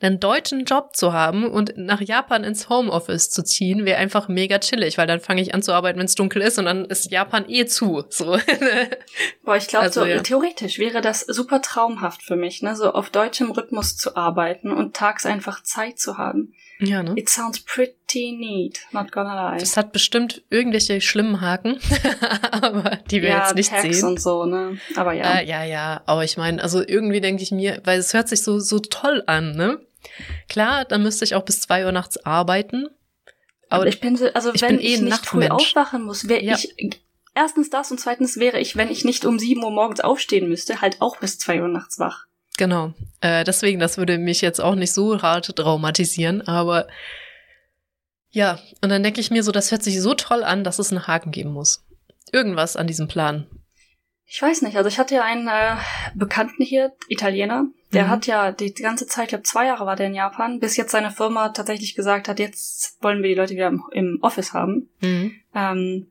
Speaker 1: einen deutschen Job zu haben und nach Japan ins Homeoffice zu ziehen, wäre einfach mega chillig, weil dann fange ich an zu arbeiten, wenn es dunkel ist und dann ist Japan eh zu. So.
Speaker 2: Boah, ich glaube, also, so ja. theoretisch wäre das super traumhaft für mich, ne, so auf deutschem Rhythmus zu arbeiten und tags einfach Zeit zu haben. Ja, ne? It sounds pretty neat, not gonna lie.
Speaker 1: Das hat bestimmt irgendwelche schlimmen Haken, aber die wir ja, jetzt nicht Tax sehen.
Speaker 2: und so, ne? Aber ja.
Speaker 1: Äh, ja, ja, aber ich meine, also irgendwie denke ich mir, weil es hört sich so so toll an, ne? Klar, dann müsste ich auch bis zwei Uhr nachts arbeiten.
Speaker 2: Aber ich bin so, also ich wenn bin eh ich nicht früh aufwachen muss, wäre ja. ich erstens das und zweitens wäre ich, wenn ich nicht um sieben Uhr morgens aufstehen müsste, halt auch bis zwei Uhr nachts wach.
Speaker 1: Genau. Äh, deswegen, das würde mich jetzt auch nicht so hart traumatisieren, aber ja, und dann denke ich mir so, das hört sich so toll an, dass es einen Haken geben muss. Irgendwas an diesem Plan.
Speaker 2: Ich weiß nicht, also ich hatte ja einen äh, Bekannten hier, Italiener, der mhm. hat ja die ganze Zeit, ich glaube zwei Jahre war der in Japan, bis jetzt seine Firma tatsächlich gesagt hat, jetzt wollen wir die Leute wieder im, im Office haben. Mhm. Ähm,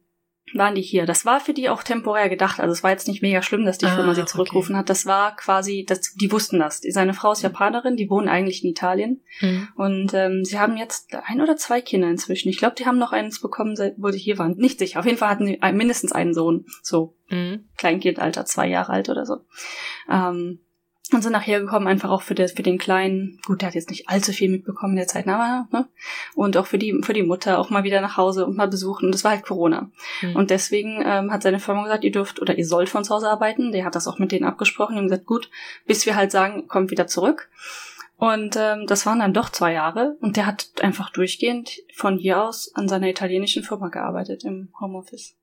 Speaker 2: waren die hier. Das war für die auch temporär gedacht. Also es war jetzt nicht mega schlimm, dass die Firma ah, sie zurückgerufen okay. hat. Das war quasi, das, die wussten das. Seine Frau ist Japanerin, die wohnen eigentlich in Italien. Mhm. Und ähm, sie haben jetzt ein oder zwei Kinder inzwischen. Ich glaube, die haben noch eins bekommen, wo sie hier waren. Nicht sicher. Auf jeden Fall hatten sie mindestens einen Sohn. So mhm. Kleinkindalter, zwei Jahre alt oder so. Ähm, und sind nachher gekommen, einfach auch für, der, für den Kleinen. Gut, der hat jetzt nicht allzu viel mitbekommen in der Zeit, aber, ne? Und auch für die, für die Mutter auch mal wieder nach Hause und mal besuchen. Und das war halt Corona. Mhm. Und deswegen ähm, hat seine Firma gesagt, ihr dürft oder ihr sollt von zu Hause arbeiten. Der hat das auch mit denen abgesprochen. Die haben gesagt, gut, bis wir halt sagen, kommt wieder zurück. Und ähm, das waren dann doch zwei Jahre. Und der hat einfach durchgehend von hier aus an seiner italienischen Firma gearbeitet im Homeoffice.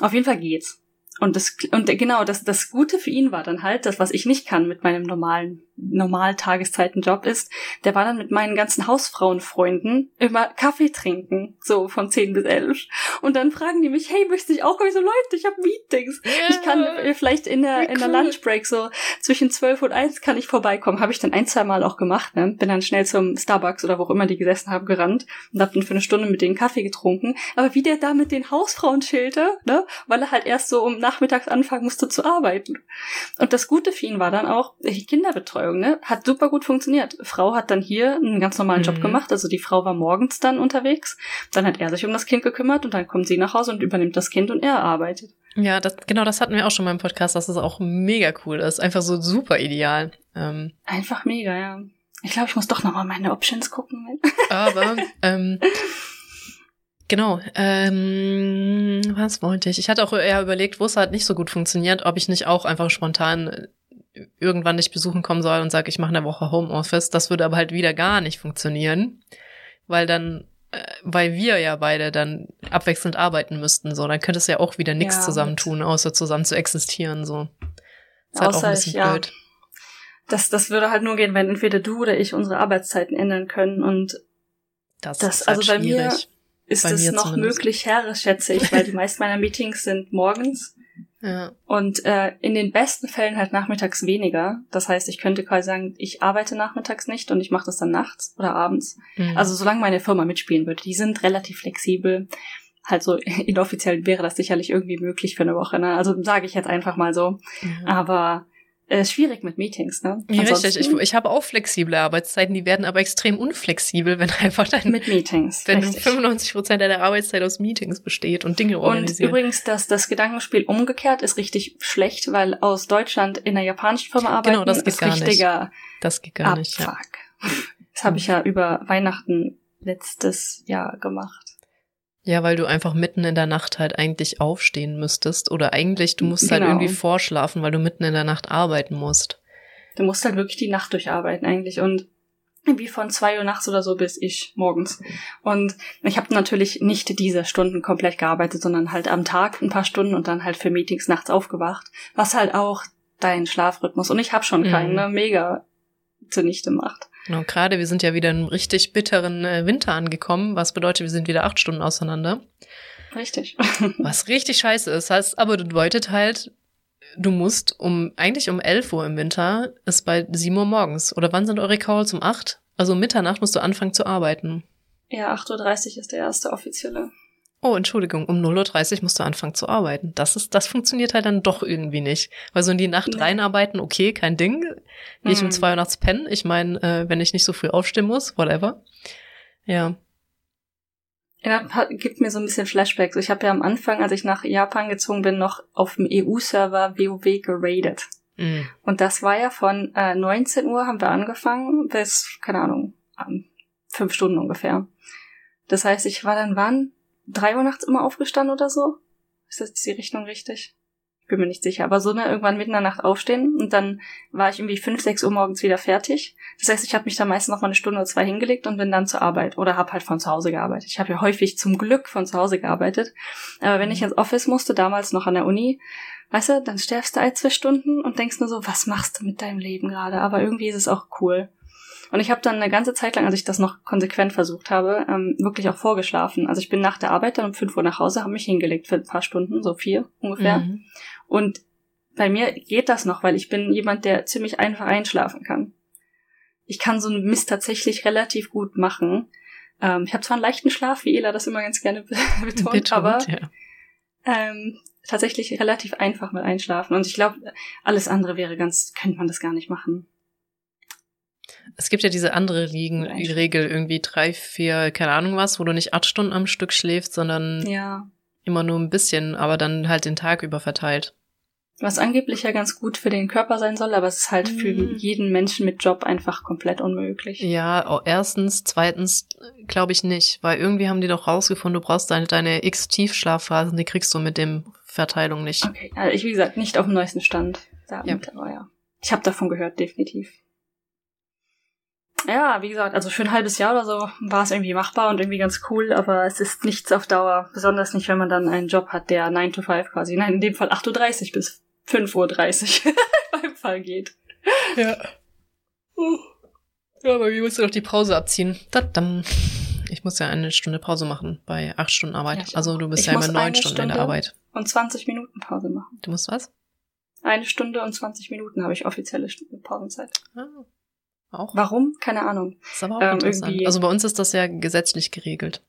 Speaker 2: Auf jeden Fall geht's. Und das, und genau, das, das Gute für ihn war dann halt, das, was ich nicht kann mit meinem normalen normal Tageszeitenjob ist, der war dann mit meinen ganzen Hausfrauenfreunden immer Kaffee trinken, so von 10 bis 11. Und dann fragen die mich, hey, möchte ich auch kommen? Ich so, Leute, ich habe Meetings. Yeah, ich kann äh, vielleicht in der, cool. in der Lunchbreak so zwischen 12 und 1 kann ich vorbeikommen. Habe ich dann ein, zwei Mal auch gemacht, ne? Bin dann schnell zum Starbucks oder wo auch immer die gesessen haben, gerannt und hab dann für eine Stunde mit denen Kaffee getrunken. Aber wie der da mit den Hausfrauen chillte, ne? Weil er halt erst so um nachmittags anfangen musste zu arbeiten. Und das Gute für ihn war dann auch die Kinderbetreuung. Betreuung, ne? Hat super gut funktioniert. Frau hat dann hier einen ganz normalen mhm. Job gemacht. Also die Frau war morgens dann unterwegs. Dann hat er sich um das Kind gekümmert und dann kommt sie nach Hause und übernimmt das Kind und er arbeitet.
Speaker 1: Ja, das, genau, das hatten wir auch schon mal im Podcast, dass es auch mega cool ist. Einfach so super ideal.
Speaker 2: Ähm. Einfach mega, ja. Ich glaube, ich muss doch nochmal meine Options gucken.
Speaker 1: Aber, ähm, Genau. Ähm, was wollte ich? Ich hatte auch eher überlegt, wo es halt nicht so gut funktioniert, ob ich nicht auch einfach spontan irgendwann dich besuchen kommen soll und sage, ich mache eine Woche Homeoffice. Das würde aber halt wieder gar nicht funktionieren, weil dann, äh, weil wir ja beide dann abwechselnd arbeiten müssten. So, dann könntest du ja auch wieder nichts ja, zusammen tun, außer zusammen zu existieren. So,
Speaker 2: ist halt auch ein bisschen ich, blöd. Ja. Das, das würde halt nur gehen, wenn entweder du oder ich unsere Arbeitszeiten ändern können und
Speaker 1: das, das ist halt also bei schwierig. mir
Speaker 2: ist es noch
Speaker 1: zumindest.
Speaker 2: möglich, Herr, schätze ich, weil die meisten meiner Meetings sind morgens
Speaker 1: Ja.
Speaker 2: und äh, in den besten Fällen halt nachmittags weniger. Das heißt, ich könnte quasi sagen, ich arbeite nachmittags nicht und ich mache das dann nachts oder abends.
Speaker 1: Mhm.
Speaker 2: Also solange meine Firma mitspielen würde, die sind relativ flexibel. Halt so inoffiziell wäre das sicherlich irgendwie möglich für eine Woche. Ne? Also sage ich jetzt einfach mal so.
Speaker 1: ja.
Speaker 2: Aber äh, schwierig mit Meetings, ne?
Speaker 1: Ja, richtig. Ich, ich habe auch flexible Arbeitszeiten, die werden aber extrem unflexibel, wenn einfach dein,
Speaker 2: mit Meetings.
Speaker 1: wenn
Speaker 2: richtig.
Speaker 1: 95 Prozent deiner Arbeitszeit aus Meetings besteht und Dinge
Speaker 2: Und
Speaker 1: organisieren.
Speaker 2: übrigens, das, das Gedankenspiel umgekehrt ist richtig schlecht, weil aus Deutschland in einer japanischen Firma arbeiten
Speaker 1: Genau, das geht
Speaker 2: ist
Speaker 1: gar nicht.
Speaker 2: richtiger
Speaker 1: das geht gar nicht. Ja.
Speaker 2: Abfuck. Das habe ich ja über Weihnachten letztes Jahr gemacht.
Speaker 1: Ja, weil du einfach mitten in der Nacht halt eigentlich aufstehen müsstest oder eigentlich du musst halt
Speaker 2: Genau.
Speaker 1: irgendwie vorschlafen, weil du mitten in der Nacht arbeiten musst.
Speaker 2: Du musst halt wirklich die Nacht durcharbeiten eigentlich und wie von zwei Uhr nachts oder so bis ich morgens. Und ich habe natürlich nicht diese Stunden komplett gearbeitet, sondern halt am Tag ein paar Stunden und dann halt für Meetings nachts aufgewacht, was halt auch dein Schlafrhythmus und ich habe schon keinen,
Speaker 1: Mhm.
Speaker 2: ne, mega zunichte macht.
Speaker 1: Genau, gerade wir sind ja wieder in einem richtig bitteren äh, Winter angekommen, was bedeutet, wir sind wieder acht Stunden auseinander.
Speaker 2: Richtig.
Speaker 1: Was richtig scheiße ist. Heißt aber, bedeutet halt, du musst um, eigentlich um 11 Uhr im Winter, ist bei 7 Uhr morgens. Oder wann sind eure Calls? Um 8? Also um Mitternacht musst du anfangen zu arbeiten.
Speaker 2: ja, 8.30 Uhr ist der erste offizielle.
Speaker 1: Oh, Entschuldigung, um 0.30 Uhr musst du anfangen zu arbeiten. Das ist, das funktioniert halt dann doch irgendwie nicht. Weil so in die Nacht
Speaker 2: Nee.
Speaker 1: reinarbeiten, okay, kein Ding. Gehe ich um
Speaker 2: Hm.
Speaker 1: 2 Uhr nachts pennen. Ich meine, äh, wenn ich nicht so früh aufstehen muss, whatever. Ja.
Speaker 2: Ja, hat- gibt mir so ein bisschen Flashbacks. Ich habe ja am Anfang, als ich nach Japan gezogen bin, noch auf dem EU-Server WoW geradet.
Speaker 1: Mm.
Speaker 2: Und das war ja von äh, 19 Uhr haben wir angefangen bis, keine Ahnung, fünf Stunden ungefähr. Das heißt, ich war dann wann? Drei Uhr nachts immer aufgestanden oder so? Ist das die Richtung richtig? Ich bin mir nicht sicher. Aber so ne, irgendwann mitten in der Nacht aufstehen und dann war ich irgendwie fünf, sechs Uhr morgens wieder fertig. Das heißt, ich habe mich da meistens noch mal eine Stunde oder zwei hingelegt und bin dann zur Arbeit oder habe halt von zu Hause gearbeitet. Ich habe ja häufig zum Glück von zu Hause gearbeitet. Aber wenn ich ins Office musste, damals noch an der Uni, weißt du, dann sterfst du ein, zwei Stunden und denkst nur so, was machst du mit deinem Leben gerade? Aber irgendwie ist es auch cool. Und ich habe dann eine ganze Zeit lang, als ich das noch konsequent versucht habe, ähm, wirklich auch vorgeschlafen. Also ich bin nach der Arbeit dann um 5 Uhr nach Hause, habe mich hingelegt für ein paar Stunden, so vier ungefähr.
Speaker 1: Mhm.
Speaker 2: Und bei mir geht das noch, weil ich bin jemand, der ziemlich einfach einschlafen kann. Ich kann so einen Mist tatsächlich relativ gut machen. Ähm, ich habe zwar einen leichten Schlaf, wie Ela das immer ganz gerne be- betont,
Speaker 1: Betont,
Speaker 2: aber
Speaker 1: ja.
Speaker 2: ähm, tatsächlich relativ einfach mit Einschlafen. Und ich glaube, alles andere wäre ganz, könnte man das gar nicht machen.
Speaker 1: Es gibt ja diese andere Ligen, Regel, irgendwie drei, vier, keine Ahnung was, wo du nicht acht Stunden am Stück schläfst, sondern
Speaker 2: Ja.
Speaker 1: immer nur ein bisschen, aber dann halt den Tag über verteilt.
Speaker 2: Was angeblich ja ganz gut für den Körper sein soll, aber es ist halt für
Speaker 1: Mhm.
Speaker 2: jeden Menschen mit Job einfach komplett unmöglich.
Speaker 1: Ja, erstens, zweitens glaube ich nicht, weil irgendwie haben die doch rausgefunden, du brauchst deine, deine X-Tiefschlafphasen, die kriegst du mit dem Verteilung nicht.
Speaker 2: Okay, also ich, wie gesagt, nicht auf dem neuesten Stand. Damit,
Speaker 1: Ja.
Speaker 2: aber ja. Ich habe davon gehört, definitiv. Ja, wie gesagt, also für ein halbes Jahr oder so war es irgendwie machbar und irgendwie ganz cool, aber es ist nichts auf Dauer. Besonders nicht, wenn man dann einen Job hat, der 9 to 5 quasi, nein, in dem Fall 8.30 Uhr bis 5.30 Uhr beim Fall geht.
Speaker 1: Ja. Ja, aber wie musst du doch die Pause abziehen? Tadam. Ich muss ja eine Stunde Pause machen bei acht Stunden Arbeit.
Speaker 2: Ja,
Speaker 1: also du bist ja immer neun Stunden in der
Speaker 2: Stunde-
Speaker 1: Arbeit.
Speaker 2: Und 20 Minuten Pause machen.
Speaker 1: Du musst was?
Speaker 2: Eine Stunde und 20 Minuten habe ich offizielle Pausenzeit.
Speaker 1: Ah, auch.
Speaker 2: Warum? Keine Ahnung.
Speaker 1: Ist aber auch
Speaker 2: Ähm,
Speaker 1: interessant.
Speaker 2: irgendwie-
Speaker 1: Also bei uns ist das ja gesetzlich geregelt.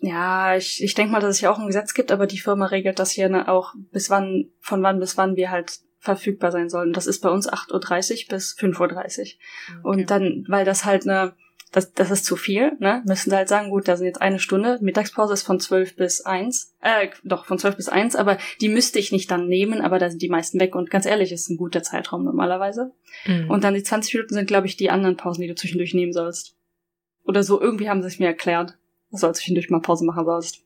Speaker 2: Ja, ich, ich denke mal, dass es ja auch ein Gesetz gibt, aber die Firma regelt das hier ne, auch, bis wann, von wann bis wann wir halt verfügbar sein sollen. Das ist bei uns 8.30 Uhr bis 5.30 Uhr. Und dann, weil das halt ne, das, das ist zu viel, ne, müssen sie halt sagen, gut, da sind jetzt eine Stunde, Mittagspause ist von 12 bis 1, äh, doch, von 12 bis 1, aber die müsste ich nicht dann nehmen, aber da sind die meisten weg und ganz ehrlich, ist ein guter Zeitraum normalerweise.
Speaker 1: Mhm.
Speaker 2: Und dann die 20 Minuten sind, glaube ich, die anderen Pausen, die du zwischendurch nehmen sollst. Oder so, irgendwie haben sie es mir erklärt, dass du halt zwischendurch mal Pause machen sollst.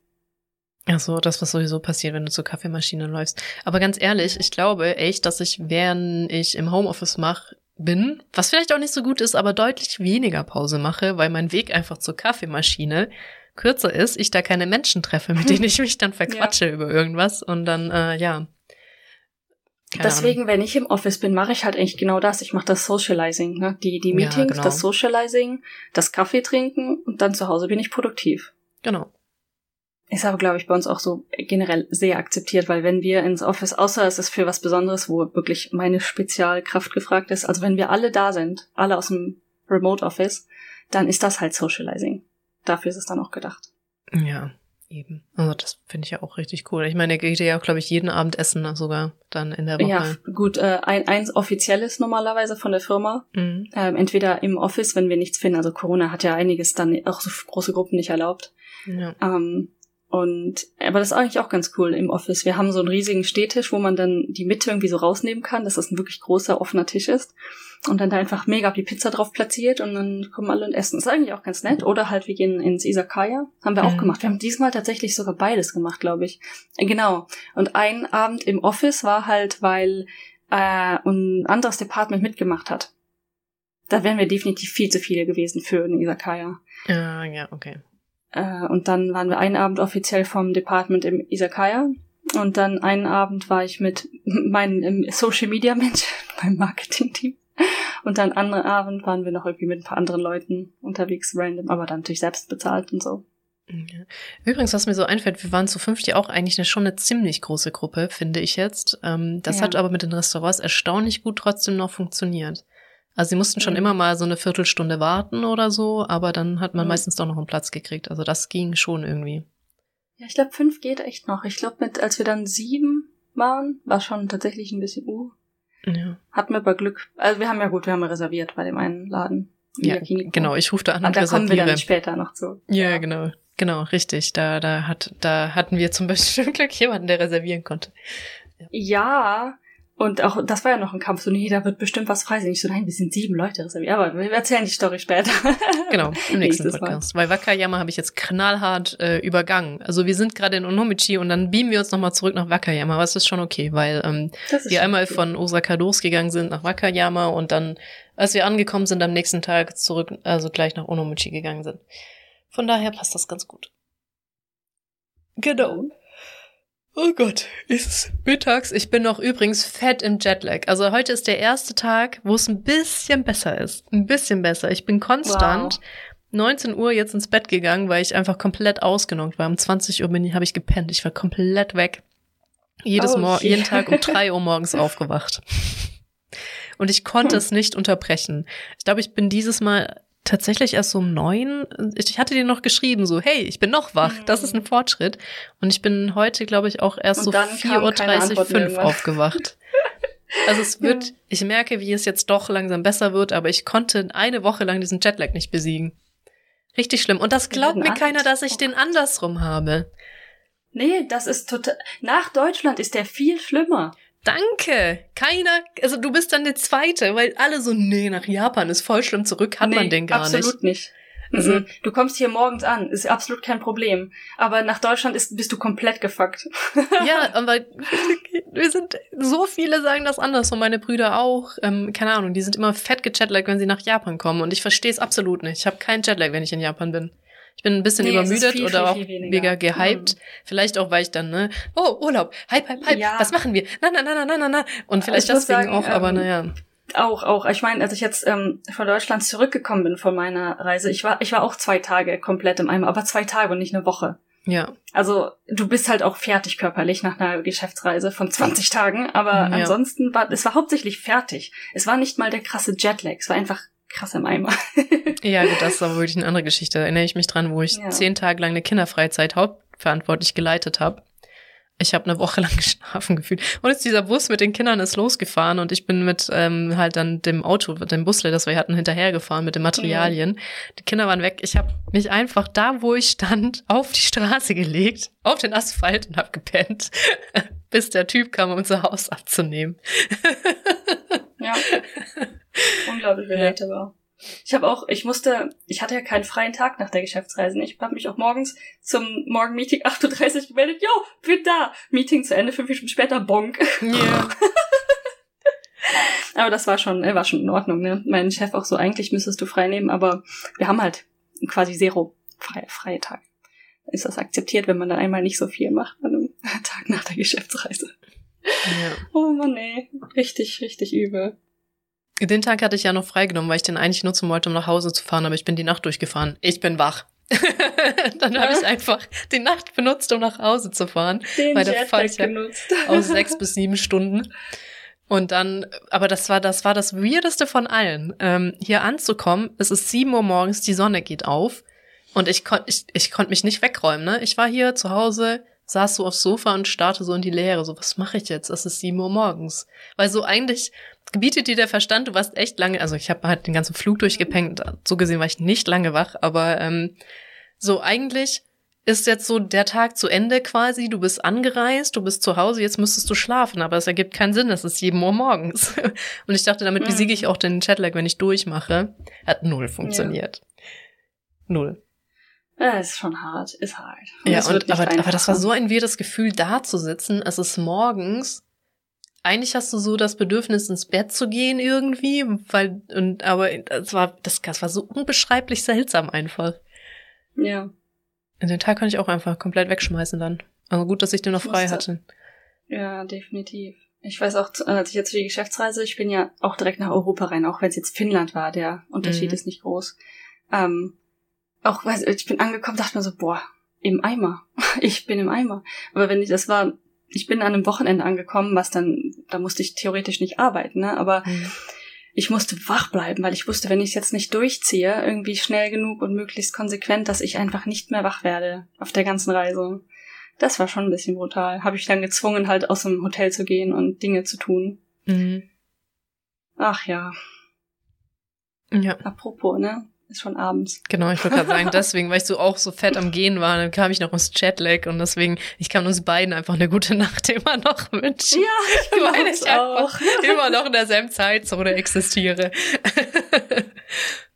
Speaker 1: Ach so, das, was sowieso passiert, wenn du zur Kaffeemaschine läufst. Aber ganz ehrlich, ich glaube echt, dass ich, während ich im Homeoffice mach, bin, was vielleicht auch nicht so gut ist, aber deutlich weniger Pause mache, weil mein Weg einfach zur Kaffeemaschine kürzer ist, ich da keine Menschen treffe, mit denen ich mich dann verquatsche über irgendwas und dann, äh, ja. Keine
Speaker 2: Deswegen, wenn ich im Office bin, mache ich halt eigentlich genau das. Ich mache das Socializing, ne? Die, die
Speaker 1: Ja,
Speaker 2: Meetings,
Speaker 1: genau.
Speaker 2: das Socializing, das Kaffee trinken und dann zu Hause bin ich produktiv.
Speaker 1: Ahnung. Genau.
Speaker 2: Ist aber, glaube ich, bei uns auch so generell sehr akzeptiert, weil wenn wir ins Office, außer es ist für was Besonderes, wo wirklich meine Spezialkraft gefragt ist, also wenn wir alle da sind, alle aus dem Remote Office, dann ist das halt Socializing. Dafür ist es dann auch gedacht.
Speaker 1: Ja, eben. Also das finde ich ja auch richtig cool. Ich meine, er geht ja auch, glaube ich, jeden Abend essen sogar dann in der Woche. Ja,
Speaker 2: gut, äh, ein, eins offizielles normalerweise von der Firma. Mhm. Ähm, entweder im Office, wenn wir nichts finden. Also Corona hat ja einiges dann auch so große Gruppen nicht erlaubt. Ja. Ähm, und aber das ist eigentlich auch ganz cool im Office. Wir haben so einen riesigen Stehtisch, wo man dann die Mitte irgendwie so rausnehmen kann, dass das ein wirklich großer offener Tisch ist. Und dann da einfach mega die Pizza drauf platziert und dann kommen alle und essen. Das ist eigentlich auch ganz nett. Oder halt wir gehen ins Isakaya. Haben wir mhm. auch gemacht. Wir haben diesmal tatsächlich sogar beides gemacht, glaube ich. Äh, genau. Und ein Abend im Office war halt, weil äh, ein anderes Department mitgemacht hat. Da wären wir definitiv viel zu viele gewesen für einen Isakaya.
Speaker 1: Ja, ja, okay.
Speaker 2: Äh, und dann waren wir einen Abend offiziell vom Department im Isakaya. Und dann einen Abend war ich mit meinem Social Media Mensch beim Marketing-Team. Und dann anderen Abend waren wir noch irgendwie mit ein paar anderen Leuten unterwegs, random, aber dann natürlich selbst bezahlt und so.
Speaker 1: Übrigens, was mir so einfällt, wir waren zu fünft ja auch eigentlich eine, schon eine ziemlich große Gruppe, finde ich jetzt. Ähm, das ja. hat aber mit den Restaurants erstaunlich gut trotzdem noch funktioniert. Also sie mussten schon mhm. immer mal so eine Viertelstunde warten oder so, aber dann hat man mhm. meistens doch noch einen Platz gekriegt. Also das ging schon irgendwie.
Speaker 2: Ja, ich glaube, fünf geht echt noch. Ich glaube, mit als wir dann sieben waren, war schon tatsächlich ein bisschen uh. Ja. Hatten wir aber Glück. Also wir haben ja gut, wir haben reserviert bei dem einen Laden.
Speaker 1: Ja, genau. Ich rufe da an und,
Speaker 2: und da kommen wir dann später noch zu.
Speaker 1: Ja, ja, genau. Genau, richtig. Da, da hat, da hatten wir zum Beispiel Glück jemanden, der reservieren konnte.
Speaker 2: Ja. Und auch, das war ja noch ein Kampf, so, nee, da wird bestimmt was frei sein. Ich so, nein, wir sind sieben Leute reserviert. Aber wir erzählen die Story später.
Speaker 1: Genau, im nächsten Podcast. Mal. Weil Wakayama habe ich jetzt knallhart äh, übergangen. Also wir sind gerade in Onomichi und dann beamen wir uns nochmal zurück nach Wakayama. Aber es ist schon okay, weil ähm, wir einmal okay. von Osaka losgegangen sind nach Wakayama und dann, als wir angekommen sind, am nächsten Tag zurück, also gleich nach Onomichi gegangen sind. Von daher passt das ganz gut. Genau. Oh Gott, ist es mittags. Ich bin noch übrigens fett im Jetlag. Also heute ist der erste Tag, wo es ein bisschen besser ist. Ein bisschen besser. Ich bin konstant wow. 19 Uhr jetzt ins Bett gegangen, weil ich einfach komplett ausgenockt war. Um 20 Uhr bin, habe ich gepennt. Ich war komplett weg. Jedes oh, Mor jeden Tag um 3 Uhr morgens aufgewacht. Und ich konnte hm. es nicht unterbrechen. Ich glaube, ich bin dieses Mal tatsächlich erst so um neun. Ich hatte dir noch geschrieben, so, hey, ich bin noch wach, das ist ein Fortschritt. Und ich bin heute, glaube ich, auch erst Und so 4.30 Uhr fünf aufgewacht. Also es wird, ja. ich merke, wie es jetzt doch langsam besser wird, aber ich konnte eine Woche lang diesen Jetlag nicht besiegen. Richtig schlimm. Und das glaubt mir keiner, dass ich den andersrum habe.
Speaker 2: Nee, das ist total. Nach Deutschland ist der viel schlimmer.
Speaker 1: Danke. Keiner, also du bist dann der Zweite, weil alle so, nee, nach Japan ist voll schlimm, zurück hat nee, man den gar
Speaker 2: absolut nicht. Absolut nicht. Also, mhm. Du kommst hier morgens an, ist absolut kein Problem. Aber nach Deutschland ist, bist du komplett gefuckt.
Speaker 1: ja, aber wir sind, so viele sagen das anders und meine Brüder auch. Ähm, keine Ahnung, die sind immer fett gechatlagt, wenn sie nach Japan kommen. Und ich verstehe es absolut nicht. Ich habe keinen Jetlag, wenn ich in Japan bin. Ich bin ein bisschen nee, übermüdet viel, oder viel, viel auch mega gehypt. Mhm. Vielleicht auch, weil ich dann, ne, oh, Urlaub, hype, hype, hype, ja. was machen wir? Na, na, na, na, na, na, na. Und vielleicht deswegen sagen, auch, ähm, aber naja.
Speaker 2: Auch, auch. Ich meine, als ich jetzt ähm, von Deutschland zurückgekommen bin von meiner Reise, ich war, ich war auch zwei Tage komplett im Eimer, aber zwei Tage und nicht eine Woche.
Speaker 1: Ja.
Speaker 2: Also du bist halt auch fertig körperlich nach einer Geschäftsreise von 20 Tagen, aber ja. ansonsten war es war hauptsächlich fertig. Es war nicht mal der krasse Jetlag, es war einfach krass im Eimer.
Speaker 1: ja, gut, das ist aber wirklich eine andere Geschichte. Da erinnere ich mich dran, wo ich ja. zehn Tage lang eine Kinderfreizeit hauptverantwortlich geleitet habe. Ich habe eine Woche lang geschlafen gefühlt. Und jetzt dieser Bus mit den Kindern ist losgefahren und ich bin mit ähm, halt dann dem Auto, dem Busle, das wir hatten, hinterhergefahren mit den Materialien. Mhm. Die Kinder waren weg. Ich habe mich einfach da, wo ich stand, auf die Straße gelegt, auf den Asphalt und habe gepennt, bis der Typ kam, um unser Haus abzunehmen.
Speaker 2: Ja. Unglaublich relatable. Ich habe auch, ich musste, ich hatte ja keinen freien Tag nach der Geschäftsreise. Ich habe mich auch morgens zum Morgenmeeting 8.30 Uhr gemeldet. Jo, bin da. Meeting zu Ende, fünf Minuten später, bonk. Yeah. aber das war schon, war schon in Ordnung, ne? Mein Chef auch so, eigentlich müsstest du frei nehmen, aber wir haben halt quasi zero freie, freie Tag. Ist das akzeptiert, wenn man dann einmal nicht so viel macht an einem Tag nach der Geschäftsreise? Ja. Oh Mann, ey. Richtig, richtig übel.
Speaker 1: Den Tag hatte ich ja noch freigenommen, weil ich den eigentlich nutzen wollte, um nach Hause zu fahren, aber ich bin die Nacht durchgefahren. Ich bin wach. dann habe ich einfach die Nacht benutzt, um nach Hause zu fahren.
Speaker 2: Den
Speaker 1: weil der Fall ja aus sechs bis sieben Stunden. Und dann, aber das war, das war das Weirdeste von allen. Ähm, hier anzukommen, es ist sieben Uhr morgens, die Sonne geht auf. Und ich konnte ich, ich konnte mich nicht wegräumen, ne? Ich war hier zu Hause, saß so aufs Sofa und starrte so in die Leere. So, was mache ich jetzt? Es ist sieben Uhr morgens. Weil so eigentlich gebietet dir der Verstand, du warst echt lange, also ich habe halt den ganzen Flug durchgepennt, so gesehen war ich nicht lange wach, aber ähm, so eigentlich ist jetzt so der Tag zu Ende quasi, du bist angereist, du bist zu Hause, jetzt müsstest du schlafen, aber es ergibt keinen Sinn, es ist sieben Uhr morgens. Und ich dachte, damit
Speaker 2: Mhm.
Speaker 1: besiege ich auch den Chatlag, wenn ich durchmache. Hat null funktioniert. Null.
Speaker 2: Ja, ist schon hart, ist hart.
Speaker 1: Ja,
Speaker 2: es wird
Speaker 1: und, aber, aber das war so ein weirdes Gefühl, da zu sitzen. Es ist morgens. Eigentlich hast du so das Bedürfnis, ins Bett zu gehen irgendwie, weil, und, aber es war, das, das war so unbeschreiblich seltsam einfach.
Speaker 2: Ja.
Speaker 1: Und den Tag konnte ich auch einfach komplett wegschmeißen dann. Also gut, dass ich den noch frei hatte.
Speaker 2: Ja, definitiv. Ich weiß auch, als ich jetzt für die Geschäftsreise, ich bin ja auch direkt nach Europa rein, auch wenn es jetzt Finnland war, der Unterschied
Speaker 1: Mhm.
Speaker 2: ist nicht groß. Ähm, auch, weiß, ich bin angekommen, dachte mir so, boah, im Eimer. Ich bin im Eimer. Aber wenn ich, das war, ich bin an einem Wochenende angekommen, was dann, da musste ich theoretisch nicht arbeiten, ne, aber
Speaker 1: Mhm.
Speaker 2: ich musste wach bleiben, weil ich wusste, wenn ich es jetzt nicht durchziehe, irgendwie schnell genug und möglichst konsequent, dass ich einfach nicht mehr wach werde auf der ganzen Reise. Das war schon ein bisschen brutal. Habe ich dann gezwungen, halt aus dem Hotel zu gehen und Dinge zu tun.
Speaker 1: Mhm.
Speaker 2: Ach ja,
Speaker 1: Ja,
Speaker 2: apropos, ne? Ist schon abends.
Speaker 1: genau, ich wollte gerade sagen, deswegen, weil ich so auch so fett am Gehen war, dann kam ich noch ins Chatlag und deswegen, ich kann uns beiden einfach eine gute Nacht immer noch wünschen.
Speaker 2: ich
Speaker 1: Weil ich
Speaker 2: auch.
Speaker 1: immer noch in derselben Zeitzone existiere.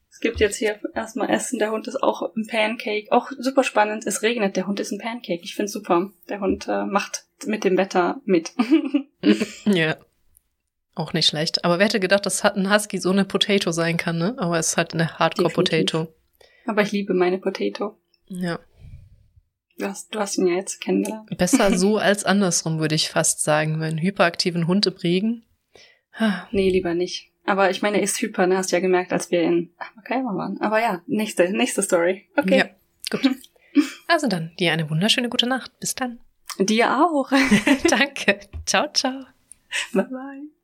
Speaker 2: Es gibt jetzt hier erstmal Essen. Der Hund ist auch ein Pancake. Auch super spannend. Es regnet. Der Hund ist ein Pancake. Ich find's super. Der Hund äh, macht mit dem Wetter mit.
Speaker 1: ja. Auch nicht schlecht. Aber wer hätte gedacht, dass ein Husky so eine Potato sein kann, ne? Aber es ist halt eine Hardcore-Potato.
Speaker 2: Aber ich liebe meine Potato.
Speaker 1: Ja.
Speaker 2: Du hast, du hast ihn ja jetzt kennengelernt.
Speaker 1: Besser so als andersrum, würde ich fast sagen. Wenn hyperaktiven Hund im Regen.
Speaker 2: Nee, lieber nicht. Aber ich meine, er ist hyper, ne? Hast du ja gemerkt, als wir in Makaima waren. Aber ja, nächste, nächste Story. Okay.
Speaker 1: Ja, gut. Also dann, dir eine wunderschöne gute Nacht. Bis dann.
Speaker 2: Dir auch.
Speaker 1: Danke. Ciao, ciao.
Speaker 2: bye bye.